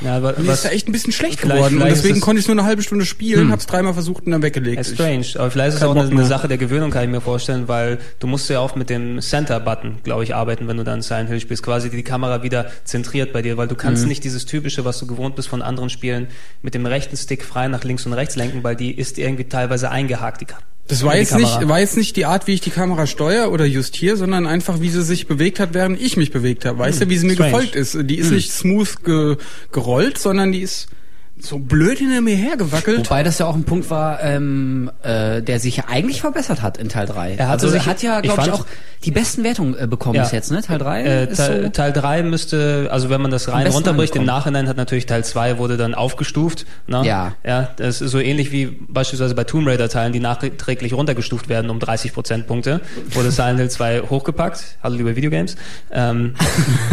Ja, aber mir ist da echt ein bisschen schlecht geworden und deswegen es- konnte ich nur eine halbe Stunde spielen, hab's dreimal versucht und dann weggelegt. Strange, aber vielleicht ist es auch eine, eine. Sache der Gewöhnung, kann ich mir vorstellen, weil du musst ja auch mit dem Center-Button, glaube ich, arbeiten, wenn du dann Silent Hill spielst, quasi die Kamera wieder zentriert bei dir, weil du Mhm. kannst nicht dieses typische, was du gewohnt bist von anderen Spielen, mit dem rechten Stick frei nach links und rechts lenken, weil die ist irgendwie teilweise eingehakt, die, Ka- Das war jetzt nicht, war jetzt nicht die Art, wie ich die Kamera steuere oder justiere, sondern einfach, wie sie sich bewegt hat, während ich mich bewegt habe. Weißt du, wie sie mir strange. gefolgt ist? Die ist nicht smooth ge, gerollt, sondern die ist so blöd hinter mir hergewackelt. Wobei das ja auch ein Punkt war, ähm, äh, der sich ja eigentlich verbessert hat in Teil 3. Er hatte also sich- hat ja, glaube ich, auch die besten Wertungen äh, bekommen Ja. bis jetzt, ne? Teil 3 Äh, ist Teil, so. Teil 3 müsste, also wenn man das rein runterbricht, im. Nachhinein hat natürlich Teil 2 wurde dann aufgestuft. Ne? Ja. Ja, das ist so ähnlich wie beispielsweise bei Tomb Raider Teilen, die nachträglich runtergestuft werden um 30 Prozentpunkte. Wurde Silent Hill 2 hochgepackt. Hallo liebe Videogames. Ähm,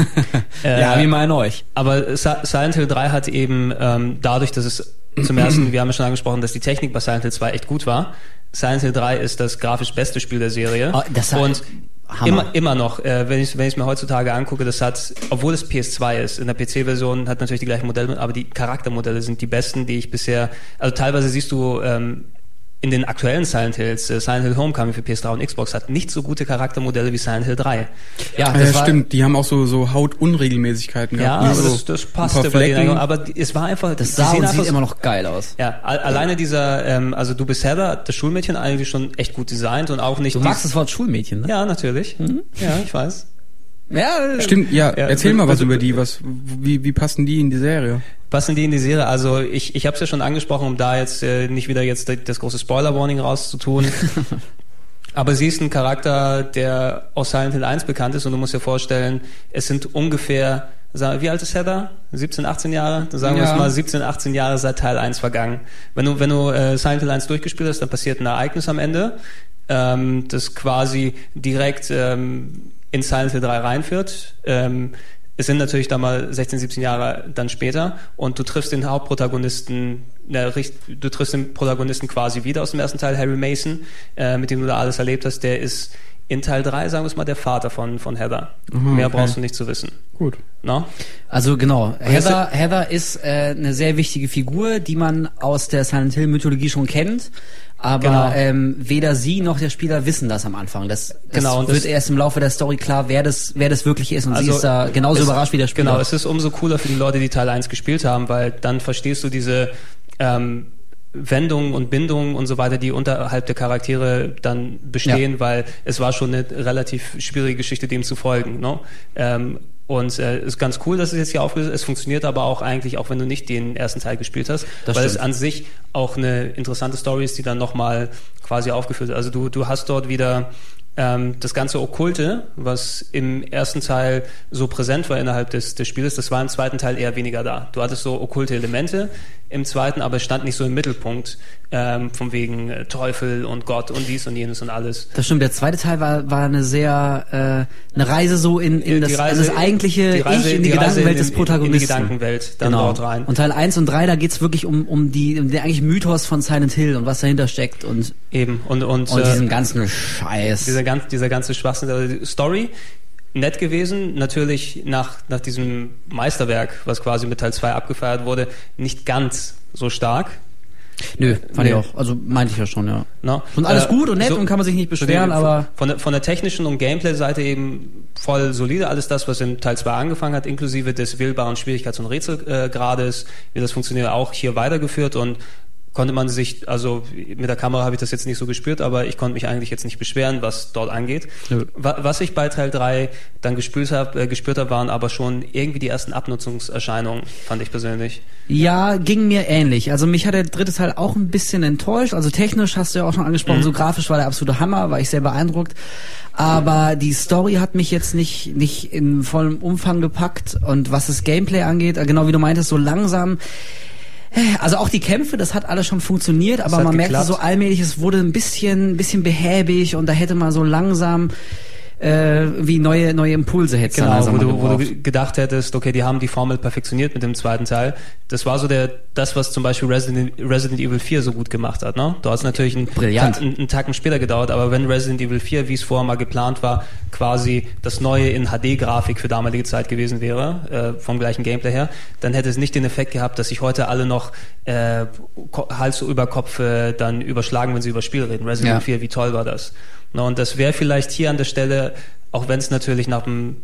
äh, ja, wie meinen euch. aber Si- Silent Hill 3 hat eben ähm, dadurch, dass es zum ersten, wir haben ja schon angesprochen, dass die Technik bei Silent Hill 2 echt gut war. Silent Hill 3 ist das grafisch beste Spiel der Serie. Oh, das hat- und Hammer. immer, immer noch, äh, wenn ich wenn ich mir heutzutage angucke, das hat, obwohl es PS2 ist, in der PC-Version hat natürlich die gleichen Modelle, aber die Charaktermodelle sind die besten, die ich bisher, also teilweise siehst du ähm, in den aktuellen Silent Hills, äh, Silent Hill Homecoming für PS3 und Xbox, hat nicht so gute Charaktermodelle wie Silent Hill 3. Ja, das ja, war, stimmt. Die haben auch so, so Hautunregelmäßigkeiten Ja, gehabt. aber so das, das ein passte bei denen. Aber es war einfach, das sah sehen und einfach sieht so- immer noch geil aus. Ja, al- alleine dieser, ähm, also du bist Heather, das Schulmädchen eigentlich schon echt gut designt und auch nicht. Du magst dies- das Wort Schulmädchen, ne? Ja, natürlich. Ja, ich weiß. Ja, Stimmt, ja, Ja, erzähl mal was also- über die, was, wie, wie passen die in die Serie? Passen die in die Serie? Also ich, ich habe es ja schon angesprochen, um da jetzt äh, nicht wieder jetzt das große Spoiler-Warning rauszutun. Aber sie ist ein Charakter, der aus Silent Hill 1 bekannt ist und du musst dir vorstellen, es sind ungefähr, sag- wie alt ist Heather? 17, 18 Jahre? Dann sagen wir Ja. es mal 17, 18 Jahre seit Teil 1 vergangen. Wenn du, wenn du äh, Silent Hill 1 durchgespielt hast, dann passiert ein Ereignis am Ende, ähm, das quasi direkt ähm, in Silent Hill 3 reinführt. Ähm, es sind natürlich da mal 16, 17 Jahre dann später und du triffst den Hauptprotagonisten, na, richt- du triffst den Protagonisten quasi wieder aus dem ersten Teil, Harry Mason, äh, mit dem du da alles erlebt hast. Der ist in Teil 3, sagen wir es mal, der Vater von, von Heather. Mhm, Mehr okay. brauchst du nicht zu wissen. Gut. No? Also genau, Heather, Heather ist äh, eine sehr wichtige Figur, die man aus der Silent Hill Mythologie schon kennt, aber Genau. ähm, weder sie noch der Spieler wissen das am Anfang. Das, das Genau, wird das- erst im Laufe der Story klar, wer das, wer das wirklich ist und sie Also, ist da genauso es- überrascht wie der Spieler. Genau, es ist umso cooler für die Leute, die Teil 1 gespielt haben, weil dann verstehst du diese ähm, Wendungen und Bindungen und so weiter, die unterhalb der Charaktere dann bestehen, weil es war schon eine relativ schwierige Geschichte, dem zu folgen. Ne? Ähm, und äh, ist ganz cool, dass es jetzt hier aufgelöst ist. Es funktioniert aber auch eigentlich, auch wenn du nicht den ersten Teil gespielt hast, Das weil es stimmt. an sich auch eine interessante Story ist, die dann nochmal quasi aufgeführt wird. Also du, du hast dort wieder das ganze Okkulte, was im ersten Teil so präsent war innerhalb des, des Spieles, das war im zweiten Teil eher weniger da. Du hattest so okkulte Elemente im zweiten, aber es stand nicht so im Mittelpunkt, ähm, von wegen äh, Teufel und Gott und dies und jenes und alles. Das stimmt, der zweite Teil war, war eine sehr, äh, eine Reise so in, in, das, Reise- in das eigentliche Reise- Ich, in die, die Gedankenwelt in des Protagonisten. in die Gedankenwelt dann genau. dort rein. Und Teil 1 und 3, da geht's wirklich um, um, die, um den eigentlich Mythos von Silent Hill und was dahinter steckt und, Eben. Und, und, und äh, diesen ganzen Scheiß. Dieser, ganz, dieser ganze Schwachsinn. Also die Story, nett gewesen. Natürlich nach, nach diesem Meisterwerk, was quasi mit Teil 2 abgefeiert wurde, nicht ganz so stark. Nö, fand Nee. ich auch. Also meinte ich ja schon, ja. Ne? Und alles Äh, gut und nett so- und kann man sich nicht beschweren, aber Von der, von der technischen und Gameplay-Seite eben voll solide. Alles das, was in Teil 2 angefangen hat, inklusive des wählbaren Schwierigkeits- und Rätselgrades, wie das funktioniert, auch hier weitergeführt und konnte man sich, also mit der Kamera habe ich das jetzt nicht so gespürt, aber ich konnte mich eigentlich jetzt nicht beschweren, was dort angeht. Wa- Was ich bei Teil 3 dann gespürt habe, äh, gespürt habe, waren aber schon irgendwie die ersten Abnutzungserscheinungen, fand ich persönlich. Ja, ging mir ähnlich. Also mich hat der dritte Teil auch ein bisschen enttäuscht. Also technisch hast du ja auch schon angesprochen, Mhm. so grafisch war der absolute Hammer, war ich sehr beeindruckt. Aber die Story hat mich jetzt nicht, nicht in vollem Umfang gepackt. Und was das Gameplay angeht, äh, genau wie du meintest, so langsam. Also auch die Kämpfe, das hat alles schon funktioniert, aber man merkte geklappt. so allmählich, es wurde ein bisschen, ein bisschen behäbig und da hätte man so langsam äh, wie neue neue Impulse hätte Genau, langsam wo du, wo du gedacht hättest, okay, die haben die Formel perfektioniert mit dem zweiten Teil. Das war so der, das, was zum Beispiel Resident, Resident Evil 4 so gut gemacht hat, ne? Du hast natürlich einen, Brillant. Einen, einen Tacken später gedauert, aber wenn Resident Evil 4, wie es vorher mal geplant war, quasi das neue in HD-Grafik für damalige Zeit gewesen wäre, äh, vom gleichen Gameplay her, dann hätte es nicht den Effekt gehabt, dass sich heute alle noch äh, Hals über Kopf äh, dann überschlagen, wenn sie über Spiel reden. Resident Ja. Evil 4, wie toll war das? Und das wäre vielleicht hier an der Stelle auch wenn es natürlich nach dem,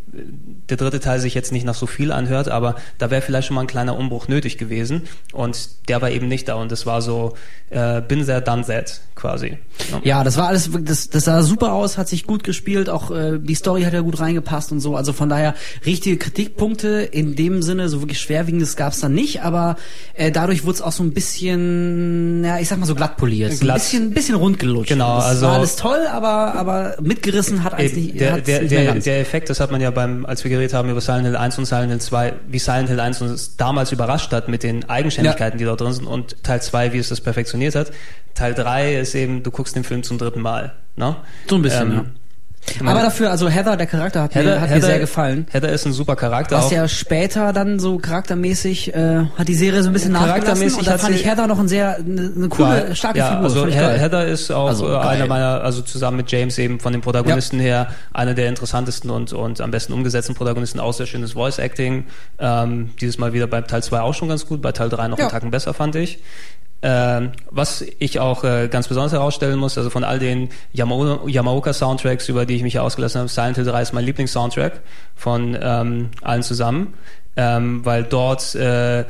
der dritte Teil sich jetzt nicht nach so viel anhört, aber da wäre vielleicht schon mal ein kleiner Umbruch nötig gewesen und der war eben nicht da und das war so, äh, bin there, done that quasi. Ja. Ja, das war alles, das, das sah super aus, hat sich gut gespielt, auch äh, die Story hat ja gut reingepasst und so. Also von daher richtige Kritikpunkte in dem Sinne, so wirklich schwerwiegendes gab's dann nicht, aber äh, dadurch wurde es auch so ein bisschen, ja, ich sag mal so glatt poliert, so ein Glatt. bisschen, ein bisschen rundgelutscht. Genau, das also- war alles toll, aber aber mitgerissen hat nicht, der, hat's der, der, der Effekt, das hat man ja beim, als wir geredet haben über Silent Hill 1 und Silent Hill 2, wie Silent Hill 1 uns damals überrascht hat mit den Eigenständigkeiten, die dort drin sind und Teil 2, wie es das perfektioniert hat. Teil 3 ist eben, du guckst den Film zum dritten Mal. Ne? so ein bisschen, Ähm, ja. Aber dafür, also Heather, der Charakter hat, Heather, mir, hat mir Heather, sehr gefallen. Heather ist ein super Charakter. Was ja später dann so charaktermäßig äh, hat die Serie so ein bisschen nachgelassen Charaktermäßig und da fand ich Heather noch ein sehr eine, eine coole, Ja, starke ja, Figur. Also. Heather ist auch Also äh, einer meiner, also zusammen mit James eben von den Protagonisten her, einer der interessantesten und, und am besten umgesetzten Protagonisten, auch sehr schönes Voice Acting. Ähm, dieses Mal wieder bei Teil 2 auch schon ganz gut, bei Teil 3 noch Ja. einen Tacken besser, fand ich. Ähm, was ich auch äh, ganz besonders herausstellen muss, also von all den Yamaoka, Yamaoka Soundtracks, über die ich mich ausgelassen habe, Silent Hill 3 ist mein Lieblingssoundtrack von ähm, allen zusammen, ähm, weil dort äh,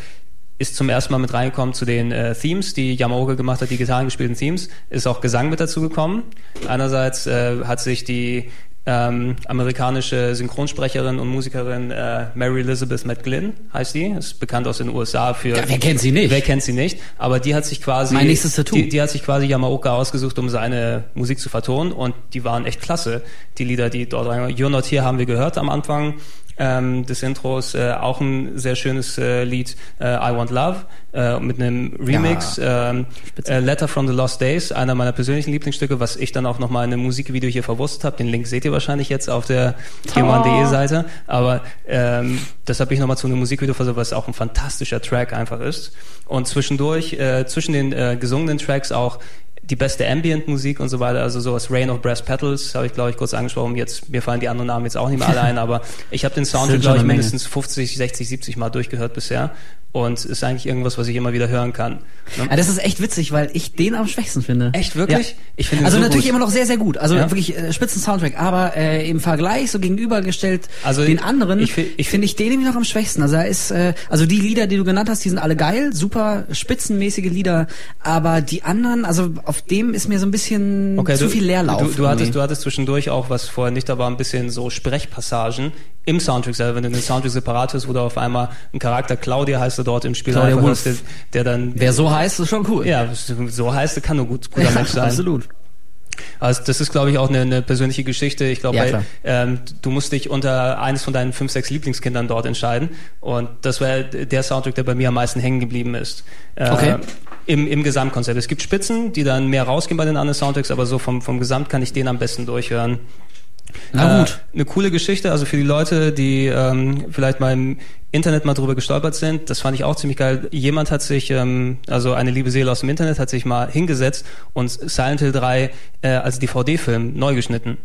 ist zum ersten Mal mit reingekommen zu den äh, Themes, die Yamaoka gemacht hat, die gitarrengespielten Themes, ist auch Gesang mit dazu gekommen. Einerseits äh, hat sich die ähm, amerikanische Synchronsprecherin und Musikerin äh, Mary Elizabeth McGlynn heißt die, ist bekannt aus den USA für. Ja, wer kennt sie nicht? Wer kennt sie nicht? Aber die hat sich quasi. Mein nächstes Tattoo. Die, die hat sich quasi Yamaoka ausgesucht, um seine Musik zu vertonen und die waren echt klasse. Die Lieder, die dort rein. You're Not Here haben wir gehört am Anfang ähm, des Intros äh, auch ein sehr schönes äh, Lied äh, I Want Love äh, mit einem Remix Ja. ähm, äh, Letter from the Lost Days einer meiner persönlichen Lieblingsstücke was ich dann auch nochmal in einem Musikvideo hier verwurstet habe den Link seht ihr wahrscheinlich jetzt auf der gman.de Seite aber ähm, das habe ich nochmal zu einem Musikvideo versucht was auch ein fantastischer Track einfach ist. Und zwischendurch zwischen den gesungenen Tracks auch die beste Ambient-Musik und so weiter, also sowas Rain of Brass Petals, habe ich glaube ich kurz angesprochen. Jetzt mir fallen die anderen Namen jetzt auch nicht mehr alle ein, aber ich habe den schon glaube ich mindestens 50, 60, 70 Mal durchgehört bisher und ist eigentlich irgendwas, was ich immer wieder hören kann. Ne? Ja, das ist echt witzig, weil ich den am schwächsten finde. Echt, wirklich? Ja. Ich finde also so natürlich gut. immer noch sehr, sehr gut. Also Ja. wirklich äh, spitzen Soundtrack, aber äh, im Vergleich so gegenübergestellt Also den ich- anderen ich fi- ich finde ich den nämlich noch am schwächsten. Also er ist, äh, also die Lieder, die du genannt hast, die sind alle geil, super spitzenmäßige Lieder, aber die anderen, also auf dem ist mir so ein bisschen zu du, viel Leerlauf. Du, du, hattest, du hattest zwischendurch auch, was vorher nicht da war, ein bisschen so Sprechpassagen im Soundtrack selber. Wenn du den Soundtrack separat hast, wo du auf einmal ein Charakter, Claudia heißt er dort im Spiel, Claudia Wolf. hast, der, der dann... Wer so heißt, ist schon cool. ja, so heißt er, kann nur gut, guter Mensch sein. absolut. Also das ist, glaube ich, auch eine, eine persönliche Geschichte. Ich glaube, Ja, ähm, du musst dich unter eines von deinen fünf, sechs Lieblingskindern dort entscheiden. Und das wäre der Soundtrack, der bei mir am meisten hängen geblieben ist. Äh, Okay. Im, Im Gesamtkonzept. Es gibt Spitzen, die dann mehr rausgehen bei den anderen Soundtracks, aber so vom, vom Gesamt kann ich den am besten durchhören. Na Äh, gut. eine coole Geschichte, also für die Leute, die ähm, vielleicht mal im Internet mal drüber gestolpert sind, das fand ich auch ziemlich geil. Jemand hat sich, ähm, also eine liebe Seele aus dem Internet, hat sich mal hingesetzt und Silent Hill 3 äh, als DVD-Film neu geschnitten.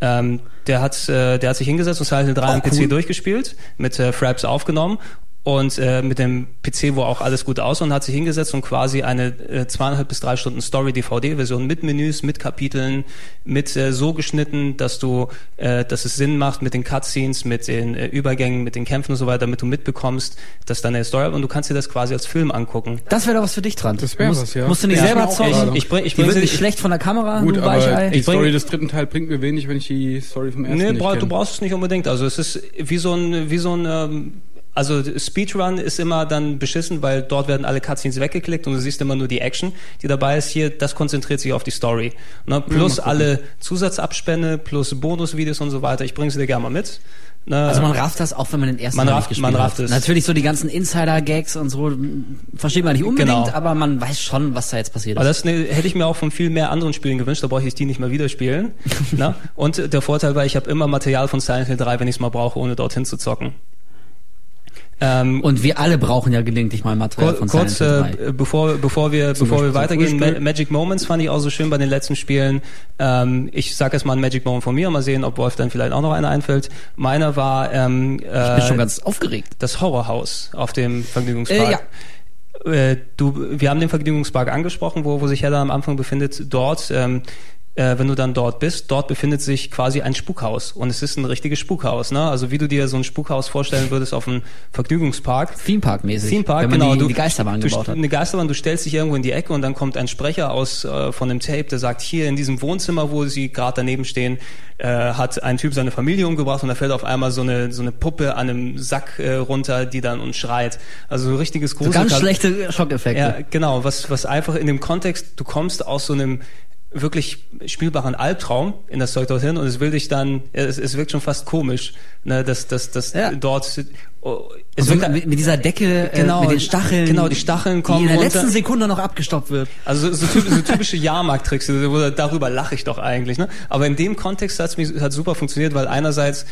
Ähm, der hat, äh, der hat sich hingesetzt und Silent Hill 3 Oh, am PC cool. durchgespielt, mit äh, Fraps aufgenommen und äh, mit dem PC, wo auch alles gut aussah und hat sich hingesetzt und quasi eine äh, zweieinhalb bis drei Stunden Story-DVD-Version mit Menüs, mit Kapiteln, mit äh, so geschnitten, dass du, äh, dass es Sinn macht mit den Cutscenes, mit den äh, Übergängen, mit den Kämpfen und so weiter, damit du mitbekommst, dass deine Story und du kannst dir das quasi als Film angucken. Das wäre doch was für dich dran. Das wär musst, was, ja. Musst du nicht Ja, selber ich zocken. gerade. Ich bring, ich die bring wird sie, nicht ich, schlecht von der Kamera, Gut, aber Weichei. die Ich bring- Story des dritten Teil bringt mir wenig, wenn ich die Story vom ersten Nee, nicht bra kenne. du brauchst es nicht unbedingt. Also es ist wie so ein, wie so ein, ähm, also Speedrun ist immer dann beschissen, weil dort werden alle Cutscenes weggeklickt und du siehst immer nur die Action, die dabei ist. Hier, das konzentriert sich auf die Story. Ne? Plus mal gucken. alle Zusatzabspende, plus Bonusvideos und so weiter. Ich bringe sie dir gerne mal mit. Ne? Also man rafft das auch, wenn man den ersten Man Mal rafft- gespielt man rafft hat. es. Natürlich so die ganzen Insider-Gags und so m, versteht man nicht unbedingt, Genau. aber man weiß schon, was da jetzt passiert Aber ist. das ne, hätte ich mir auch von viel mehr anderen Spielen gewünscht, da brauche ich die nicht mehr wieder spielen. ne? Und der Vorteil war, ich habe immer Material von Silent Hill 3, wenn ich es mal brauche, ohne dorthin zu zocken. Ähm, Und wir alle brauchen ja gelegentlich mal Material Kur von kurz, Silent Hill 3. äh, bevor, bevor wir, Zum bevor wir Beispiel weitergehen, Ma. Magic Moments fand ich auch so schön bei den letzten Spielen. Ähm, ich sage jetzt mal ein Magic Moment von mir, mal sehen, ob Wolf dann vielleicht auch noch einer einfällt. Meiner war ähm, Ich äh, bin schon ganz aufgeregt. das Horrorhaus auf dem Vergnügungspark. Äh, Äh, du, wir haben den Vergnügungspark angesprochen, wo, wo sich Hella am Anfang befindet. Dort, ähm, äh, wenn du dann dort bist, dort befindet sich quasi ein Spukhaus und es ist ein richtiges Spukhaus. Ne? Also wie du dir so ein Spukhaus vorstellen würdest auf einem Vergnügungspark. Theme Park mäßig. Theme Park, wenn man genau. die, du, die Geisterbahn du, gebaut hat. Eine Geisterbahn, du stellst dich irgendwo in die Ecke und dann kommt ein Sprecher aus äh, von dem Tape, der sagt, hier in diesem Wohnzimmer, wo sie gerade daneben stehen, äh, hat ein Typ seine Familie umgebracht und da fällt auf einmal so eine so eine Puppe an einem Sack äh, runter, die dann und schreit. Also so richtiges So Grusel. ganz schlechte Schockeffekte. Ja, genau, was, was einfach in dem Kontext, du kommst aus so einem wirklich spielbaren Albtraum in das Zeug dorthin und es will dich dann, es, es wirkt schon fast komisch, ne, dass, dass, dass Ja. dort, oh, es so wirkt, mit, mit dieser Decke, Genau, äh, mit den Stacheln, genau, die Stacheln kommen die in der runter. letzten Sekunde noch abgestoppt wird. also so, typ, so typische Jahrmarkt-Tricks, wo- darüber lache ich doch eigentlich, ne? Aber in dem Kontext hat's mich hat super funktioniert, weil einerseits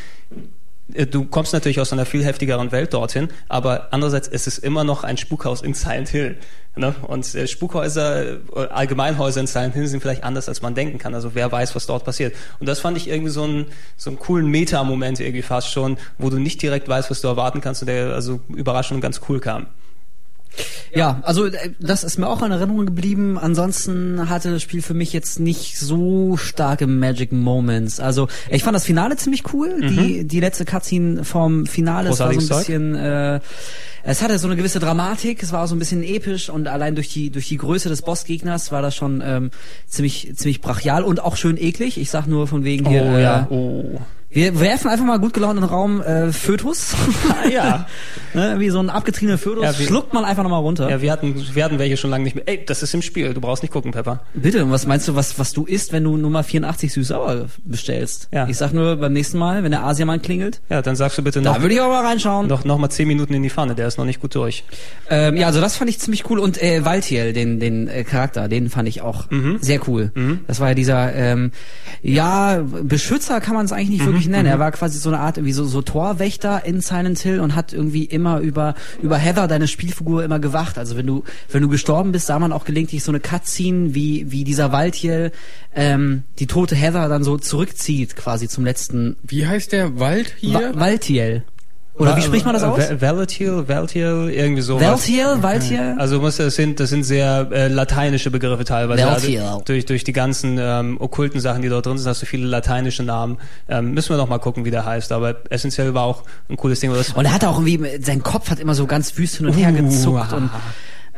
Du kommst natürlich aus einer viel heftigeren Welt dorthin, aber andererseits ist es immer noch ein Spukhaus in Silent Hill. Ne? Und äh, Spukhäuser, äh, Allgemeinhäuser in Silent Hill sind vielleicht anders, als man denken kann. Also wer weiß, was dort passiert. Und das fand ich irgendwie so einen, so einen coolen Meta-Moment irgendwie fast schon, wo du nicht direkt weißt, was du erwarten kannst und der also überraschend und ganz cool kam. Ja, also äh, das ist mir auch in Erinnerung geblieben. Ansonsten hatte das Spiel für mich jetzt nicht so starke Magic Moments. Also ich fand das Finale ziemlich cool. Die die letzte Cutscene vom Finale es war so ein Zeug. bisschen. Äh, es hatte so eine gewisse Dramatik. Es war so ein bisschen episch und allein durch die durch die Größe des Bossgegners war das schon ähm, ziemlich ziemlich brachial und auch schön eklig. Ich sag nur von wegen hier. oh äh, ja, oh. Wir werfen einfach mal gut gelaunt in den Raum äh, Fötus. Ja. ne, wie so ein abgetriebener Fötus. Ja, wie- schluckt man einfach nochmal runter. Ja, wir hatten, wir hatten welche schon lange nicht mehr. Ey, das ist im Spiel, du brauchst nicht gucken, Pepper. Bitte, und was meinst du, was, was du isst, wenn du Nummer 84 süß-sauer bestellst? Ja. Ich sag nur, beim nächsten Mal, wenn der Asiamann klingelt, Ja, dann sagst du bitte noch, da würde ich aber mal reinschauen. noch, noch mal zehn Minuten in die Pfanne, der ist noch nicht gut durch. Ähm, ja, also das fand ich ziemlich cool. Und äh, Valtiel, den, den äh, Charakter, den fand ich auch Mhm. sehr cool. Das war ja dieser, ähm, ja, Beschützer kann man es eigentlich nicht wirklich Mhm. nennen. Er war quasi so eine Art, irgendwie so, so Torwächter in Silent Hill und hat irgendwie immer über, über Heather, deine Spielfigur, immer gewacht. Also wenn du, wenn du gestorben bist, sah man auch gelegentlich so eine Cutscene, wie, wie dieser Valtiel ähm, die tote Heather dann so zurückzieht, quasi zum letzten Wie heißt der Wald hier? Va Valtiel. Oder wie spricht man das aus? Valetiel, Valetiel, irgendwie sowas. Valtiel, Valtiel? Also muss das sind das sind sehr äh, lateinische Begriffe teilweise. Valtiel. Also durch durch die ganzen ähm, okkulten Sachen, die dort drin sind, hast du viele lateinische Namen. Ähm, müssen wir noch mal gucken, wie der heißt. Aber essentiell war auch ein cooles Ding. Und er hatte auch irgendwie, sein Kopf hat immer so ganz wüst hin und her Uh, gezuckt ah. und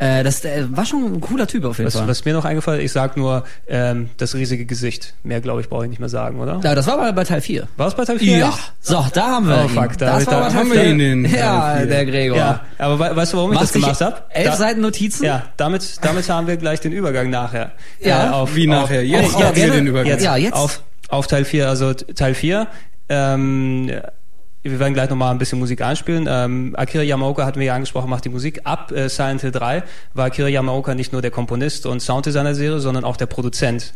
äh, das äh, war schon ein cooler Typ auf jeden was, Fall. was mir noch eingefallen ist, ich sag nur ähm, das riesige Gesicht. Mehr glaube ich brauche ich nicht mehr sagen, oder? ja, das war bei, bei Teil 4. War es bei Teil 4? Ja, so, da haben wir Oh, ihn. fuck, da- das war da haben wir 4. ihn in Ja, Teil 4. der Gregor. Ja, aber we weißt du, warum ich Machst das gemacht habe? Elf Seiten Notizen? Ja, damit, damit haben wir gleich den Übergang nachher. Ja. Äh, auf, Wie auf, nachher? Jetzt auf- haben wir gerne- den Übergang. Jetzt, Ja, jetzt. Auf, auf Teil 4, also Teil 4. Ähm, wir werden gleich nochmal ein bisschen Musik einspielen. Ähm, Akira Yamaoka hatten wir ja angesprochen, macht die Musik. Ab äh, Silent Hill 3 war Akira Yamaoka nicht nur der Komponist und Sounddesigner der Serie, sondern auch der Produzent.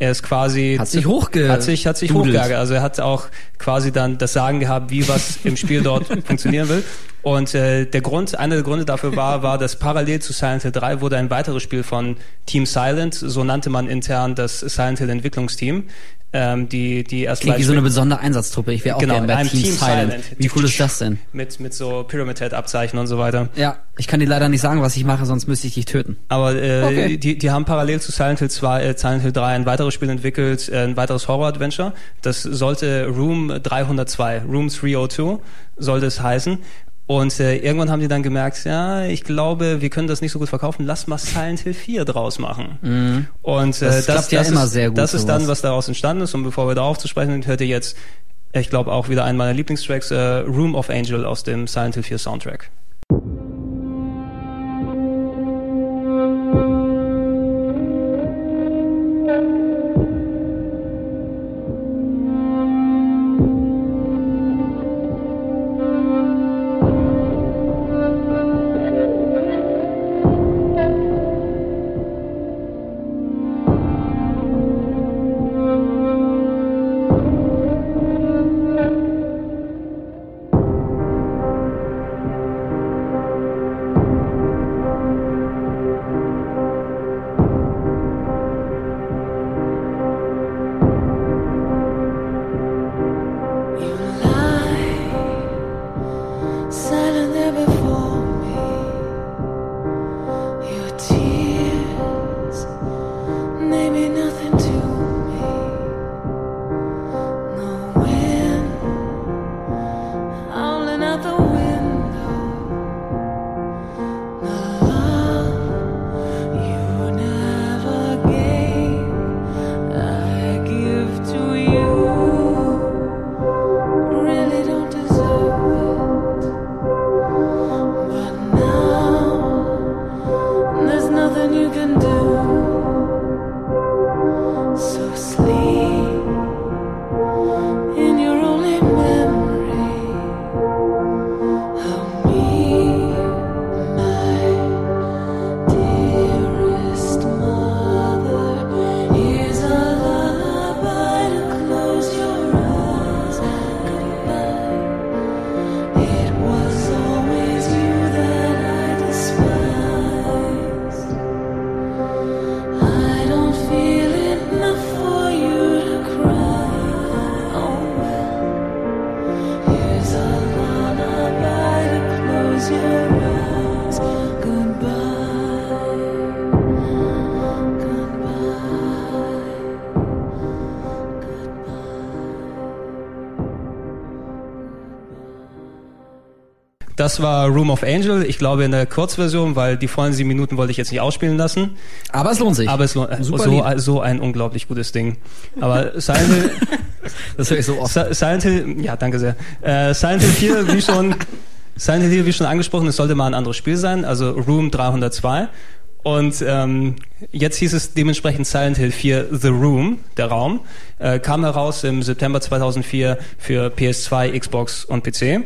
Er ist quasi Hat sich hochge- hat sich hat sich hochgeärgert. Also er hat auch quasi dann das Sagen gehabt, wie was im Spiel dort funktionieren will. Und äh, der Grund, einer der Gründe dafür war, war, dass parallel zu Silent Hill 3 wurde ein weiteres Spiel von Team Silent, so nannte man intern das Silent Hill Entwicklungsteam, ähm, die die erst Klingt wie so eine besondere Einsatztruppe. Ich wäre auch Genau, gerne bei Team, Team Silent. Silent. Wie cool ist das denn? mit mit so Pyramid Head Abzeichen und so weiter. Ja, ich kann dir leider nicht sagen, was ich mache, sonst müsste ich dich töten. Aber äh, Okay. die, die haben parallel zu Silent Hill 2, äh, Silent Hill 3 ein weiteres Spiel entwickelt, äh, ein weiteres Horror-Adventure. Das sollte Room 302, Room 302 sollte es heißen. Und äh, irgendwann haben die dann gemerkt, ja, ich glaube, wir können das nicht so gut verkaufen, lass mal Silent Hill 4 draus machen. Und äh, Das das, klappt ja das, immer ist, sehr gut, das ist dann, was daraus entstanden ist. Und bevor wir darauf zu sprechen sind, hört ihr jetzt, ich glaube auch wieder einen meiner Lieblingstracks, äh, Room of Angel aus dem Silent Hill 4 Soundtrack. Das war Room of Angel. Ich glaube in der Kurzversion, weil die vollen sieben Minuten wollte ich jetzt nicht ausspielen lassen. Aber es lohnt sich. Aber es lohnt Super so, Lied. so ein unglaublich gutes Ding. Aber Silent Hill, das höre ich so oft. Si- Silent Hill, ja, danke sehr. Äh, Silent Hill 4, wie schon, Silent Hill, wie schon angesprochen, es sollte mal ein anderes Spiel sein, also Room 302. Und ähm, jetzt hieß es dementsprechend Silent Hill 4 The Room, der Raum, äh, kam heraus im September 2004 für PS2, Xbox und PC.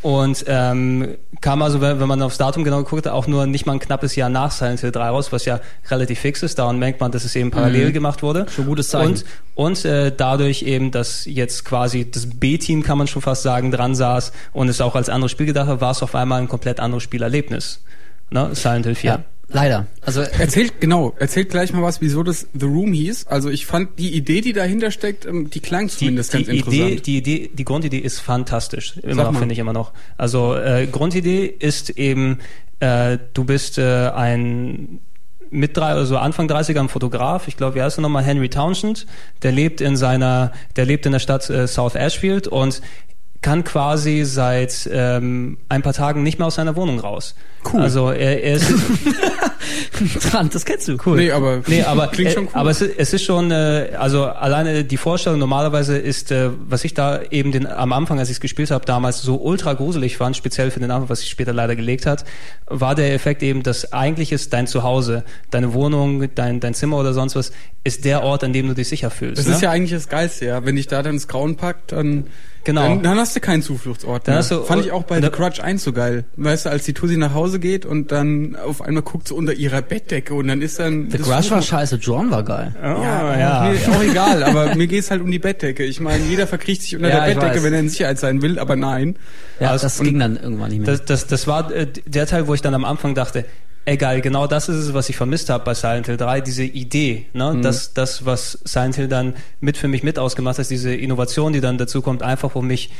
Und ähm, kam also, wenn, wenn man aufs Datum genau geguckt hat, auch nur nicht mal ein knappes Jahr nach Silent Hill 3 raus, was ja relativ fix ist. Daran merkt man, dass es eben parallel gemacht wurde. Schon gutes Zeichen. Und, und äh, dadurch eben, dass jetzt quasi das B-Team, kann man schon fast sagen, dran saß und es auch als anderes Spiel gedacht hat, war es auf einmal ein komplett anderes Spielerlebnis. Ne? Silent Hill 4. Ja, leider. Also Erzählt, genau, erzählt gleich mal was, wieso das The Room hieß. Also ich fand die Idee, die dahinter steckt, ähm, die klang Die, zumindest die ganz Idee, interessant. die Idee, die Grundidee ist fantastisch. Immer Sag noch, mal. finde ich immer noch. Also äh, Grundidee ist eben, äh, du bist äh, ein mit drei, also Anfang 30er ein Fotograf, ich glaube, wie heißt er nochmal, Henry Townshend, der lebt in seiner, der lebt in der Stadt äh, South Ashfield und kann quasi seit ähm, ein paar Tagen nicht mehr aus seiner Wohnung raus. Cool. Also er, er ist dran, das kennst du. cool. Nee, aber nee, aber klingt äh, schon cool. Aber es ist, es ist schon, äh, also alleine die Vorstellung normalerweise ist, äh, was ich da eben den, am Anfang, als ich es gespielt habe, damals so ultra gruselig fand, speziell für den Namen, was sich später leider gelegt hat, war der Effekt eben, dass eigentlich ist dein Zuhause, deine Wohnung, dein, dein Zimmer oder sonst was, ist der Ort, an dem du dich sicher fühlst. das ne? ist ja eigentlich das Geilste, ja. Wenn dich da dann das Grauen packt, dann, Genau. dann, dann hast du keinen Zufluchtsort mehr. du- Fand ich auch bei The Crutch 1 so geil. Weißt du, als die Tussi nach Hause geht und dann auf einmal guckt sie unter ihrer Bettdecke und dann ist dann... The Crush war scheiße, John war geil. Oh, Ja, ja. Mir auch egal, aber mir geht's halt um die Bettdecke. Ich meine, jeder verkriecht sich unter Ja, der Bettdecke, wenn er in Sicherheit sein will, aber nein. Ja, Also- das ging dann irgendwann nicht mehr. Das, das, das war äh, der Teil, wo ich dann am Anfang dachte, egal, genau das ist es, was ich vermisst habe bei Silent Hill 3, diese Idee, ne? Mhm. das, das, was Silent Hill dann mit für mich mit ausgemacht hat, diese Innovation, die dann dazu kommt, einfach um mich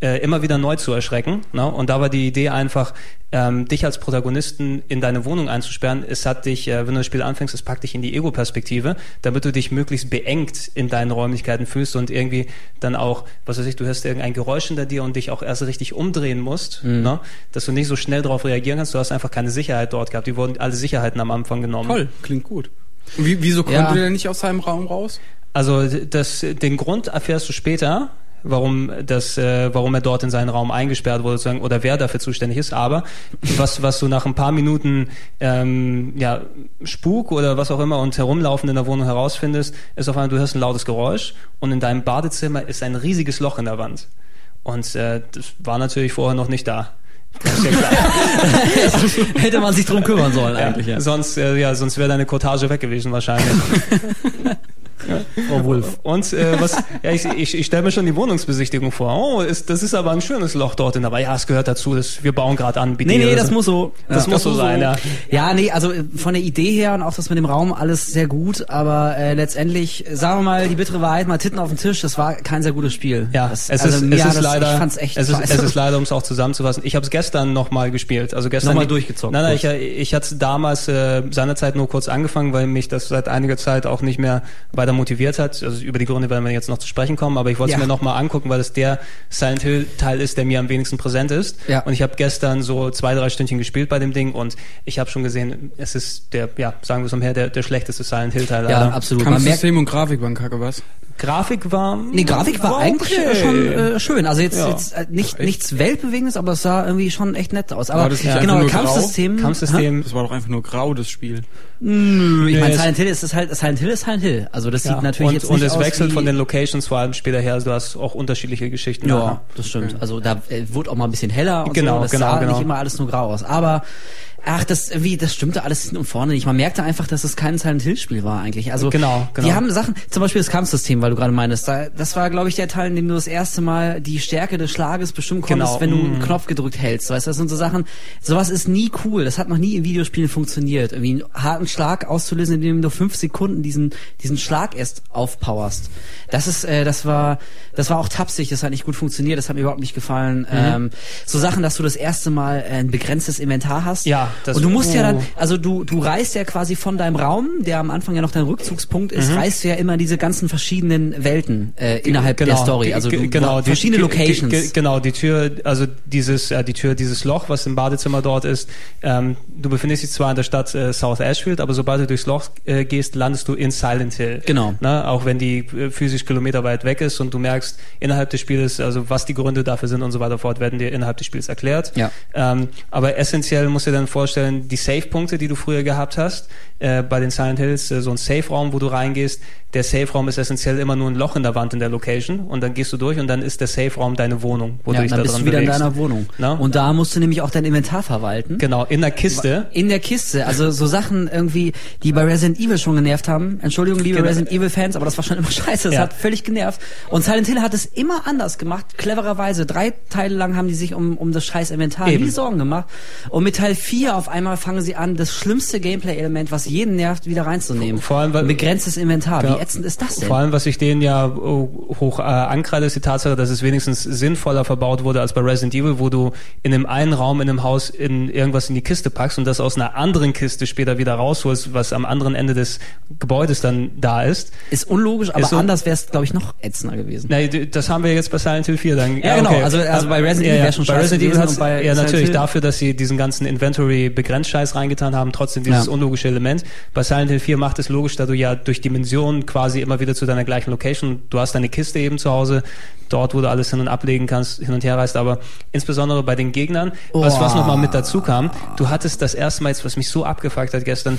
äh, immer wieder neu zu erschrecken. Ne? Und da war die Idee einfach, ähm, dich als Protagonisten in deine Wohnung einzusperren. Es hat dich, äh, wenn du das Spiel anfängst, es packt dich in die Ego-Perspektive, damit du dich möglichst beengt in deinen Räumlichkeiten fühlst und irgendwie dann auch, was weiß ich, du hörst irgendein Geräusch hinter dir und dich auch erst richtig umdrehen musst, Mhm. ne? dass du nicht so schnell darauf reagieren kannst. Du hast einfach keine Sicherheit dort gehabt. Die wurden alle Sicherheiten am Anfang genommen. Toll, klingt gut. Wie, wieso konnte Ja. der nicht aus seinem Raum raus? Also das, den Grund erfährst du später, warum das, äh, warum er dort in seinen Raum eingesperrt wurde sozusagen, oder wer dafür zuständig ist. Aber was, was du nach ein paar Minuten ähm, ja, Spuk oder was auch immer und herumlaufen in der Wohnung herausfindest, ist auf einmal, du hörst ein lautes Geräusch und in deinem Badezimmer ist ein riesiges Loch in der Wand. Und äh, das war natürlich vorher noch nicht da. Ja. Hätte man sich drum kümmern sollen eigentlich. Ja. Sonst, äh, ja, sonst wäre deine Cottage weg gewesen wahrscheinlich. Frau Wulff. Und äh, was, ja, ich, ich, ich stelle mir schon die Wohnungsbesichtigung vor. Oh, ist, das ist aber ein schönes Loch dort. Aber ja, es gehört dazu. Das, wir bauen gerade an. Nee, nee, das muss so. Das Ja. muss so sein, ja. Ja, nee, also äh, von der Idee her und auch das mit dem Raum alles sehr gut, aber äh, letztendlich, sagen wir mal, die bittere Wahrheit, mal Titten auf den Tisch, das war kein sehr gutes Spiel. Ja, das, es also ist, es ist das, leider, ich fand's echt es ist, scheiße. es ist leider, um es auch zusammenzufassen. Ich habe es gestern nochmal gespielt. Also gestern Nochmal durchgezockt, Nein, nein, ich, ich hatte damals äh, seinerzeit nur kurz angefangen, weil mich das seit einiger Zeit auch nicht mehr weiter motiviert hat. Also über die Gründe werden wir jetzt noch zu sprechen kommen, aber ich wollte es Ja. mir nochmal angucken, weil es der Silent Hill Teil ist, der mir am wenigsten präsent ist. Ja. Und ich habe gestern so zwei, drei Stündchen gespielt bei dem Ding und ich habe schon gesehen, es ist der, ja, sagen wir es umher, der, der schlechteste Silent Hill Teil. ja, leider. absolut. Kampfsystem und Grafik waren kacke, was? Grafik war. Nee, Grafik war eigentlich okay. schon äh, schön. Also jetzt, Ja. jetzt äh, nicht, nichts Weltbewegendes, aber es sah irgendwie schon echt nett aus. Aber War das nicht genau, nur grau? Kampfsystem. Kampfsystem. Das war doch einfach nur grau, das Spiel. Nö, ich Nee, meine, es- Silent Hill ist es halt, Silent Hill ist Silent Hill. Also das Ja. sieht natürlich und, jetzt und nicht es aus wechselt wie, von den Locations vor allem später her. Also du hast auch unterschiedliche Geschichten. Ja, das stimmt. Also da äh, wurde auch mal ein bisschen heller und Genau, so. Das genau, sah genau. nicht immer alles nur grau aus. Aber ach, das irgendwie, das stimmte alles hinten und vorne nicht. Man merkte einfach, dass es kein Silent Hill Spiel war eigentlich. Also Genau, genau. die haben Sachen, zum Beispiel das Kampfsystem, weil du gerade meinst, da, das war, glaube ich, der Teil, in dem du das erste Mal die Stärke des Schlages bestimmen konntest, Genau, wenn du einen Knopf gedrückt hältst. Weißt du, das sind so Sachen. Sowas ist nie cool. Das hat noch nie in Videospielen funktioniert. Irgendwie einen harten Schlag auszulösen, indem du fünf Sekunden diesen diesen Schlag erst aufpowerst. Das ist, äh, das war, das war auch tapsig. Das hat nicht gut funktioniert. Das hat mir überhaupt nicht gefallen. Mhm. Ähm, so Sachen, dass du das erste Mal äh, ein begrenztes Inventar hast. Ja, und du musst ja dann, oh. also du, du reist ja quasi von deinem Raum, der am Anfang ja noch dein Rückzugspunkt ist, Mhm. reist du ja immer diese ganzen verschiedenen Welten äh, innerhalb der Story. Also du, genau, verschiedene die- Locations. Die, ge- genau, die Tür, also dieses, äh, die Tür, dieses Loch, was im Badezimmer dort ist. Ähm, du befindest dich zwar in der Stadt äh, South Ashfield, aber sobald du durchs Loch äh, gehst, landest du in Silent Hill. Genau. Ne? Auch wenn die äh, physisch Kilometer weit weg ist und du merkst innerhalb des Spieles, also was die Gründe dafür sind und so weiter fort, werden dir innerhalb des Spiels erklärt. Ja. Ähm, aber essentiell musst du dir dann vorstellen, die Save-Punkte, die du früher gehabt hast, äh, bei den Silent Hills, äh, so ein Safe-Raum, wo du reingehst, der Safe-Raum ist essentiell immer nur ein Loch in der Wand in der Location und dann gehst du durch und dann ist der Safe-Raum deine Wohnung, wo ja, du dann da bist du wieder bewegst. in deiner Wohnung. Na? Und da musst du nämlich auch dein Inventar verwalten. Genau, in der Kiste. In der Kiste, also so Sachen irgendwie, die bei Resident Evil schon genervt haben. Entschuldigung, liebe Genau. Resident Evil Fans, aber das war schon immer scheiße. Das Ja. hat völlig genervt. Und Silent Hill hat es immer anders gemacht, clevererweise. Drei Teile lang haben die sich um, um das scheiß Inventar Eben. nie Sorgen gemacht. Und mit Teil 4 auf einmal fangen sie an, das schlimmste Gameplay-Element, was jeden nervt, wieder reinzunehmen. Vor allem, weil- begrenztes Inventar. Genau. Wie ätzend ist das denn? Vor allem, was ich denen ja oh, hoch äh, ankreide, ist die Tatsache, dass es wenigstens sinnvoller verbaut wurde als bei Resident Evil, wo du in einem einen Raum in einem Haus in irgendwas in die Kiste packst und das aus einer anderen Kiste später wieder rausholst, was am anderen Ende des Gebäudes dann da ist. ist unlogisch, aber Ist so- anders wäre es, glaube ich, noch ätzender gewesen. Na, das haben wir jetzt bei Silent Hill 4 dann. Ja, genau. Also- also bei Resident Evil wär schon bei Resident Evil und bei ja natürlich Hill- dafür, dass sie diesen ganzen Inventory begrenzt Scheiß reingetan haben, trotzdem dieses Ja. unlogische Element. Bei Silent Hill 4 macht es logisch, da du ja durch Dimensionen quasi immer wieder zu deiner gleichen Location, du hast deine Kiste eben zu Hause, dort, wo du alles hin und ablegen kannst, hin und her reist, aber insbesondere bei den Gegnern, was, was Oh. nochmal mit dazu kam, du hattest das erste Mal jetzt, was mich so abgefuckt hat gestern,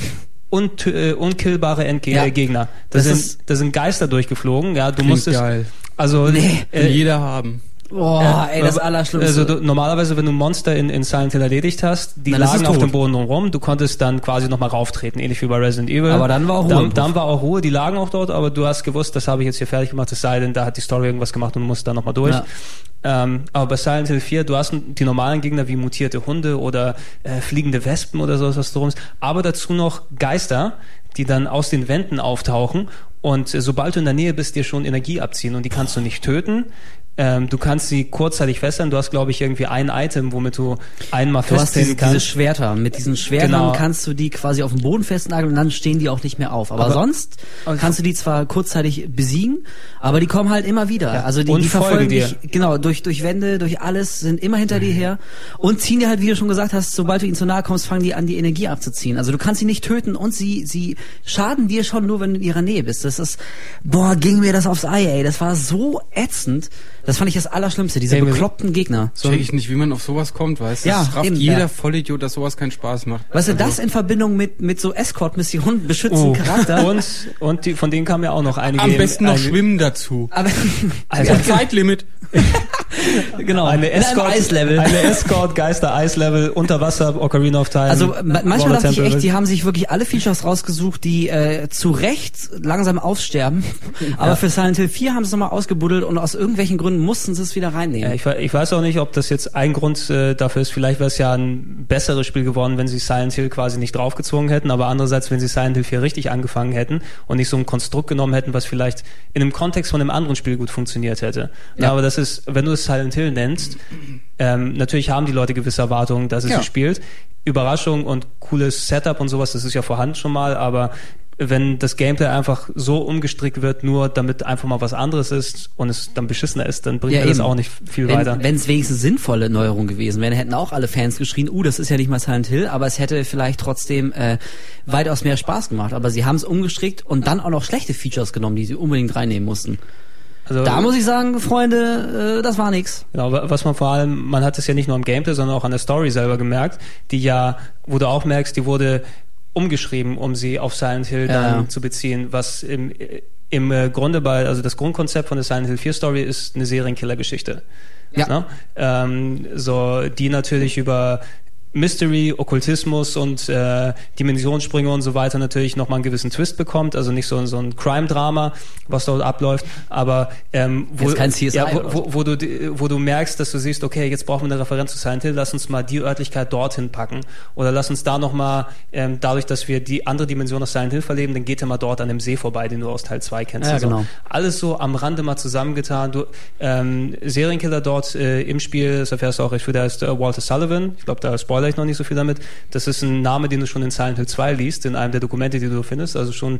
unt, äh, unkillbare Entge Ja. Gegner. Da Das sind, da sind Geister durchgeflogen, ja, du Klingt musstest, geil. also, Nee. Äh, jeder haben. Boah, ey, das Allerschlimmste. Also du, normalerweise, wenn du Monster in, in Silent Hill erledigt hast, die Dann ist lagen auf dem Boden rum, du konntest dann quasi nochmal rauftreten, ähnlich wie bei Resident Evil. Aber dann war auch Ruhe Dann, dann war auch Ruhe, die lagen auch dort, aber du hast gewusst, das habe ich jetzt hier fertig gemacht, es sei denn, da hat die Story irgendwas gemacht und musst da nochmal durch. Ja. Ähm, aber bei Silent Hill 4, du hast die normalen Gegner wie mutierte Hunde oder äh, fliegende Wespen oder sowas, was drum ist, aber dazu noch Geister, die dann aus den Wänden auftauchen und äh, sobald du in der Nähe bist, dir schon Energie abziehen und die kannst du nicht töten. Ähm, du kannst sie kurzzeitig fesseln. Du hast, glaube ich, irgendwie ein Item, womit du einmal Du hast diese, festhängen diese kannst. Schwerter. Mit diesen Schwertern Genau. kannst du die quasi auf dem Boden festnageln und dann stehen die auch nicht mehr auf. Aber, Aber- sonst aber- kannst du die zwar kurzzeitig besiegen, aber die kommen halt immer wieder. Ja, Also die, die folgen verfolgen dir. dich, genau, durch, durch Wände, durch alles, sind immer hinter dir her und ziehen dir halt, wie du schon gesagt hast, sobald du ihnen zu nahe kommst, fangen die an, die Energie abzuziehen. Also du kannst sie nicht töten und sie, sie schaden dir schon nur, wenn du in ihrer Nähe bist. Das ist, boah, ging mir das aufs Ei, ey. Das war so ätzend. Das fand ich das Allerschlimmste, diese Ey, bekloppten Gegner. So- Check ich nicht, wie man auf sowas kommt, weißt du? Ja, Das rafft eben, jeder ja. Vollidiot, dass sowas keinen Spaß macht. Weißt du, Also, das in Verbindung mit, mit so Escort-Missionen, beschützen Oh. Charakter. Und, und die, von denen kamen ja auch noch einige. Am besten noch schwimmen dazu. Aber, Also, Zeitlimit. genau, eine Escort, Eislevel. Eine Escort, Geister, Eislevel, Unterwasser, Ocarina of Time. Also ma- manchmal dachte ich echt, die haben sich wirklich alle Features rausgesucht, die äh, zu Recht langsam aussterben. Aber für Silent Hill 4 haben sie es nochmal ausgebuddelt und aus irgendwelchen Gründen mussten sie es wieder reinnehmen. Ja, ich, ich weiß auch nicht, ob das jetzt ein Grund äh, dafür ist. Vielleicht wäre es ja ein besseres Spiel geworden, wenn sie Silent Hill quasi nicht draufgezwungen hätten. Aber andererseits, wenn sie Silent Hill 4 richtig angefangen hätten und nicht so ein Konstrukt genommen hätten, was vielleicht in einem Kontext von einem anderen Spiel gut funktioniert hätte. Ja. Aber das ist, wenn du es Silent Hill nennst, ähm, natürlich haben die Leute gewisse Erwartungen, dass es Ja. sie spielt. Überraschung und cooles Setup und sowas, das ist ja vorhanden schon mal, aber wenn das Gameplay einfach so umgestrickt wird, nur damit einfach mal was anderes ist und es dann beschissener ist, dann bringt Ja, das auch nicht viel wenn, weiter. Wenn es wenigstens sinnvolle Neuerungen gewesen wären, hätten auch alle Fans geschrien, uh, das ist ja nicht mal Silent Hill, aber es hätte vielleicht trotzdem äh, weitaus mehr Spaß gemacht. Aber sie haben es umgestrickt und dann auch noch schlechte Features genommen, die sie unbedingt reinnehmen mussten. Also, Da muss ich sagen, Freunde, äh, das war nix. Genau, wa- was man vor allem, man hat es ja nicht nur am Gameplay, sondern auch an der Story selber gemerkt, die ja, wo du auch merkst, die wurde umgeschrieben, um sie auf Silent Hill dann ja. zu beziehen, was im, im äh, Grunde bei, also das Grundkonzept von der Silent Hill 4 Story ist eine Serienkiller-Geschichte. Ja. Ne? Ähm, so, die natürlich über Mystery, Okkultismus und äh, Dimensionssprünge und so weiter natürlich nochmal einen gewissen Twist bekommt, also nicht so, so ein Crime-Drama, was dort abläuft, aber ähm, wo, ja, wo, wo, wo, du, wo du merkst, dass du siehst, okay, jetzt brauchen wir eine Referenz zu Silent Hill, lass uns mal die Örtlichkeit dorthin packen oder lass uns da nochmal, ähm, dadurch, dass wir die andere Dimension aus Silent Hill verleben, dann geht er mal dort an dem See vorbei, den du aus Teil 2 kennst. Ja, Also genau. Alles so am Rande mal zusammengetan. Du, ähm, Serienkiller dort äh, im Spiel, das erfährst du auch recht früh, da ist äh, Walter Sullivan, ich glaube, da spoilere vielleicht noch nicht so viel damit. Das ist ein Name, den du schon in Silent Hill 2 liest, in einem der Dokumente, die du findest. Also schon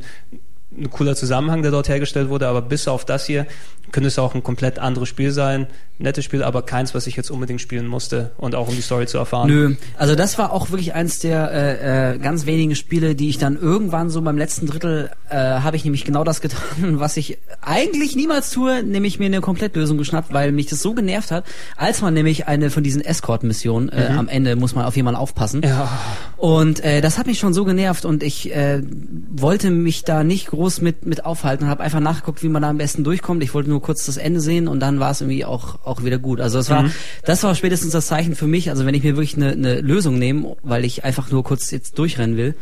ein cooler Zusammenhang, der dort hergestellt wurde, aber bis auf das hier könnte es auch ein komplett anderes Spiel sein. Nettes Spiel, aber keins, was ich jetzt unbedingt spielen musste und auch um die Story zu erfahren. Nö, also das war auch wirklich eins der äh, äh, ganz wenigen Spiele, die ich dann irgendwann so beim letzten Drittel äh, habe ich nämlich genau das getan, was ich eigentlich niemals tue, nämlich mir eine Komplettlösung geschnappt, weil mich das so genervt hat, als man nämlich eine von diesen Escort-Missionen äh, Mhm. am Ende muss man auf jemanden aufpassen. Ja. Und äh, das hat mich schon so genervt und ich äh, wollte mich da nicht groß mit mit aufhalten und habe einfach nachgeguckt, wie man da am besten durchkommt. Ich wollte nur kurz das Ende sehen und dann war es irgendwie auch auch wieder gut. Also es war Mhm. das war spätestens das Zeichen für mich. Also wenn ich mir wirklich eine, eine Lösung nehme, weil ich einfach nur kurz jetzt durchrennen will,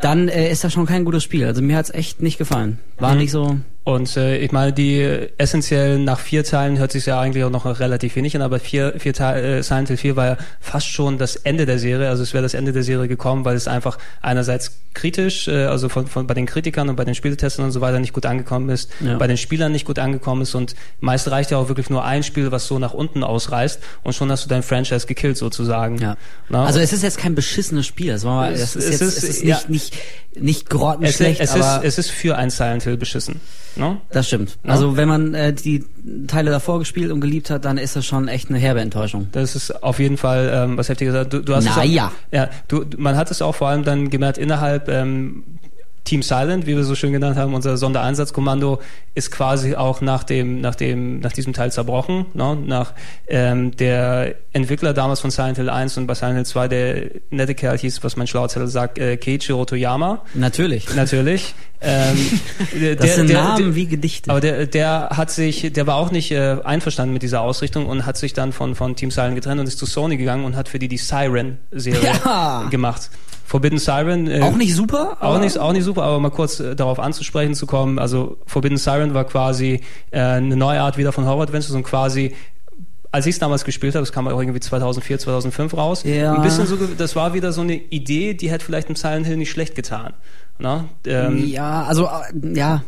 dann äh, ist das schon kein gutes Spiel. Also mir hat's echt nicht gefallen. War Mhm. nicht so. Und äh, ich meine, die äh, essentiell nach vier Teilen hört sich ja eigentlich auch noch relativ wenig an, aber vier, vier Teil, äh, Silent Hill 4 war ja fast schon das Ende der Serie, also es wäre das Ende der Serie gekommen, weil es einfach einerseits kritisch, äh, also von, von bei den Kritikern und bei den Spieletestern und so weiter nicht gut angekommen ist, Ja. bei den Spielern nicht gut angekommen ist und meist reicht ja auch wirklich nur ein Spiel, was so nach unten ausreißt und schon hast du dein Franchise gekillt sozusagen. Ja. Na? Also es ist jetzt kein beschissenes Spiel. Es, war, Es- es, ist jetzt, ist- es ist ja. nicht, nicht, nicht es, grottenschlecht, es, ist, es ist für ein Silent Hill beschissen. Ne? Das stimmt. Ja. Also wenn man äh, die Teile davor gespielt und geliebt hat, dann ist das schon echt eine herbe Enttäuschung. Das ist auf jeden Fall ähm, was heftiges. Du, du hast es Na auch, ja. ja, du, man hat es auch vor allem dann gemerkt innerhalb ähm, Team Silent, wie wir so schön genannt haben, unser Sondereinsatzkommando ist quasi auch nach dem, nach dem, nach diesem Teil zerbrochen. Ne? Nach ähm, der Entwickler damals von Silent Hill 1 und bei Silent Hill 2, der nette Kerl hieß, was mein schlauer Zettel sagt, äh, Keiichiro Toyama. Natürlich. Natürlich. ähm, der, Das sind der- Namen der- wie Gedichte. aber der, der hat sich, der war auch nicht äh, einverstanden mit dieser Ausrichtung und hat sich dann von, von Team Siren getrennt und ist zu Sony gegangen und hat für die die Siren-Serie Ja. gemacht. Forbidden Siren. Äh, auch nicht super? auch aber- nicht, auch nicht super, aber mal kurz äh, darauf anzusprechen zu kommen. Also Forbidden Siren war quasi äh, eine neue Art wieder von Horror Adventures und quasi als ich es damals gespielt habe, das kam auch irgendwie 2004, 2005 raus. Ja. Ein bisschen so, das war wieder so eine Idee, die hätte vielleicht im Silent Hill nicht schlecht getan. Na? Ähm, ja, also äh, ja,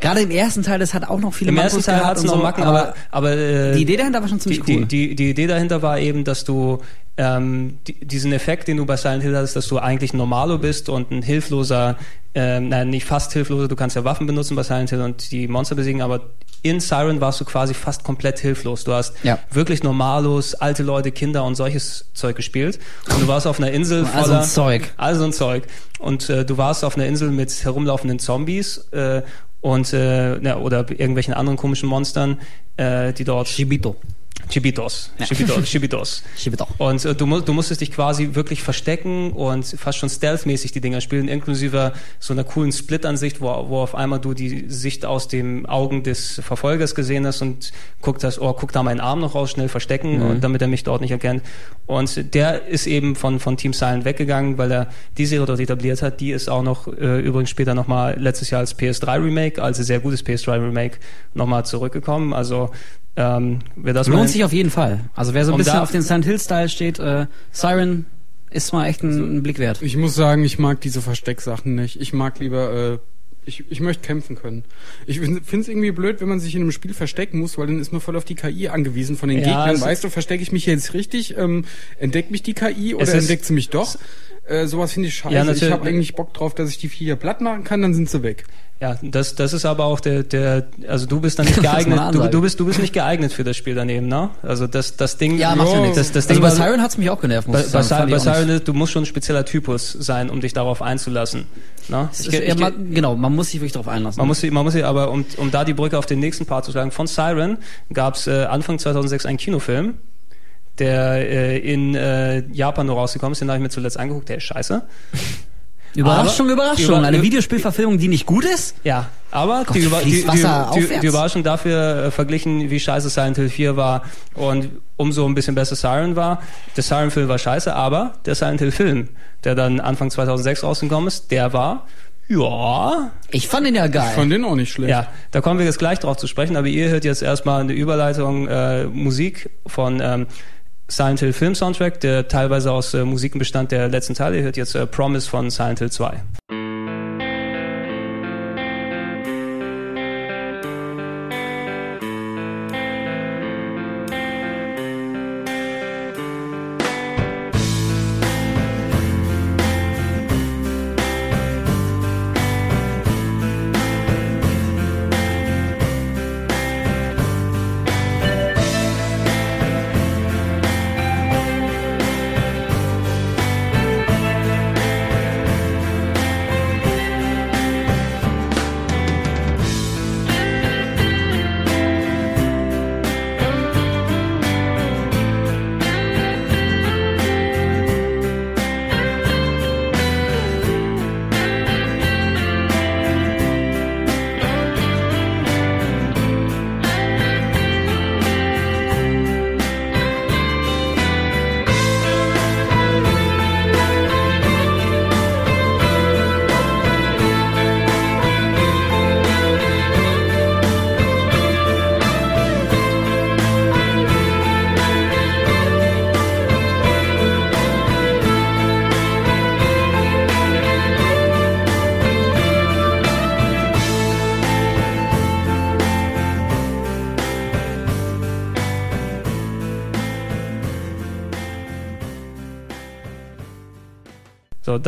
gerade im ersten Teil, das hat auch noch viele Im Mankos ersten Teil gehabt hat es und noch so, Macken, aber, aber äh, die Idee dahinter war schon die, ziemlich die, cool. die, die Idee dahinter war eben, dass du ähm, die, diesen Effekt, den du bei Silent Hill hattest, dass du eigentlich ein Normalo bist und ein hilfloser, ähm, nein, nicht fast hilfloser, du kannst ja Waffen benutzen bei Silent Hill und die Monster besiegen, aber in Siren warst du quasi fast komplett hilflos. Du hast Ja. wirklich Normalos, alte Leute, Kinder und solches Zeug gespielt. Und du warst auf einer Insel Also voller... ein Zeug. Also ein Zeug. Und äh, du warst auf einer Insel mit herumlaufenden Zombies äh, und äh, ja, oder irgendwelchen anderen komischen Monstern, äh, die dort Shibito. Chibitos, Chibitos, Chibitos. Shibito. Und äh, du, du musstest dich quasi wirklich verstecken und fast schon stealthmäßig die Dinger spielen, inklusive so einer coolen Split-Ansicht, wo, wo auf einmal du die Sicht aus den Augen des Verfolgers gesehen hast und guckt hast, oh, guck da meinen Arm noch raus, schnell verstecken, Mhm. und damit er mich dort nicht erkennt. Und der ist eben von, von Team Silent weggegangen, weil er die Serie dort etabliert hat. Die ist auch noch äh, übrigens später nochmal letztes Jahr als PS3 Remake, also sehr gutes PS3 Remake, nochmal zurückgekommen. Also ähm, wer das mal Lohnt sich auf jeden Fall. Also wer so ein Um bisschen da- auf den Silent Hill Style steht, äh, Siren ist mal echt ein, ein Blick wert. Ich muss sagen, ich mag diese Verstecksachen nicht. Ich mag lieber, äh, ich, ich möchte kämpfen können. Ich finde es irgendwie blöd, wenn man sich in einem Spiel verstecken muss, weil dann ist man voll auf die KI angewiesen von den Ja, Gegnern. Weißt du, verstecke ich mich jetzt richtig? Ähm, entdeckt mich die KI oder entdeckt sie mich doch? Äh, sowas finde ich scheiße. Ja, ich habe eigentlich Bock drauf, dass ich die Viecher platt machen kann, dann sind sie weg. Ja, das, das ist aber auch der, der, also du bist dann nicht geeignet, du, du bist, du bist nicht geeignet für das Spiel daneben, ne? Also das, das Ding, Ja, macht ja nichts. Das, das also Ding bei war- Siren hat's mich auch genervt, muss bei, ich bei, sagen. Bei ich. Siren, ist- du musst schon ein spezieller Typus sein, um dich darauf einzulassen. Ne? Es Ich ist ge- eher ich ge- genau, man muss sich wirklich darauf einlassen. man muss, man muss, sie- aber um, um da die Brücke auf den nächsten Part zu schlagen, von Siren gab es äh, Anfang 2006 einen Kinofilm, der äh, in äh, Japan nur rausgekommen ist, den habe ich mir zuletzt angeguckt, der ist scheiße. Überraschung, aber- Überraschung. über- Eine Videospielverfilmung, die nicht gut ist? Ja, aber Gott, die, Über die, die, die Überraschung dafür äh, verglichen, wie scheiße Silent Hill 4 war und umso ein bisschen besser Siren war. Der Siren-Film war scheiße, aber der Silent Hill-Film, der dann Anfang 2006 rausgekommen ist, der war, ja, Ich fand ihn ja geil. Ich fand den auch nicht schlecht. ja, da kommen wir jetzt gleich drauf zu sprechen, aber ihr hört jetzt erstmal eine Überleitung äh, Musik von ähm, Silent Hill Film Soundtrack, der teilweise aus äh, Musiken bestand der letzten Teile. Ihr hört jetzt äh, Promise von Silent Hill 2.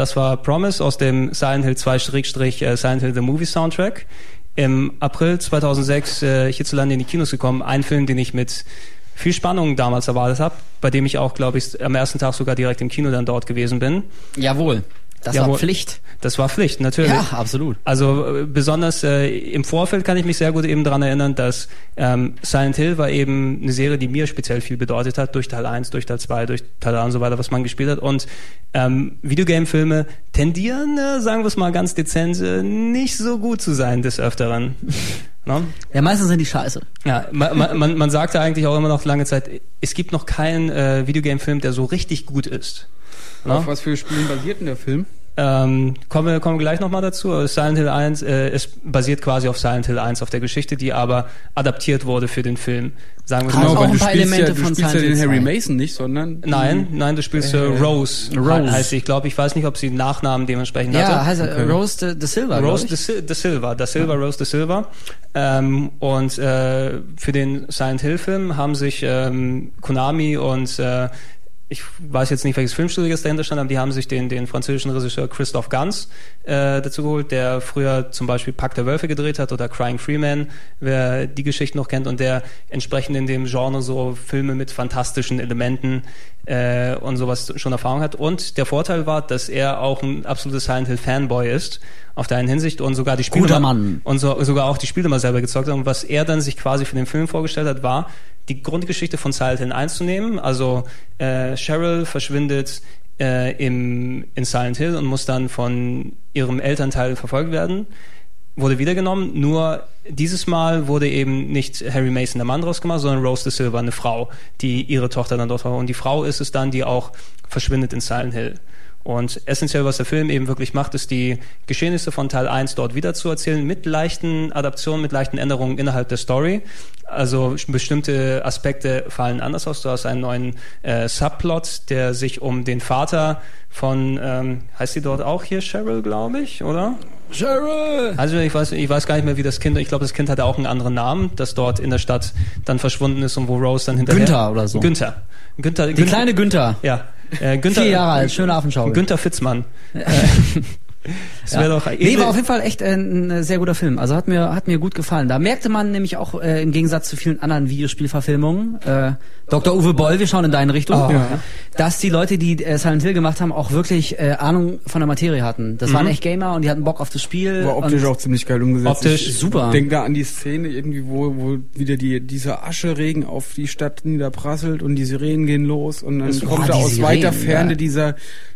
das war Promise aus dem Silent Hill 2 Schrägstrich äh, Silent Hill The Movie Soundtrack. Im April 2006 äh, hierzulande in die Kinos gekommen. Ein Film, den ich mit viel Spannung damals erwartet habe, bei dem ich auch, glaube ich, am ersten Tag sogar direkt im Kino dann dort gewesen bin. Jawohl. Das Jawohl. war Pflicht. Das war Pflicht, natürlich. Ja, absolut. Also äh, besonders äh, im Vorfeld kann ich mich sehr gut eben dran erinnern, dass ähm, Silent Hill war eben eine Serie, die mir speziell viel bedeutet hat, durch Teil 1, durch Teil 2, durch Teil 3 und so weiter, was man gespielt hat. Und ähm, Videogame-Filme tendieren, äh, sagen wir es mal ganz dezent, äh, nicht so gut zu sein des Öfteren. Ne? Ja, meistens sind die scheiße. Ja, man, man, man, man sagte eigentlich auch immer noch lange Zeit, es gibt noch keinen äh, Videogame-Film, der so richtig gut ist. Ne? Auf was für Spielen basiert denn der Film? Ähm, kommen wir kommen wir gleich nochmal dazu. Also Silent Hill 1 äh, es basiert quasi auf Silent Hill 1, auf der Geschichte, die aber adaptiert wurde für den Film. Sagen wir Genau, mal. auch ein du paar spielst Elemente ja, du von spielst ja Silent den Hill Harry 2. Mason nicht, sondern Nein, nein, du spielst äh, Rose, Rose. heißt sie. Ich glaube, ich weiß nicht, ob sie einen Nachnamen dementsprechend Ja, hatte. heißt er Okay. Rose de, de Silva, Rose de, de Silva, da Silva, Rose de Silva. Ähm, und äh, für den Silent Hill Film haben sich ähm, Konami und äh, ich weiß jetzt nicht, welches Filmstudio jetzt dahinter stand, aber die haben sich den, den französischen Regisseur Christoph Gans äh, dazu geholt, der früher zum Beispiel Pack der Wölfe gedreht hat oder Crying Freeman, wer die Geschichte noch kennt und der entsprechend in dem Genre so Filme mit fantastischen Elementen äh, und sowas schon Erfahrung hat. Und der Vorteil war, dass er auch ein absolutes Silent Hill Fanboy ist, auf der einen Hinsicht und sogar die Spiele Guter Mann. und so, sogar auch die Spiele mal selber gezockt hat. Und was er dann sich quasi für den Film vorgestellt hat, war, die Grundgeschichte von Silent Hill einzunehmen. Also äh, Cheryl verschwindet äh, im, in Silent Hill und muss dann von ihrem Elternteil verfolgt werden. Wurde wiedergenommen, nur dieses Mal wurde eben nicht Harry Mason der Mann draus gemacht, sondern Rose de Silva, eine Frau, die ihre Tochter dann dort war. Und die Frau ist es dann, die auch verschwindet in Silent Hill. Und essentiell, was der Film eben wirklich macht, ist die Geschehnisse von Teil 1 dort wieder zu erzählen, mit leichten Adaptionen, mit leichten Änderungen innerhalb der Story. Also bestimmte Aspekte fallen anders aus. Du hast einen neuen äh, Subplot, der sich um den Vater von, ähm, heißt sie dort auch hier Cheryl, glaube ich, oder? Cheryl! Also ich weiß, ich weiß gar nicht mehr, wie das Kind, ich glaube, das Kind hatte auch einen anderen Namen, das dort in der Stadt dann verschwunden ist und wo Rose dann hinterher... Günther oder so. Günther. Günther, Die kleine Günther. Ja. Äh, Günther, Vier Jahre alt, schöne Affenschau. Günther Fitzmann. Das wäre doch Nee, war auf jeden Fall echt ein sehr guter Film. Also hat mir hat mir gut gefallen. Da merkte man nämlich auch äh, im Gegensatz zu vielen anderen Videospielverfilmungen, äh, Dr. Uwe Boll, wir schauen in deine Richtung, Oh. Ja. dass die Leute, die äh, Silent Hill gemacht haben, auch wirklich äh, Ahnung von der Materie hatten. Das waren echt Gamer und die hatten Bock auf das Spiel. War optisch und auch ziemlich geil umgesetzt. Optisch ich super. Denk da an die Szene irgendwie, wo, wo wieder die, dieser Ascheregen auf die Stadt niederprasselt und die Sirenen gehen los und dann Das- kommt da die aus Sirenen, weiter Ferne ja. dieser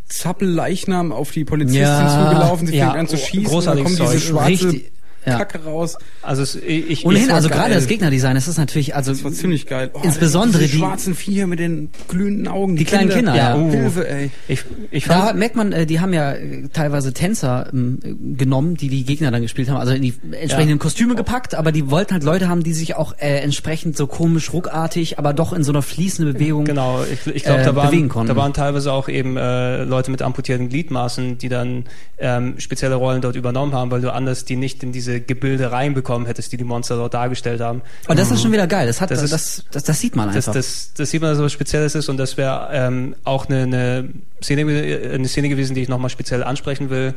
Zappelleichnam auf die Polizistin Ja. zugelaufen, sie Ja, fängt an zu schießen, und dann kommt diese schwarze Richtig, ja. Kacke raus. Also es, ich, ich, Ohnehin, also geil. gerade das Gegnerdesign, das ist natürlich, also Das war ziemlich geil. Oh, Insbesondere die- schwarzen Viecher mit den glühenden Augen. Die kleinen Kinder, ja. Oh. Hilfe, ey. ich, ich Da merkt man, äh, die haben ja äh, teilweise Tänzer ähm, äh, genommen, die die Gegner dann gespielt haben, also in die entsprechenden Kostüme gepackt, aber die wollten halt Leute haben, die sich auch äh, entsprechend so komisch ruckartig, aber doch in so einer fließenden Bewegung. Genau, ich, ich glaube, äh, da, bewegen waren, konnten. da waren teilweise auch eben äh, Leute mit amputierten Gliedmaßen, die dann ähm, spezielle Rollen dort übernommen haben, weil du anders die nicht in diese Gebilde reinbekommen hättest, die die Monster dort dargestellt haben. Und das ist schon wieder geil. Das hat, Das das, ist- das, das, sieht man Das, einfach. das, das sieht man, dass so was Spezielles ist und das wäre ähm, auch eine, eine, Szene, eine Szene gewesen, die ich nochmal speziell ansprechen will.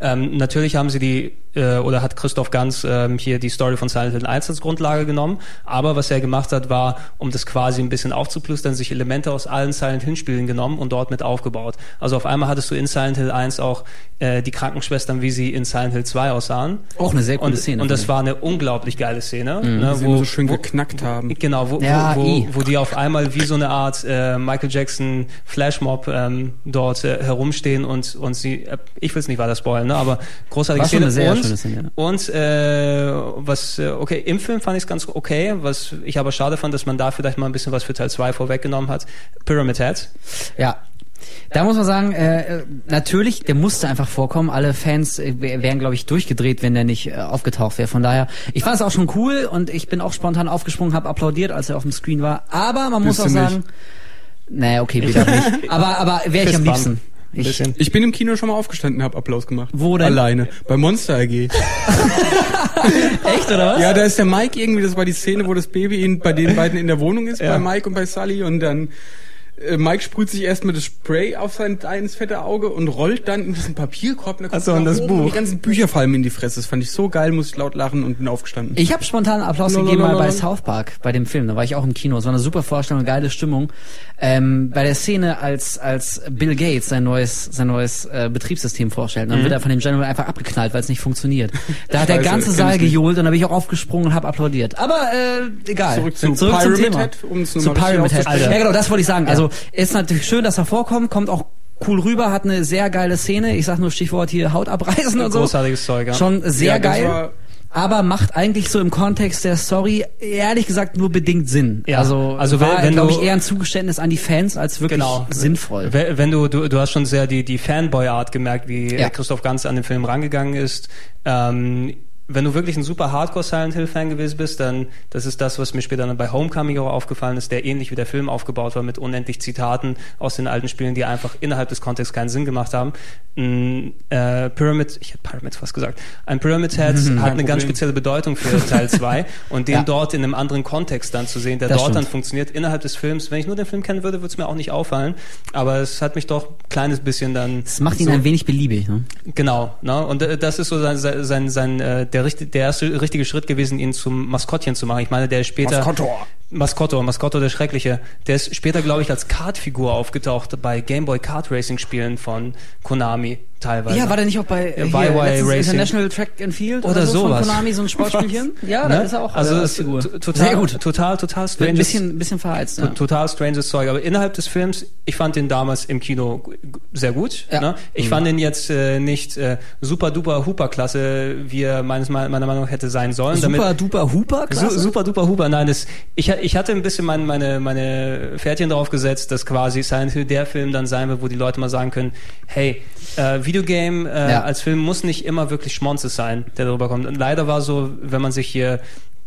Ähm, natürlich haben sie die, äh, oder hat Christoph Ganz ähm, hier die Story von Silent Hill 1 als Grundlage genommen, aber was er gemacht hat, war, um das quasi ein bisschen aufzuplustern, sich Elemente aus allen Silent Hill Spielen genommen und dort mit aufgebaut. Also auf einmal hattest du in Silent Hill 1 auch äh, die Krankenschwestern, wie sie in Silent Hill 2 aussahen. auch eine sehr coole Und, Szene. und das war eine unglaublich geile Szene, Mhm. ne, immer so schön geknackt haben. Genau, wo, Ja, wo, wo, wo die auf einmal wie so eine Art äh, Michael Jackson Flashmob ähm, dort äh, herumstehen und und sie, äh, ich will es nicht weiter spoilen, ne, aber großartige Szene sehr und, ja. und äh, was äh, okay im Film fand ich es ganz okay, was ich aber schade fand, dass man da vielleicht mal ein bisschen was für Teil 2 vorweggenommen hat. Pyramid Head. Ja. Da muss man sagen, äh, natürlich, der musste einfach vorkommen. Alle Fans äh, wär- wären, glaube ich, durchgedreht, wenn der nicht äh, aufgetaucht wäre. Von daher, ich fand es auch schon cool und ich bin auch spontan aufgesprungen, habe applaudiert, als er auf dem Screen war. Aber man muss Bist auch du nicht? sagen, naja, okay, bitte nicht. Aber, aber wäre ich am liebsten. Ein Ich, bisschen. Ich bin im Kino schon mal aufgestanden, habe Applaus gemacht. Wo denn? Alleine. Bei Monster AG. echt, oder was? Ja, da ist der Mike irgendwie, das war die Szene, wo das Baby in, bei den beiden in der Wohnung ist, Ja. bei Mike und bei Sully und dann Mike sprüht sich erstmal das Spray auf sein eines fette Auge und rollt dann in diesen Papierkorb. Und Ach so, und das Buch. Die ganzen Bücher fallen mir in die Fresse. Das fand ich so geil, muss ich laut lachen und bin aufgestanden. Ich habe spontan Applaus Lolololol. gegeben mal bei South Park, bei dem Film. Da war ich auch im Kino. Es war eine super Vorstellung, geile Stimmung. Ähm, bei der Szene, als als Bill Gates sein neues sein neues äh, Betriebssystem vorstellt, dann wird er von dem General einfach abgeknallt, weil es nicht funktioniert. Da hat der Scheiße, ganze Saal gejohlt und da bin ich auch aufgesprungen und habe applaudiert. Aber äh, egal. Zurück zu zum Pyramid Thema. Head, um zu Pyramid Head. Ja genau, das wollte ich sagen. Also ist natürlich schön, dass er vorkommt, kommt auch cool rüber, hat eine sehr geile Szene. Ich sag nur Stichwort hier Haut abreißen und so. Großartiges Zeug, ja. Schon sehr Ja, geil. aber macht eigentlich so im Kontext der Story ehrlich gesagt nur bedingt Sinn. Ja, Also, also war, wenn- wenn glaube ich, eher ein Zugeständnis an die Fans als wirklich Genau. sinnvoll. We- Wenn du, du, du hast schon sehr die, die Fanboy-Art gemerkt, wie Ja. Christoph Ganz an den Film rangegangen ist. Ähm, wenn du wirklich ein super Hardcore Silent Hill Fan gewesen bist, dann das ist das, was mir später dann bei Homecoming auch aufgefallen ist, der ähnlich wie der Film aufgebaut war mit unendlich Zitaten aus den alten Spielen, die einfach innerhalb des Kontexts keinen Sinn gemacht haben. Ein äh, Pyramid, ich hätte Pyramids fast gesagt, ein Pyramid Head hat eine ganz spezielle Bedeutung für Teil 2 und den Ja. dort in einem anderen Kontext dann zu sehen, der Das dort dann stimmt. funktioniert innerhalb des Films. Wenn ich nur den Film kennen würde, würde es mir auch nicht auffallen, aber es hat mich doch ein kleines bisschen dann Das macht ihn so, ein wenig beliebig. Ne? Genau, ne? Und äh, das ist so sein, sein, sein, sein äh, der, der erste richtige Schritt gewesen, ihn zum Maskottchen zu machen. Ich meine, der später Maskottor. Maskotto, Maskotto der Schreckliche. Der ist später, glaube ich, als Kartfigur aufgetaucht bei Game Boy Kart Racing Spielen von Konami teilweise. Ja, war der nicht auch bei äh, hier, Racing. International Track and Field Oder so sowas. von Konami, so ein Sportspielchen? Ja, da Ne? ist er auch also als Figur. total, Sehr gut. total, total Ein strange. bisschen, ein bisschen verheizt. Ja. Total stranges Zeug. Aber innerhalb des Films, ich fand den damals im Kino sehr gut. Ja. Ne? Ich fand den jetzt äh, nicht äh, super duper Huper Klasse, wie er meines, meiner Meinung nach hätte sein sollen. Super duper Huper, Su klasse. super duper Huber. Nein, das, ich, ich hatte ein bisschen mein, meine, meine Pferdchen drauf gesetzt, dass quasi Silent Hill der Film dann sein wird, wo die Leute mal sagen können, hey, äh, Videogame äh, Ja. als Film muss nicht immer wirklich Schmonzes sein, der darüber kommt. Und leider war so, wenn man sich hier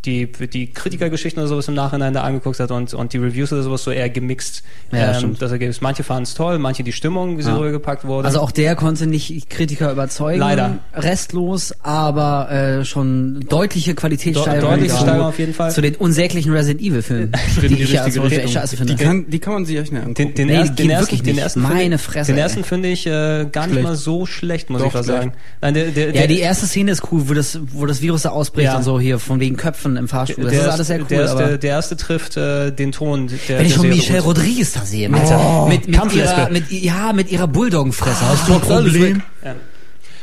die, die Kritikergeschichten oder sowas im Nachhinein da angeguckt hat und, und die Reviews oder sowas so eher gemixt. Ja, ähm, das Ergebnis. Manche fanden es toll, manche die Stimmung, wie sie Ja. rübergepackt wurde. Also auch der konnte nicht Kritiker überzeugen. Leider. Restlos, aber äh, schon deutliche Qualitätssteigerung. De- deutliche Steigerung auf jeden Fall. Zu den unsäglichen Resident Evil Filmen, die, die ich ja Richtung. scheiße Die finde. kann, die kann man sich echt nicht angucken. Den, den, Nee, ersten, die den ersten, den nicht. ersten Meine finde, Fresse, Den ersten finde ich äh, gar nicht Schlecht. mal so schlecht, muss Doch, ich mal schlecht. sagen. Nein, der, der, Ja, der, die erste Szene ist cool, wo das, wo das Virus da ausbricht Ja. und so hier, von wegen Köpfen im Fahrstuhl. Das der ist alles sehr cool, der, erste, der erste trifft äh, den Ton der, wenn ich schon Michelle. Rodriguez da sehe, mit, Oh, mit, mit, ihrer, mit, ja, mit ihrer Bulldoggenfresse. Hast du ein Problem? Ja.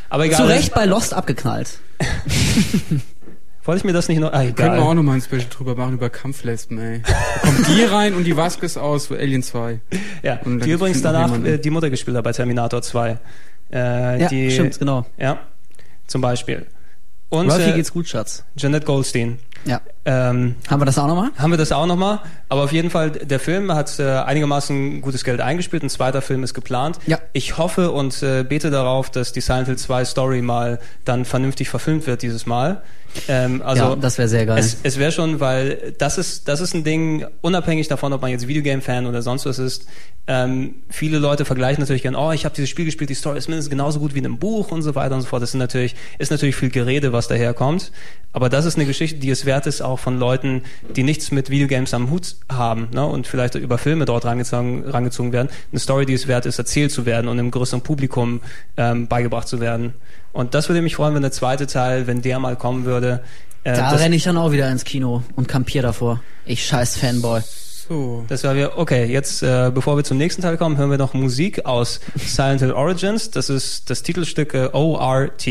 Aber egal. Zu Recht bei Lost abgeknallt. Wollte ich mir das nicht noch... Ah, Können wir auch egal. noch mal ein Special drüber machen über Kampflesben, ey. Da kommt die rein und die Vasquez aus für Alien 2. Ja, die übrigens danach äh, die Mutter gespielt hat bei Terminator 2. Äh, Ja, die, stimmt, genau. Ja, zum Beispiel. Und Ralphie äh, geht's gut, Schatz. Janet Goldstein. Ja. Ähm, Haben wir das auch nochmal? haben wir das auch nochmal. Aber auf jeden Fall, der Film hat äh, einigermaßen gutes Geld eingespielt. Ein zweiter Film ist geplant. Ja. Ich hoffe und äh, bete darauf, dass die Silent Hill 2 Story mal dann vernünftig verfilmt wird dieses Mal. Ähm, also ja, das wäre sehr geil. es, es wäre schon, weil das ist, das ist ein Ding, unabhängig davon, ob man jetzt Videogame-Fan oder sonst was ist. Ähm, viele Leute vergleichen natürlich gern, oh, ich habe dieses Spiel gespielt, die Story ist mindestens genauso gut wie in einem Buch und so weiter und so fort. Das ist natürlich, ist natürlich viel Gerede, was daherkommt. Aber das ist eine Geschichte, die es wert ist, auch von Leuten, die nichts mit Videogames am Hut haben ne, und vielleicht über Filme dort rangezogen, rangezogen werden. Eine Story, die es wert ist, erzählt zu werden und einem größeren Publikum ähm, beigebracht zu werden. Und das würde mich freuen, wenn der zweite Teil, wenn der mal kommen würde. Äh, da renne ich dann auch wieder ins Kino und kampier davor. Ich scheiß Fanboy. So. Das war wir, okay, jetzt, äh, bevor wir zum nächsten Teil kommen, hören wir noch Musik aus Silent Hill Origins. Das ist das Titelstück äh, ORT.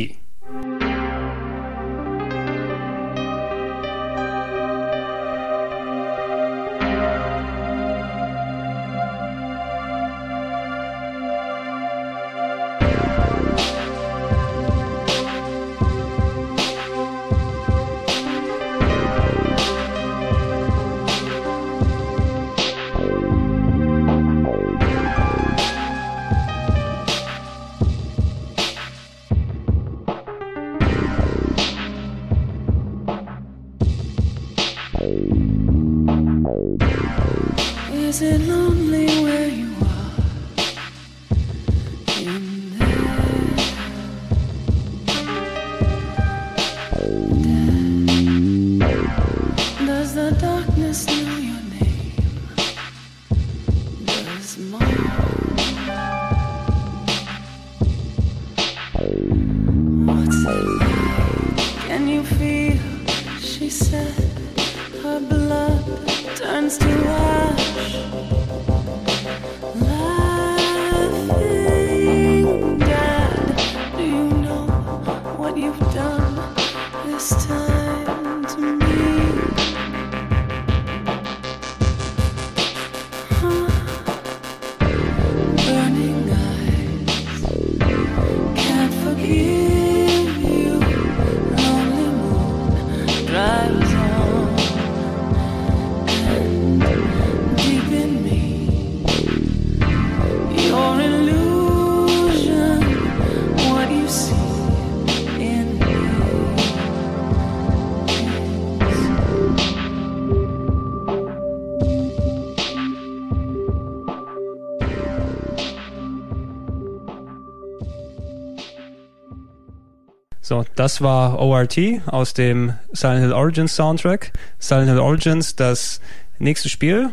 Das war ORT aus dem Silent Hill Origins Soundtrack. Silent Hill Origins, das nächste Spiel,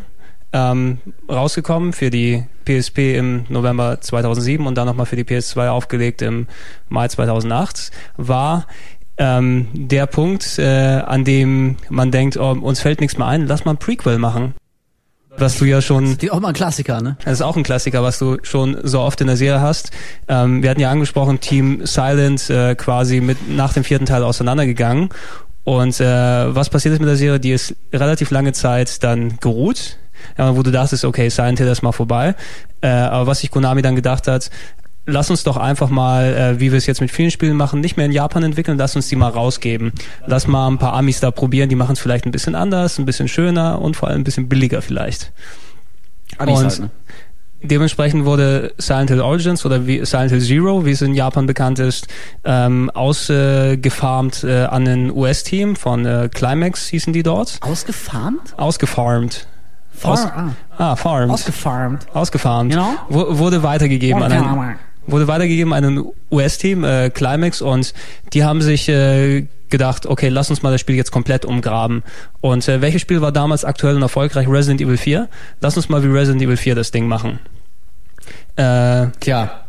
ähm, rausgekommen für die PSP im November 2007 und dann nochmal für die PS2 aufgelegt im Mai 2008, war ähm, der Punkt, äh, an dem man denkt, oh, uns fällt nichts mehr ein, lass mal ein Prequel machen. Was du ja schon Die auch mal ein Klassiker, ne? das ist auch ein Klassiker, was du schon so oft in der Serie hast. Ähm, wir hatten ja angesprochen, Team Silent äh, quasi mit nach dem vierten Teil auseinandergegangen. Und äh, was passiert ist mit der Serie? Die ist relativ lange Zeit dann geruht, ja, wo du dachtest, okay, Silent Hill ist mal vorbei. Äh, aber was sich Konami dann gedacht hat, lass uns doch einfach mal, äh, wie wir es jetzt mit vielen Spielen machen, nicht mehr in Japan entwickeln, lass uns die mal rausgeben. Lass mal ein paar Amis da probieren, die machen es vielleicht ein bisschen anders, ein bisschen schöner und vor allem ein bisschen billiger vielleicht. Amis Und halt, ne? Dementsprechend wurde Silent Hill Origins oder wie Silent Hill Zero, wie es in Japan bekannt ist, ähm, ausgefarmt äh, an ein US-Team von äh, Climax hießen die dort. Ausgefarmt? Ausgefarmt. Far Aus, ah. ah, farmed. Ausgefarmt. Ausgefarmt. Genau. Wu- Wurde weitergegeben an ein. Wurde weitergegeben an ein US-Team, äh, Climax, und die haben sich äh, gedacht, okay, lass uns mal das Spiel jetzt komplett umgraben. Und äh, welches Spiel war damals aktuell und erfolgreich? Resident Evil 4. Lass uns mal wie Resident Evil 4 das Ding machen. Äh, Tja.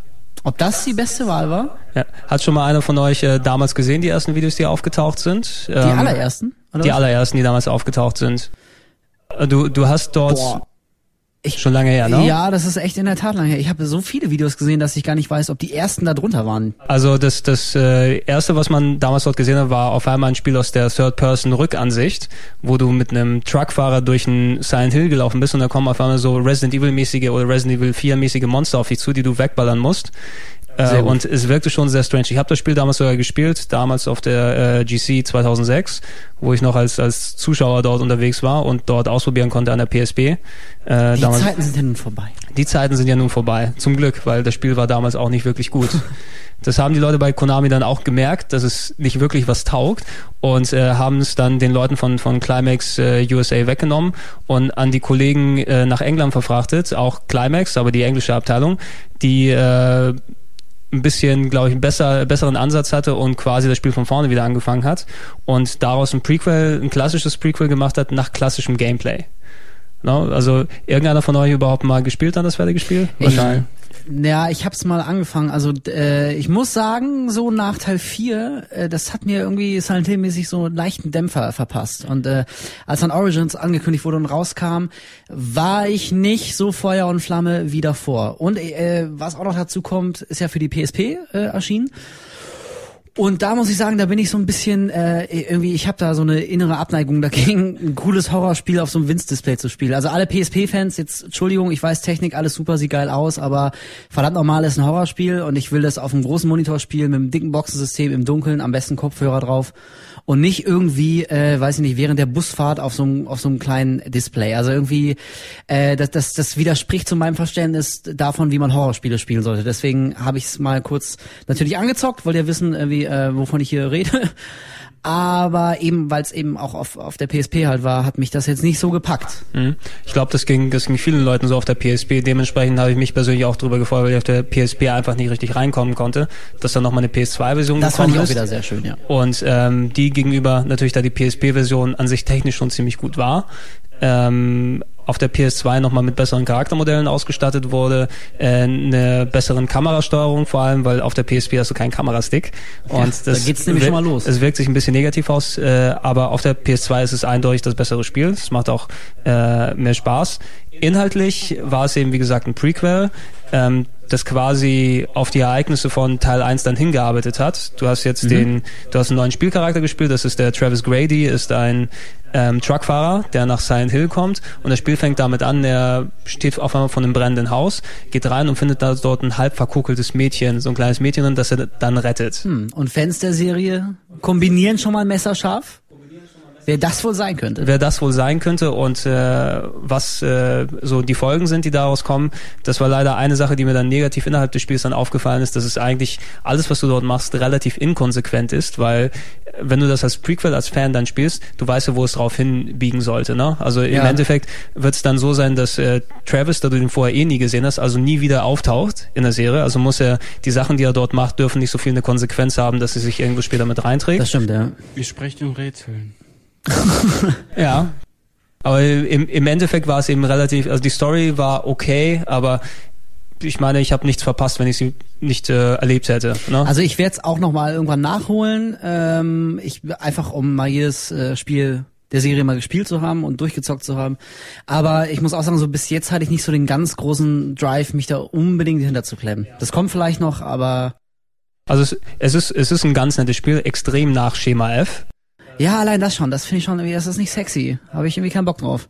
Ob das die beste Wahl war? ja. Hat schon mal einer von euch äh, damals gesehen, die ersten Videos, die aufgetaucht sind? Die Ähm, allerersten? Oder Die was? allerersten, die damals aufgetaucht sind. Äh, Du, du hast dort Boah. Ich- schon lange her, ne? Ja, das ist echt in der Tat lange her. Ich habe so viele Videos gesehen, dass ich gar nicht weiß, ob die ersten da drunter waren. Also das, das äh, erste, was man damals dort gesehen hat, war auf einmal ein Spiel aus der Third-Person-Rückansicht, wo du mit einem Truckfahrer durch ein Silent Hill gelaufen bist und da kommen auf einmal so Resident Evil-mäßige oder Resident Evil 4-mäßige Monster auf dich zu, die du wegballern musst. Äh, und es wirkte schon sehr strange. Ich habe das Spiel damals sogar gespielt, damals auf der äh, GC 2006, wo ich noch als, als Zuschauer dort unterwegs war und dort ausprobieren konnte an der PSP. Äh, Die damals, Zeiten sind ja nun vorbei. die Zeiten sind ja nun vorbei, zum Glück, weil das Spiel war damals auch nicht wirklich gut. Das haben die Leute bei Konami dann auch gemerkt, dass es nicht wirklich was taugt und äh, haben es dann den Leuten von, von Climax äh, USA weggenommen und an die Kollegen äh, nach England verfrachtet, auch Climax, aber die englische Abteilung, die äh, ein bisschen, glaube ich, einen besser, besseren Ansatz hatte und quasi das Spiel von vorne wieder angefangen hat und daraus ein Prequel, ein klassisches Prequel gemacht hat nach klassischem Gameplay. No, also irgendeiner von euch überhaupt mal gespielt dann das fertige Spiel? Wahrscheinlich. Ja, ich hab's mal angefangen. Also äh, ich muss sagen, so nach Teil 4, äh, das hat mir irgendwie Silent Hill-mäßig so einen leichten Dämpfer verpasst. Und äh, als dann Origins angekündigt wurde und rauskam, war ich nicht so Feuer und Flamme wie davor. Und äh, was auch noch dazu kommt, ist ja für die PSP äh, erschienen. Und da muss ich sagen, da bin ich so ein bisschen äh, irgendwie, ich habe da so eine innere Abneigung dagegen, ein cooles Horrorspiel auf so einem Winz-Display zu spielen. Also alle PSP-Fans, jetzt Entschuldigung, ich weiß Technik, alles super, sieht geil aus, aber verdammt normal ist ein Horrorspiel und ich will das auf einem großen Monitor spielen mit einem dicken Boxensystem im Dunkeln, am besten Kopfhörer drauf und nicht irgendwie, äh, weiß ich nicht, während der Busfahrt auf so einem auf so einem kleinen Display. Also irgendwie, äh, das, das, das widerspricht zu meinem Verständnis davon, wie man Horrorspiele spielen sollte. Deswegen habe ich es mal kurz natürlich angezockt, wollt ihr wissen, äh, wie, äh, wovon ich hier rede. Aber eben, weil es eben auch auf, auf der PSP halt war, hat mich das jetzt nicht so gepackt. Mhm. Ich glaube, das ging, das ging vielen Leuten so auf der PSP. Dementsprechend habe ich mich persönlich auch drüber gefreut, weil ich auf der PSP einfach nicht richtig reinkommen konnte, dass dann nochmal eine PS2-Version Das fand gekommen ich auch ist. wieder sehr schön, ja. Und ähm, die gegenüber natürlich, da die PSP-Version an sich technisch schon ziemlich gut war, ähm, auf der PS2 nochmal mit besseren Charaktermodellen ausgestattet wurde, äh, eine besseren Kamerasteuerung vor allem, weil auf der PSP hast du keinen Kamerastick. Und da das geht's nämlich schon mal los. Es wirkt sich ein bisschen negativ aus, äh, aber auf der PS2 ist es eindeutig das bessere Spiel. Es macht auch äh, mehr Spaß. Inhaltlich war es eben, wie gesagt, ein Prequel, ähm, das quasi auf die Ereignisse von Teil 1 dann hingearbeitet hat. Du hast Mhm. jetzt den, du hast einen neuen Spielcharakter gespielt, das ist der Travis Grady, ist ein ähm, Truckfahrer, der nach Silent Hill kommt und das Spiel fängt damit an, er steht auf einmal vor einem brennenden Haus, geht rein und findet da dort ein halb verkuckeltes Mädchen, so ein kleines Mädchen, drin, das er dann rettet. Hm. Und Fans der Serie kombinieren schon mal messerscharf? Wer das wohl sein könnte? wer das wohl sein könnte und äh, was äh, so die Folgen sind, die daraus kommen. Das war leider eine Sache, die mir dann negativ innerhalb des Spiels dann aufgefallen ist, dass es eigentlich alles, was du dort machst, relativ inkonsequent ist, weil äh, wenn du das als Prequel, als Fan dann spielst, du weißt ja, wo es drauf hinbiegen sollte. Ne? Also im Ja. Endeffekt wird es dann so sein, dass äh, Travis, da du den vorher eh nie gesehen hast, also nie wieder auftaucht in der Serie. Also muss er die Sachen, die er dort macht, dürfen nicht so viel eine Konsequenz haben, dass sie sich irgendwo später mit reinträgt. Das stimmt, ja. Wir sprechen in Rätseln. Ja. Aber im, im Endeffekt war es eben relativ, also die Story war okay, aber ich meine, ich habe nichts verpasst, wenn ich sie nicht äh, erlebt hätte. Ne? Also ich werde es auch noch mal irgendwann nachholen. Ähm, ich einfach um mal jedes äh, Spiel der Serie mal gespielt zu haben und durchgezockt zu haben. Aber ich muss auch sagen, so bis jetzt hatte ich nicht so den ganz großen Drive, mich da unbedingt hinterzuklemmen. Das kommt vielleicht noch, aber Also es, es ist es ist ein ganz nettes Spiel, extrem nach Schema F. ja, allein das schon. Das finde ich schon irgendwie, das ist nicht sexy. Habe ich irgendwie keinen Bock drauf.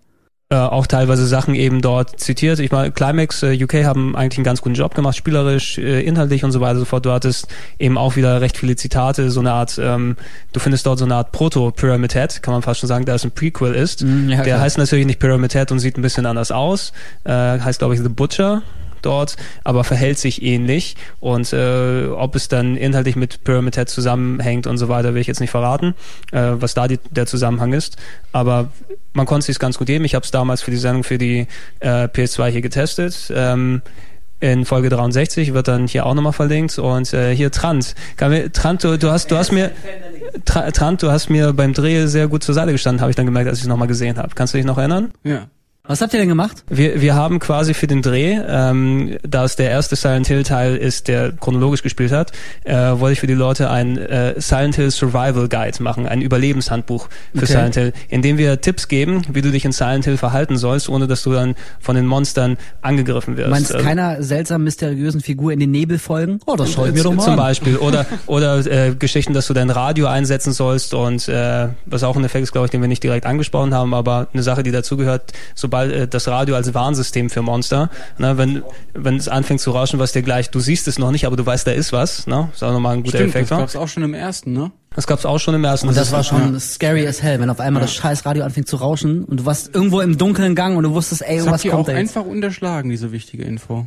Äh, auch teilweise Sachen eben dort zitiert. Ich meine, Climax äh, UK haben eigentlich einen ganz guten Job gemacht, spielerisch, äh, inhaltlich und so weiter und so fort. Du hattest eben auch wieder recht viele Zitate, so eine Art, ähm, du findest dort so eine Art Proto-Pyramid Head, kann man fast schon sagen, da es ein Prequel ist. Mm, ja, Der klar. heißt natürlich nicht Pyramid Head und sieht ein bisschen anders aus. Äh, heißt, glaube ich, The Butcher dort, aber verhält sich ähnlich. Und äh, ob es dann inhaltlich mit Pyramid Head zusammenhängt und so weiter, will ich jetzt nicht verraten, äh, was da die, der Zusammenhang ist. Aber man konnte es ganz gut geben. Ich habe es damals für die Sendung für die äh, PS2 hier getestet. Ähm, in Folge 63 wird dann hier auch nochmal verlinkt und äh, hier Trant. Trant, du, du hast, du hast mir, Tra, Trant, du hast mir beim Dreh sehr gut zur Seite gestanden, habe ich dann gemerkt, als ich es nochmal gesehen habe. Kannst du dich noch erinnern? Ja. Was habt ihr denn gemacht? Wir, wir haben quasi für den Dreh, ähm, da es der erste Silent Hill Teil ist, der chronologisch gespielt hat, äh, wollte ich für die Leute ein äh, Silent Hill Survival Guide machen, ein Überlebenshandbuch für Okay. Silent Hill, in dem wir Tipps geben, wie du dich in Silent Hill verhalten sollst, ohne dass du dann von den Monstern angegriffen wirst. Meinst Also- keiner seltsam mysteriösen Figur in den Nebel folgen? Oh, das schau ich mir doch mal Zum an. Beispiel. Oder, oder äh, Geschichten, dass du dein Radio einsetzen sollst und äh, was auch ein Effekt ist, glaube ich, den wir nicht direkt angesprochen haben, aber eine Sache, die dazugehört, sobald äh, das Radio als Warnsystem für Monster, ne, wenn, wenn es anfängt zu rauschen, was dir gleich, du siehst es noch nicht, aber du weißt, da ist was, ne? Ist auch nochmal ein guter Stimmt, das Effekt. ne? gab's auch schon im ersten, ne? Das gab's auch schon im ersten. Und das ist- war schon scary as hell, wenn auf einmal das scheiß Radio anfängt zu rauschen und du warst irgendwo im dunklen Gang und du wusstest, ey, Das was habt ihr kommt auch da jetzt? einfach unterschlagen, diese wichtige Info.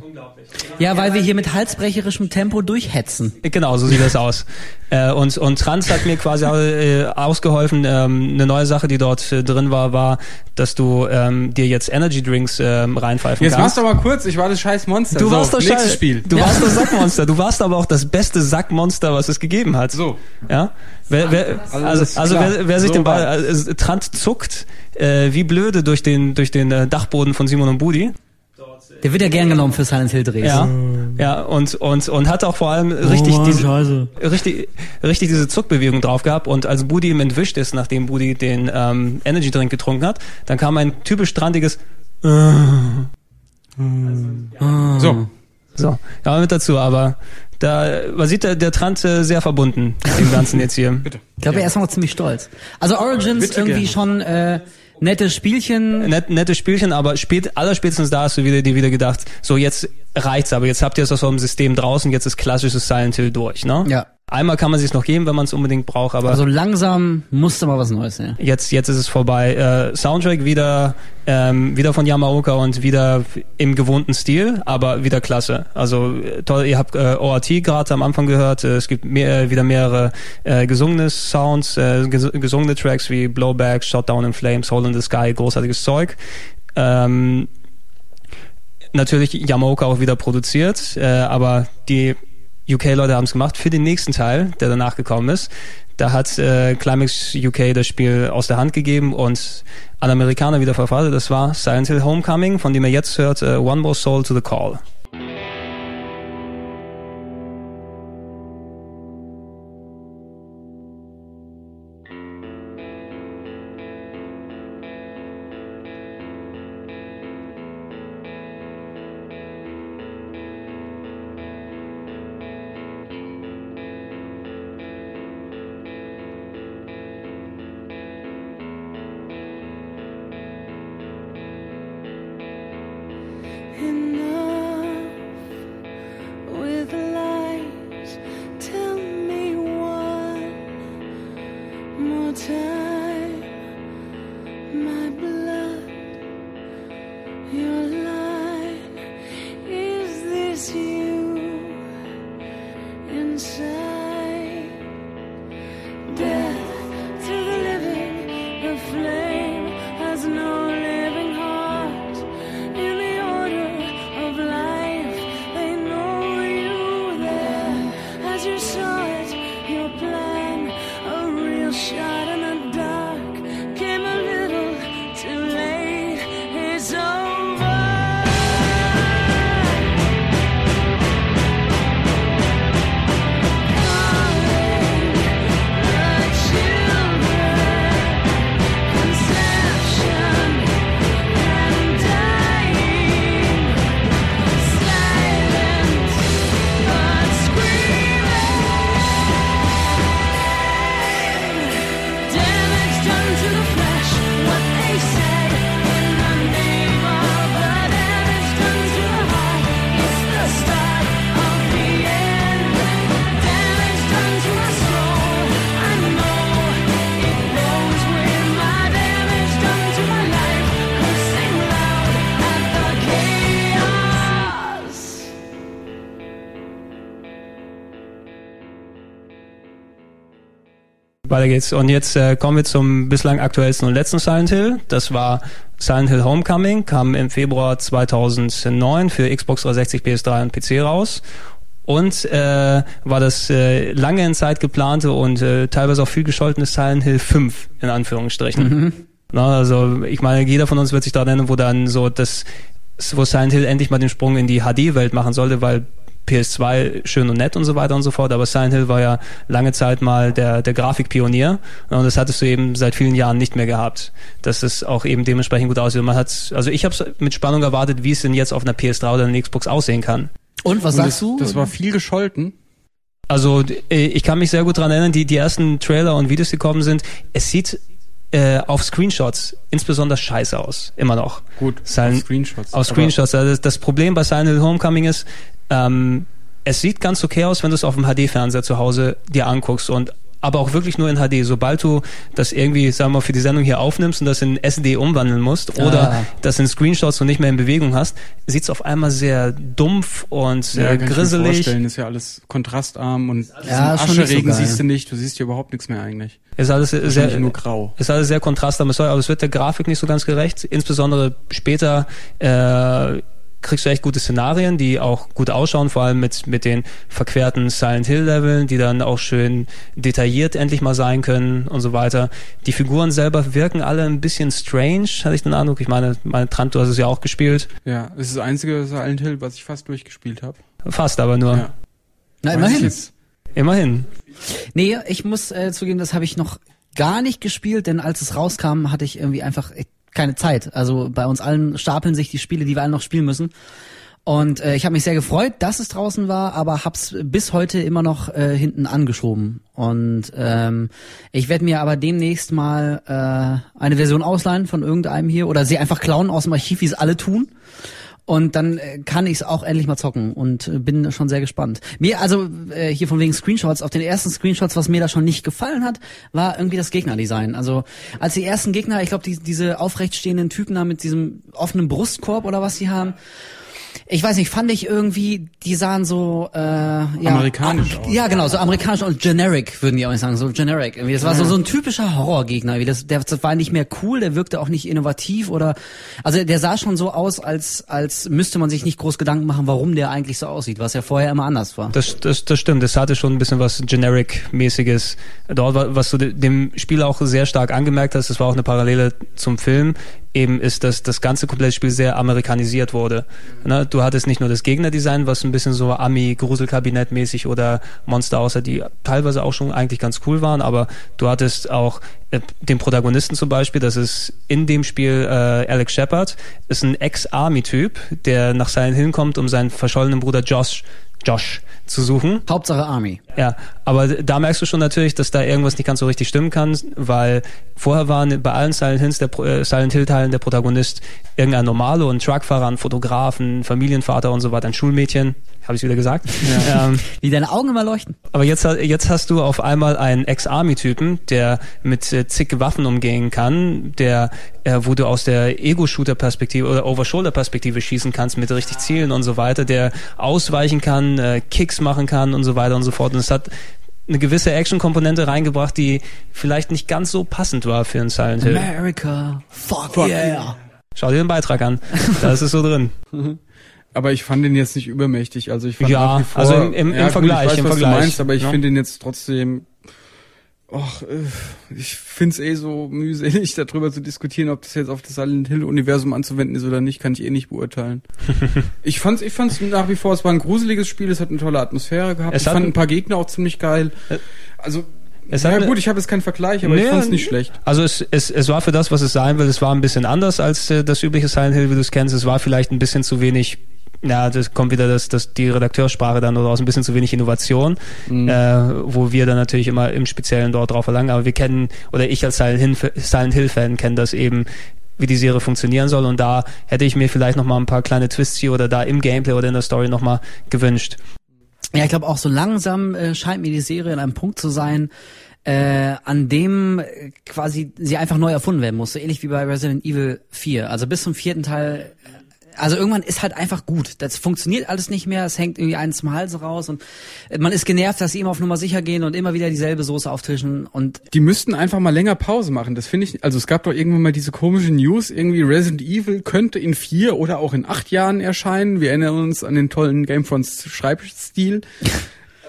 Ja, weil wir hier mit halsbrecherischem Tempo durchhetzen. Genau, so sieht das aus. Äh, und, und Trans hat mir quasi äh, ausgeholfen. Ähm, eine neue Sache, die dort äh, drin war, war, dass du ähm, dir jetzt Energy Drinks ähm, reinpfeifen Jetzt machst kannst. du aber kurz, ich war das scheiß Monster. Du so, warst doch nächstes. Spiel. Du warst das Sackmonster. Du warst aber auch das beste Sackmonster, was es gegeben hat. So. Ja. Wer, wer, also, also wer, wer sich So den Ball, also, Trant zuckt äh, wie blöde durch den durch den äh, Dachboden von Simon und Budi. Der wird ja gern genommen für Silent Hill Drehs. Ja. Ja. Und und und hat auch vor allem richtig Mann, diese Scheiße. richtig, richtig diese Zuckbewegung drauf gehabt und als Budi ihm entwischt ist, nachdem Budi den ähm, Energy Drink getrunken hat, dann kam ein typisch strandiges So. so, ja mit dazu, aber da man sieht der, der Trant äh, sehr verbunden dem Ganzen jetzt hier. Bitte. Ich glaube, er ist noch ziemlich stolz. Also Origins Bitte irgendwie gerne. schon äh, nettes Spielchen. Net, nettes Spielchen, aber spät, allerspätestens da hast du wieder, dir wieder gedacht, so jetzt reicht's, aber jetzt habt ihr es aus eurem System draußen, jetzt ist klassisches Silent Hill durch, ne? Ja. Einmal kann man sich noch geben, wenn man es unbedingt braucht, aber Also langsam musste mal was Neues, ja. jetzt, jetzt ist es vorbei. Äh, Soundtrack wieder, ähm, wieder von Yamaoka und wieder im gewohnten Stil, aber wieder klasse. Also äh, toll, ihr habt äh, ORT gerade am Anfang gehört. Äh, es gibt mehr, äh, wieder mehrere äh, gesungene Sounds, äh, ges gesungene Tracks wie Blowback, Shot Down in Flames, Hole in the Sky, großartiges Zeug. Ähm, natürlich Yamaoka auch wieder produziert, äh, aber die UK-Leute haben es gemacht für den nächsten Teil, der danach gekommen ist. Da hat äh, Climax UK das Spiel aus der Hand gegeben und an Amerikaner wieder verfasst. Das war Silent Hill Homecoming, von dem ihr jetzt hört äh, One More Soul to the Call. Weiter geht's. Und jetzt äh, kommen wir zum bislang aktuellsten und letzten Silent Hill. Das war Silent Hill Homecoming, kam im Februar 2009 für Xbox 360, PS3 und PC raus. Und äh, war das äh, lange in Zeit geplante und äh, teilweise auch viel gescholtene Silent Hill 5, in Anführungsstrichen. Na, also ich meine, jeder von uns wird sich daran erinnern, wo dann so das, wo Silent Hill endlich mal den Sprung in die HD-Welt machen sollte, weil PS2 schön und nett und so weiter und so fort, aber Silent Hill war ja lange Zeit mal der, der Grafikpionier und das hattest du eben seit vielen Jahren nicht mehr gehabt, dass es auch eben dementsprechend gut aussieht. Man hat, also ich habe es mit Spannung erwartet, wie es denn jetzt auf einer PS3 oder einer Xbox aussehen kann. Und was Und sagst das, du? Das war viel gescholten. Also äh, ich kann mich sehr gut dran erinnern, die, die ersten Trailer und Videos, die gekommen sind, es sieht äh, auf Screenshots insbesondere scheiße aus, immer noch. Gut, Silent- auf Screenshots. Auf Screenshots. Also das, das Problem bei Silent Hill Homecoming ist, ähm, es sieht ganz okay aus, wenn du es auf dem HD-Fernseher zu Hause dir anguckst und aber auch wirklich nur in HD. Sobald du das irgendwie, sagen wir mal, für die Sendung hier aufnimmst und das in SD umwandeln musst oder Ah. das in Screenshots und nicht mehr in Bewegung hast, sieht es auf einmal sehr dumpf und Ja, äh, kann ich mir grisselig. vorstellen, ist ja alles kontrastarm und Ja, so Ascheregen geil. siehst du nicht, du siehst hier überhaupt nichts mehr eigentlich. Ist alles sehr, nur grau. ist alles sehr kontrastarm, aber es wird der Grafik nicht so ganz gerecht. Insbesondere später äh, kriegst du echt gute Szenarien, die auch gut ausschauen, vor allem mit, mit den verquerten Silent Hill Leveln, die dann auch schön detailliert endlich mal sein können und so weiter. Die Figuren selber wirken alle ein bisschen strange, hatte ich den Eindruck. Ich meine, meine Trant, du hast es ja auch gespielt. Ja, es ist das einzige Silent Hill, was ich fast durchgespielt habe. Fast aber nur. Ja. Na, immerhin. jetzt- Immerhin. Nee, ich muss äh, zugeben, das habe ich noch gar nicht gespielt, denn als es rauskam, hatte ich irgendwie einfach äh, keine Zeit. Also bei uns allen stapeln sich die Spiele, die wir alle noch spielen müssen. Und äh, ich habe mich sehr gefreut, dass es draußen war, aber hab's bis heute immer noch äh, hinten angeschoben. Und ähm, ich werde mir aber demnächst mal äh, eine Version ausleihen von irgendeinem hier oder sie einfach klauen aus dem Archiv, wie es alle tun. Und dann äh, kann ich es auch endlich mal zocken und äh, bin schon sehr gespannt. Mir, also äh, hier von wegen Screenshots, auf den ersten Screenshots, was mir da schon nicht gefallen hat, war irgendwie das Gegnerdesign. Also als die ersten Gegner, ich glaube, die, diese aufrecht stehenden Typen da mit diesem offenen Brustkorb oder was sie haben, ich weiß nicht, fand ich irgendwie, die sahen so äh, ja, Amerikanisch aus. Ja, genau, so amerikanisch und generic würden die auch nicht sagen, so generic. Irgendwie. Das war so so ein typischer Horrorgegner. Irgendwie. Das, der das war nicht mehr cool, der wirkte auch nicht innovativ oder also der sah schon so aus, als als müsste man sich nicht groß Gedanken machen, warum der eigentlich so aussieht, was ja vorher immer anders war. Das, das, das stimmt. Das hatte schon ein bisschen was Generic-mäßiges dort, wa- was du de- dem Spiel auch sehr stark angemerkt hast. Das war auch eine Parallele zum Film. Eben ist, dass das ganze komplette Spiel sehr amerikanisiert wurde. Ne? Du hattest nicht nur das Gegnerdesign, was ein bisschen so Ami-Gruselkabinett-mäßig oder Monster aussah, die teilweise auch schon eigentlich ganz cool waren, aber du hattest auch äh, den Protagonisten zum Beispiel, das ist in dem Spiel äh, Alex Shepard, ist ein Ex-Army-Typ, der nach Silent Hill kommt, um seinen verschollenen Bruder Josh Josh zu suchen. Hauptsache Army. Ja, aber da merkst du schon natürlich, dass da irgendwas nicht ganz so richtig stimmen kann, weil vorher waren bei allen Silent, Hills der, äh, Silent Hill Teilen der Protagonist irgendein Normalo, ein Truckfahrer, ein Fotografen, Familienvater und so weiter, ein Schulmädchen. Habe ich wieder gesagt. Ähm, Wie deine Augen immer leuchten. aber jetzt, jetzt hast du auf einmal einen Ex-Army-Typen, der mit äh, zig Waffen umgehen kann, der, äh, wo du aus der Ego-Shooter-Perspektive oder Over-Shoulder-Perspektive schießen kannst mit richtig Zielen und so weiter, der ausweichen kann, äh, Kicks machen kann und so weiter und so fort. Und es hat eine gewisse Action-Komponente reingebracht, die vielleicht nicht ganz so passend war für einen Silent Hill. America, fuck, Fuck yeah. Schau dir den Beitrag an. Da ist es so drin. Aber ich fand den jetzt nicht übermächtig. Also ich fand Ja, wie vor, also im- im- im ja, gut, Vergleich, Ich weiß, im was Vergleich. du meinst, aber ich Ja. finde den jetzt trotzdem. Och, äh, ich find's eh so mühselig, darüber zu diskutieren, ob das jetzt auf das Silent Hill Universum anzuwenden ist oder nicht, kann ich eh nicht beurteilen. ich fand's, ich fand's nach wie vor, es war ein gruseliges Spiel, es hat eine tolle Atmosphäre gehabt. Es ich fand ein- paar Gegner auch ziemlich geil. Also, Es ja gut, ich habe jetzt keinen Vergleich, aber ich Nee, fand's nicht schlecht. Also es, es, es war für das, was es sein will, es war ein bisschen anders als äh, das übliche Silent Hill, wie du es kennst. Es war vielleicht ein bisschen zu wenig, ja, das kommt wieder das, das die Redakteursprache dann oder aus ein bisschen zu wenig Innovation, Mhm. äh, wo wir dann natürlich immer im Speziellen dort drauf verlangen. Aber wir kennen, oder ich als Silent Hill, Silent Hill Fan kenne das eben wie die Serie funktionieren soll und da hätte ich mir vielleicht noch mal ein paar kleine Twists hier oder da im Gameplay oder in der Story noch mal gewünscht. Ja, ich glaube auch so langsam äh, scheint mir die Serie an einem Punkt zu sein, äh, an dem äh, quasi sie einfach neu erfunden werden muss, so ähnlich wie bei Resident Evil 4. Also bis zum vierten Teil, also irgendwann ist halt einfach gut. Das funktioniert alles nicht mehr, es hängt irgendwie eins zum Hals raus und äh, man ist genervt, dass sie immer auf Nummer sicher gehen und immer wieder dieselbe Soße auftischen und Die müssten einfach mal länger Pause machen. Das finde ich, also es gab doch irgendwann mal diese komische News, irgendwie Resident Evil könnte in vier oder auch in acht Jahren erscheinen. Wir erinnern uns an den tollen Gamefronts Schreibstil.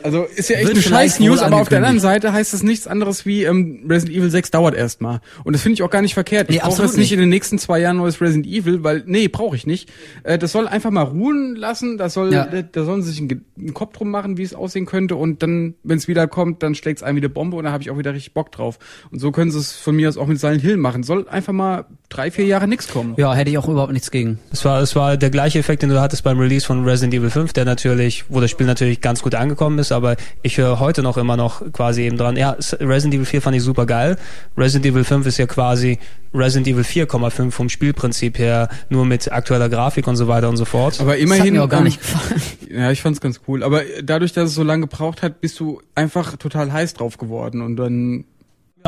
Also ist ja echt eine scheiß News, aber auf der anderen. Seite heißt es nichts anderes wie ähm, Resident Evil 6 dauert erstmal. Und das finde ich auch gar nicht verkehrt. Ich Nee, brauche jetzt nicht nicht. in den nächsten zwei Jahren neues Resident Evil, weil nee, brauche ich nicht. Äh, das soll einfach mal ruhen lassen. Das soll, Ja. äh, da sollen sie sich einen, einen Kopf drum machen, wie es aussehen könnte. Und dann, wenn es wieder kommt, dann schlägt es ein wie eine Bombe und dann habe ich auch wieder richtig Bock drauf. Und so können sie es von mir aus auch mit Silent Hill machen. Soll einfach mal drei, vier Jahre nichts kommen. ja, hätte ich auch überhaupt nichts gegen. Es war, es war der gleiche Effekt, den du hattest beim Release von Resident Evil 5, der natürlich, wo das Spiel natürlich ganz gut angekommen ist, aber ich höre heute noch immer noch quasi eben dran. Ja, Resident Evil 4 fand ich super geil. Resident Evil 5 ist ja quasi Resident Evil 4,5 vom Spielprinzip her, nur mit aktueller Grafik und so weiter und so fort. Aber Das immerhin. hat mir auch gar ähm, nicht gefallen. Ja, ich fand's ganz cool. Aber dadurch, dass es so lange gebraucht hat, bist du einfach total heiß drauf geworden. Und dann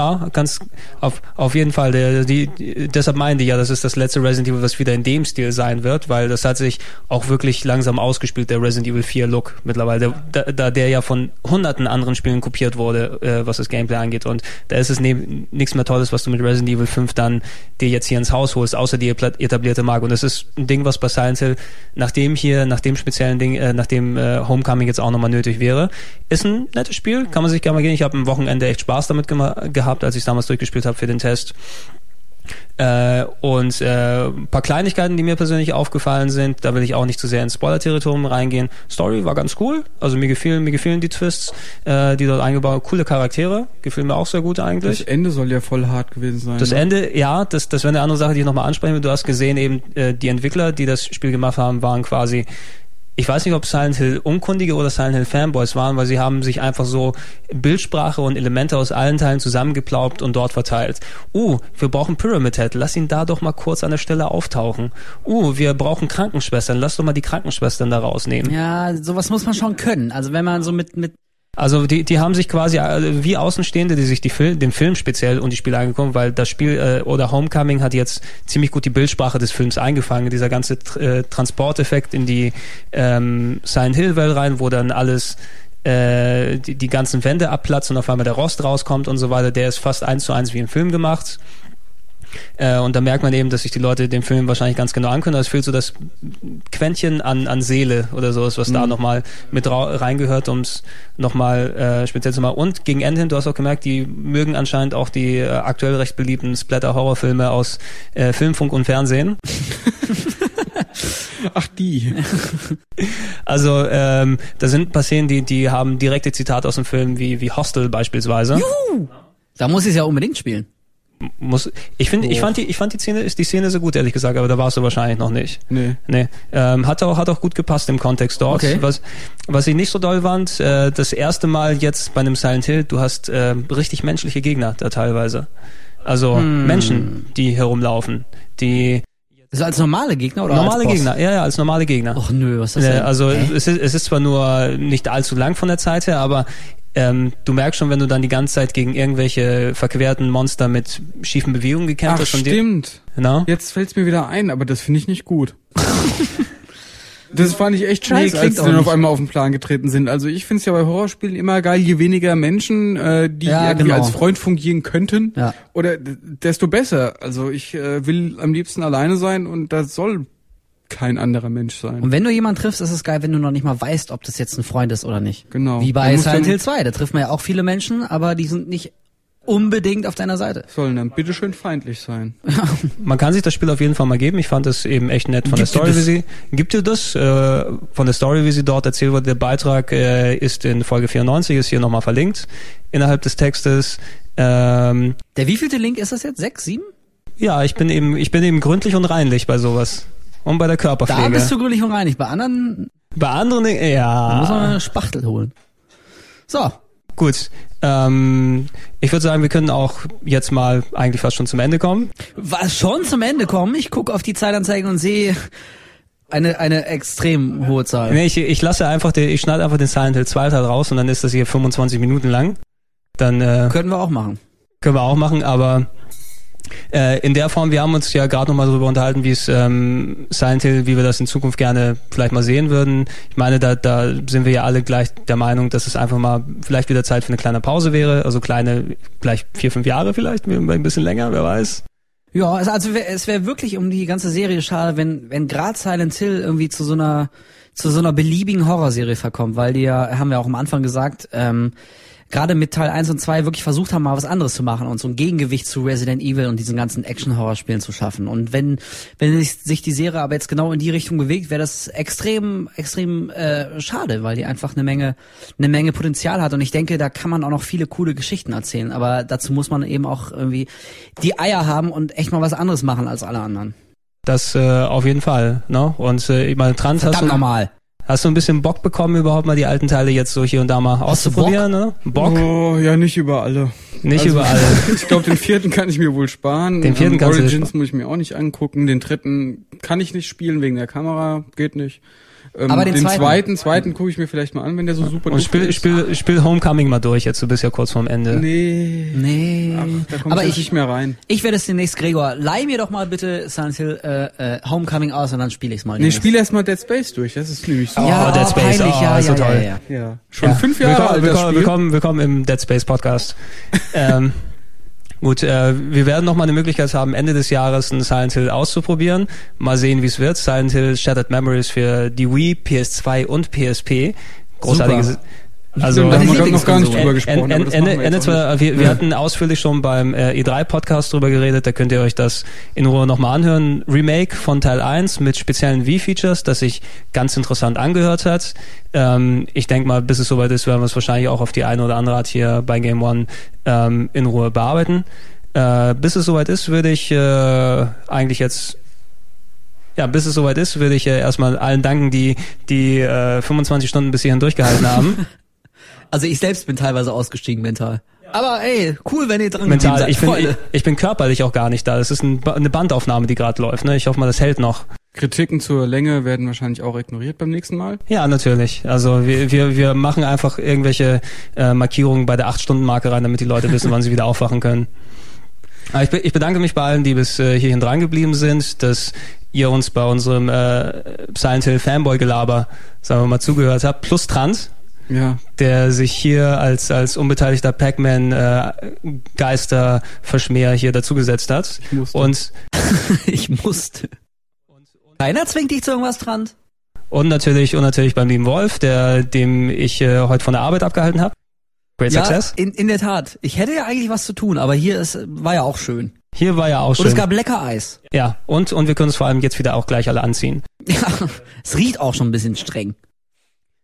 Ja, ganz auf, auf jeden Fall. Der, die, deshalb meinte ich ja, das ist das letzte Resident Evil, was wieder in dem Stil sein wird, weil das hat sich auch wirklich langsam ausgespielt, der Resident Evil 4 Look mittlerweile, da, da der ja von hunderten anderen Spielen kopiert wurde, äh, was das Gameplay angeht. Und da ist es nichts mehr Tolles, was du mit Resident Evil 5 dann dir jetzt hier ins Haus holst, außer die etablierte Marke. Und das ist ein Ding, was bei Silent Hill nach dem hier, nach dem speziellen Ding, äh, nach dem äh, Homecoming jetzt auch nochmal nötig wäre. Ist ein nettes Spiel, kann man sich gerne mal gehen. Ich habe am Wochenende echt Spaß damit gema- gehabt, als ich damals durchgespielt habe für den Test. Äh, und äh, ein paar Kleinigkeiten, die mir persönlich aufgefallen sind, da will ich auch nicht zu sehr ins Spoiler-Territorium reingehen. Story war ganz cool, also mir gefielen, mir gefielen die Twists, äh, die dort eingebaut, coole Charaktere, gefielen mir auch sehr gut das eigentlich. Ende soll ja voll hart gewesen sein. Das ne? Ende, ja, das, das wäre eine andere Sache, die ich nochmal ansprechen will. Du hast gesehen, eben äh, die Entwickler, die das Spiel gemacht haben, waren quasi, ich weiß nicht, ob Silent Hill Unkundige oder Silent Hill Fanboys waren, weil sie haben sich einfach so Bildsprache und Elemente aus allen Teilen zusammengeplaubt und dort verteilt. Uh, wir brauchen Pyramid Head, lass ihn da doch mal kurz an der Stelle auftauchen. Uh, wir brauchen Krankenschwestern, lass doch mal die Krankenschwestern da rausnehmen. Ja, sowas muss man schon können. Also wenn man so mit mit Also die, die haben sich quasi äh, wie Außenstehende, die sich die Fil den Film speziell und die Spiele angeguckt, weil das Spiel äh, oder Homecoming hat jetzt ziemlich gut die Bildsprache des Films eingefangen. Dieser ganze äh, Transporteffekt in die ähm, Silent Hill Welt rein, wo dann alles äh, die, die ganzen Wände abplatzen und auf einmal der Rost rauskommt und so weiter, der ist fast eins zu eins wie im Film gemacht. Äh, und da merkt man eben, dass sich die Leute den Film wahrscheinlich ganz genau angucken. Es fehlt so das Quäntchen an, an Seele oder sowas, was da nochmal mit reingehört, um es nochmal äh, speziell zu machen. Und gegen Ende hin, du hast auch gemerkt, die mögen anscheinend auch die äh, aktuell recht beliebten Splatter-Horrorfilme aus äh, Film, Funk und Fernsehen. Ach die. Also ähm, da sind ein paar Szenen, die, die haben direkte Zitate aus dem Film, wie, wie Hostel beispielsweise. Da muss ich es ja unbedingt spielen. Muss, ich finde, ich fand die, ich fand die Szene, ist die Szene so gut, ehrlich gesagt, aber da warst du wahrscheinlich noch nicht. Nee. Nee, ähm, hat auch hat auch gut gepasst im Kontext dort. Okay. Was was ich nicht so doll fand, äh, das erste Mal jetzt bei einem Silent Hill, du hast äh, richtig menschliche Gegner da teilweise. Also Hm. Menschen, die herumlaufen, die So als normale Gegner oder normale als? Gegner, ja ja, als normale Gegner. Och nö, was ist das Äh, denn? also Hä? es ist, es ist zwar nur nicht allzu lang von der Zeit her, aber ähm, du merkst schon, wenn du dann die ganze Zeit gegen irgendwelche verquerten Monster mit schiefen Bewegungen gekämpft Ach hast und stimmt. na? Jetzt fällt's mir wieder ein, aber das finde ich nicht gut. Das fand ich echt Nee, scheiße, klingt als die dann auf einmal auf den Plan getreten sind. Also ich finde es ja bei Horrorspielen immer geil, je weniger Menschen, äh, die Ja, irgendwie genau. als Freund fungieren könnten, Ja. oder desto besser. Also ich äh, will am liebsten alleine sein und das soll kein anderer Mensch sein. Und wenn du jemanden triffst, ist es geil, wenn du noch nicht mal weißt, ob das jetzt ein Freund ist oder nicht. Genau. Wie bei Silent Hill 2, da trifft man ja auch viele Menschen, aber die sind nicht unbedingt auf deiner Seite. Sollen dann bitteschön feindlich sein. Man kann sich das Spiel auf jeden Fall mal geben. Ich fand es eben echt nett von Gibt der Story, wie sie gibt dir das äh, von der Story, wie sie dort erzählt wurde. Der Beitrag äh, ist in Folge 94, ist hier nochmal verlinkt innerhalb des Textes. Ähm, Der wievielte Link ist das jetzt? Sechs, sieben? ja, ich bin eben ich bin eben gründlich und reinlich bei sowas und bei der Körperpflege. Da bist du gründlich und reinig. Bei anderen bei anderen muss man ja eine Spachtel holen. So. gut. Ähm, ich würde sagen, wir können auch jetzt mal eigentlich fast schon zum Ende kommen. Was schon zum Ende kommen? Ich gucke auf die Zeitanzeigen und sehe eine, eine extrem hohe Zahl. Nee, ich, ich lasse einfach, den, ich schneide einfach den Silent Hill 2 Teil raus und dann ist das hier 25 Minuten lang. Dann äh, Könnten wir auch machen. können wir auch machen, aber äh, in der Form, wir haben uns ja gerade nochmal darüber unterhalten, wie es ähm, Silent Hill, wie wir das in Zukunft gerne vielleicht mal sehen würden. Ich meine, da, da sind wir ja alle gleich der Meinung, dass es einfach mal vielleicht wieder Zeit für eine kleine Pause wäre. Also kleine, gleich vier, fünf Jahre vielleicht, ein bisschen länger, wer weiß. Ja, also es wäre wirklich um die ganze Serie schade, wenn wenn gerade Silent Hill irgendwie zu so einer zu so einer beliebigen Horrorserie verkommt, weil die ja, haben wir auch am Anfang gesagt, ähm, gerade mit Teil 1 und 2 wirklich versucht haben, mal was anderes zu machen und so ein Gegengewicht zu Resident Evil und diesen ganzen Action-Horror-Spielen zu schaffen. Und wenn, wenn sich, die Serie aber jetzt genau in die Richtung bewegt, wäre das extrem, extrem äh, schade, weil die einfach eine Menge, eine Menge Potenzial hat. Und ich denke, da kann man auch noch viele coole Geschichten erzählen. Aber dazu muss man eben auch irgendwie die Eier haben und echt mal was anderes machen als alle anderen. Das äh, auf jeden Fall. Ne? Und äh, ich meine, Trans, hast Verdammt du, normal. Hast du ein bisschen Bock bekommen, überhaupt mal die alten Teile jetzt so hier und da mal Hast du auszuprobieren? Ne? Bock? Oh, ja, nicht über alle. Nicht Also, überall. Ich glaube, den vierten kann ich mir wohl sparen. Den vierten ähm, kannst du Origins sparen. muss ich mir auch nicht angucken. Den dritten kann ich nicht spielen wegen der Kamera, geht nicht. Ähm, Aber den den zweiten? zweiten, zweiten gucke ich mir vielleicht mal an, wenn der so super Und spiel, ist. spiel, spiel Homecoming mal durch, jetzt du bist ja kurz vorm Ende. Nee. Nee. Ach, da komme aber ich, nicht mehr rein. ich werde es demnächst, Gregor, leih mir doch mal bitte Silent Hill äh, äh, Homecoming aus und dann spiele ich es mal. Nee, spiel erst mal Dead Space durch. Das ist nämlich so. Ja, Oh, Dead Space, peinlich, oh, ja, ist so ja, ja, toll. ja, ja. Ja. Schon Ja. fünf Jahre willkommen, alt, willkommen, willkommen, willkommen im Dead Space Podcast. ähm, gut, äh, wir werden noch mal eine Möglichkeit haben, Ende des Jahres ein Silent Hill auszuprobieren. Mal sehen, wie es wird. Silent Hill Shattered Memories für die Wii, PS2 und PSP. Großartiges. Super. Also da haben wir noch gar nicht drüber gesprochen. Aber das Ende, machen wir wir, wir hatten ausführlich schon beim äh, E3-Podcast drüber geredet, da könnt ihr euch das in Ruhe nochmal anhören. Remake von Teil 1 mit speziellen Wii-Features, das sich ganz interessant angehört hat. Ähm, ich denke mal, bis es soweit ist, werden wir es wahrscheinlich auch auf die eine oder andere Art hier bei Game One ähm, in Ruhe bearbeiten. Äh, bis es soweit ist, würde ich äh, eigentlich jetzt ja, bis es soweit ist, würde ich äh, erstmal allen danken, die die äh, 25 Stunden bis hierhin durchgehalten haben. Also ich selbst bin teilweise ausgestiegen mental. Aber ey, cool, wenn ihr dran geblieben mental. seid. Ich bin, ich, ich bin körperlich auch gar nicht da. Das ist ein, eine Bandaufnahme, die gerade läuft. Ne? Ich hoffe mal, das hält noch. Kritiken zur Länge werden wahrscheinlich auch ignoriert beim nächsten Mal. Ja, natürlich. Also wir, wir, wir machen einfach irgendwelche äh, Markierungen bei der 8-Stunden-Marke rein, damit die Leute wissen, wann sie wieder aufwachen können. Aber ich, be ich bedanke mich bei allen, die bis äh, hierhin dran geblieben sind, dass ihr uns bei unserem äh, Silent Hill Fanboy-Gelaber, sagen wir mal, zugehört habt. Plus Trans, Ja. der sich hier als, als unbeteiligter Pac-Man äh, hier dazugesetzt hat. musste. Und, ich musste. Keiner zwingt dich zu irgendwas, Trant. und natürlich, und natürlich beim lieben Wolf, der, dem ich äh, heute von der Arbeit abgehalten habe. Great Ja, Success. in, in der Tat. Ich hätte ja eigentlich was zu tun, aber hier ist, war ja auch schön. Hier war ja auch Und schön. es gab lecker Eis. ja, und, und wir können uns vor allem jetzt wieder auch gleich alle anziehen. Ja, es riecht auch schon ein bisschen streng.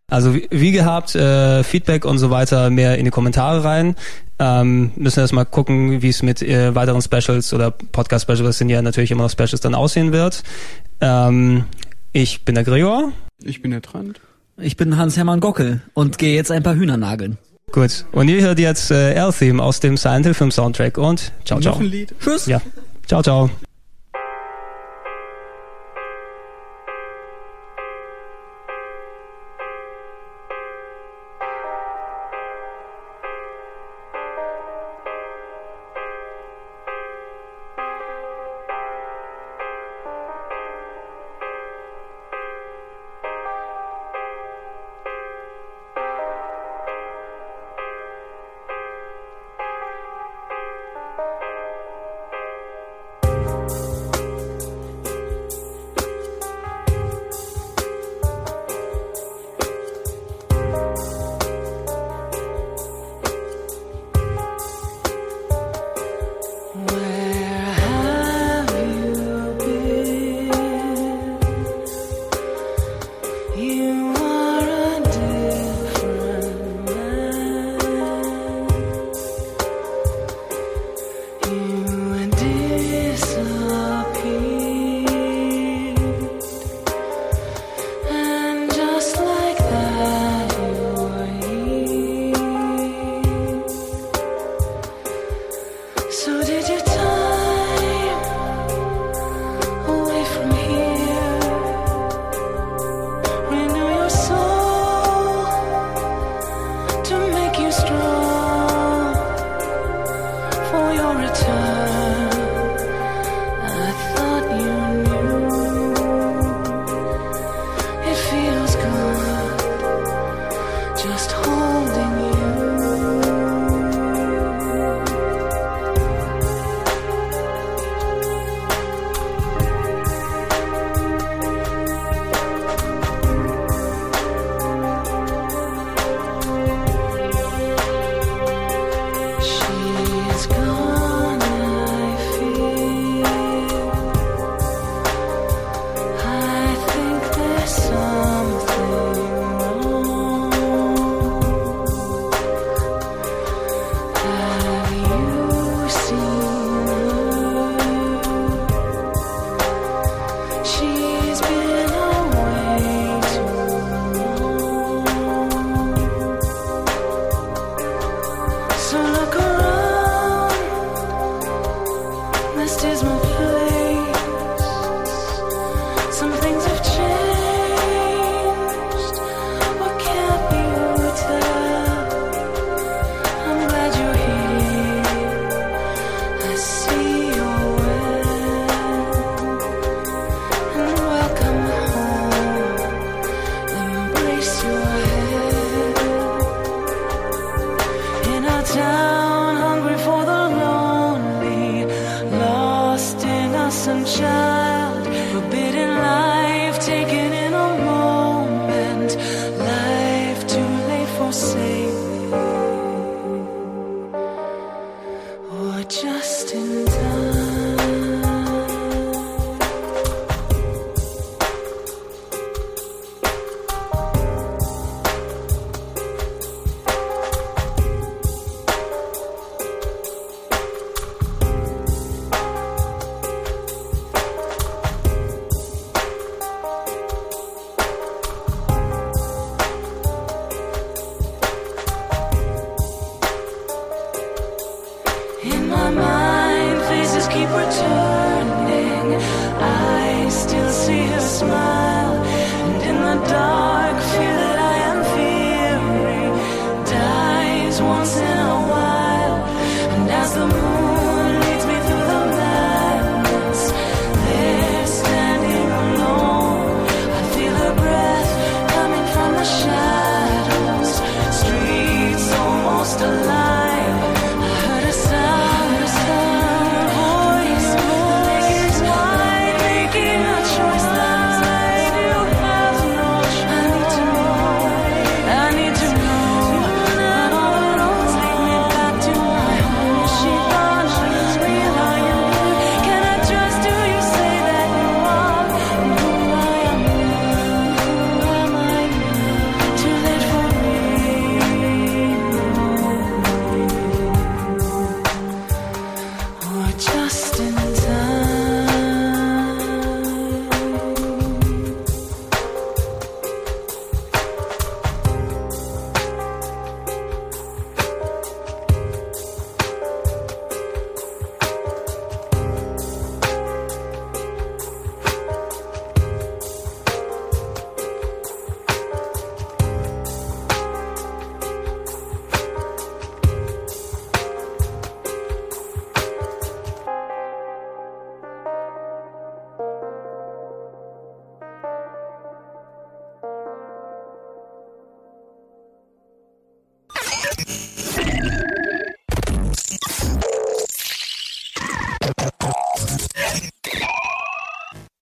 Also wie, wie gehabt, äh, Feedback und so weiter mehr in die Kommentare rein. Ähm, müssen erst mal gucken, wie es mit äh, weiteren Specials oder Podcast-Specials sind ja natürlich immer noch Specials dann aussehen wird. Ähm, ich bin der Gregor. Ich bin der Trant. Ich bin Hans-Hermann Gockel und gehe jetzt ein paar Hühner nageln. Gut. Und ihr hört jetzt äh, L-Theme aus dem Silent Hill Film Soundtrack und ciao, Noch ciao. ein Lied. Tschüss. Ja. Ciao, ciao.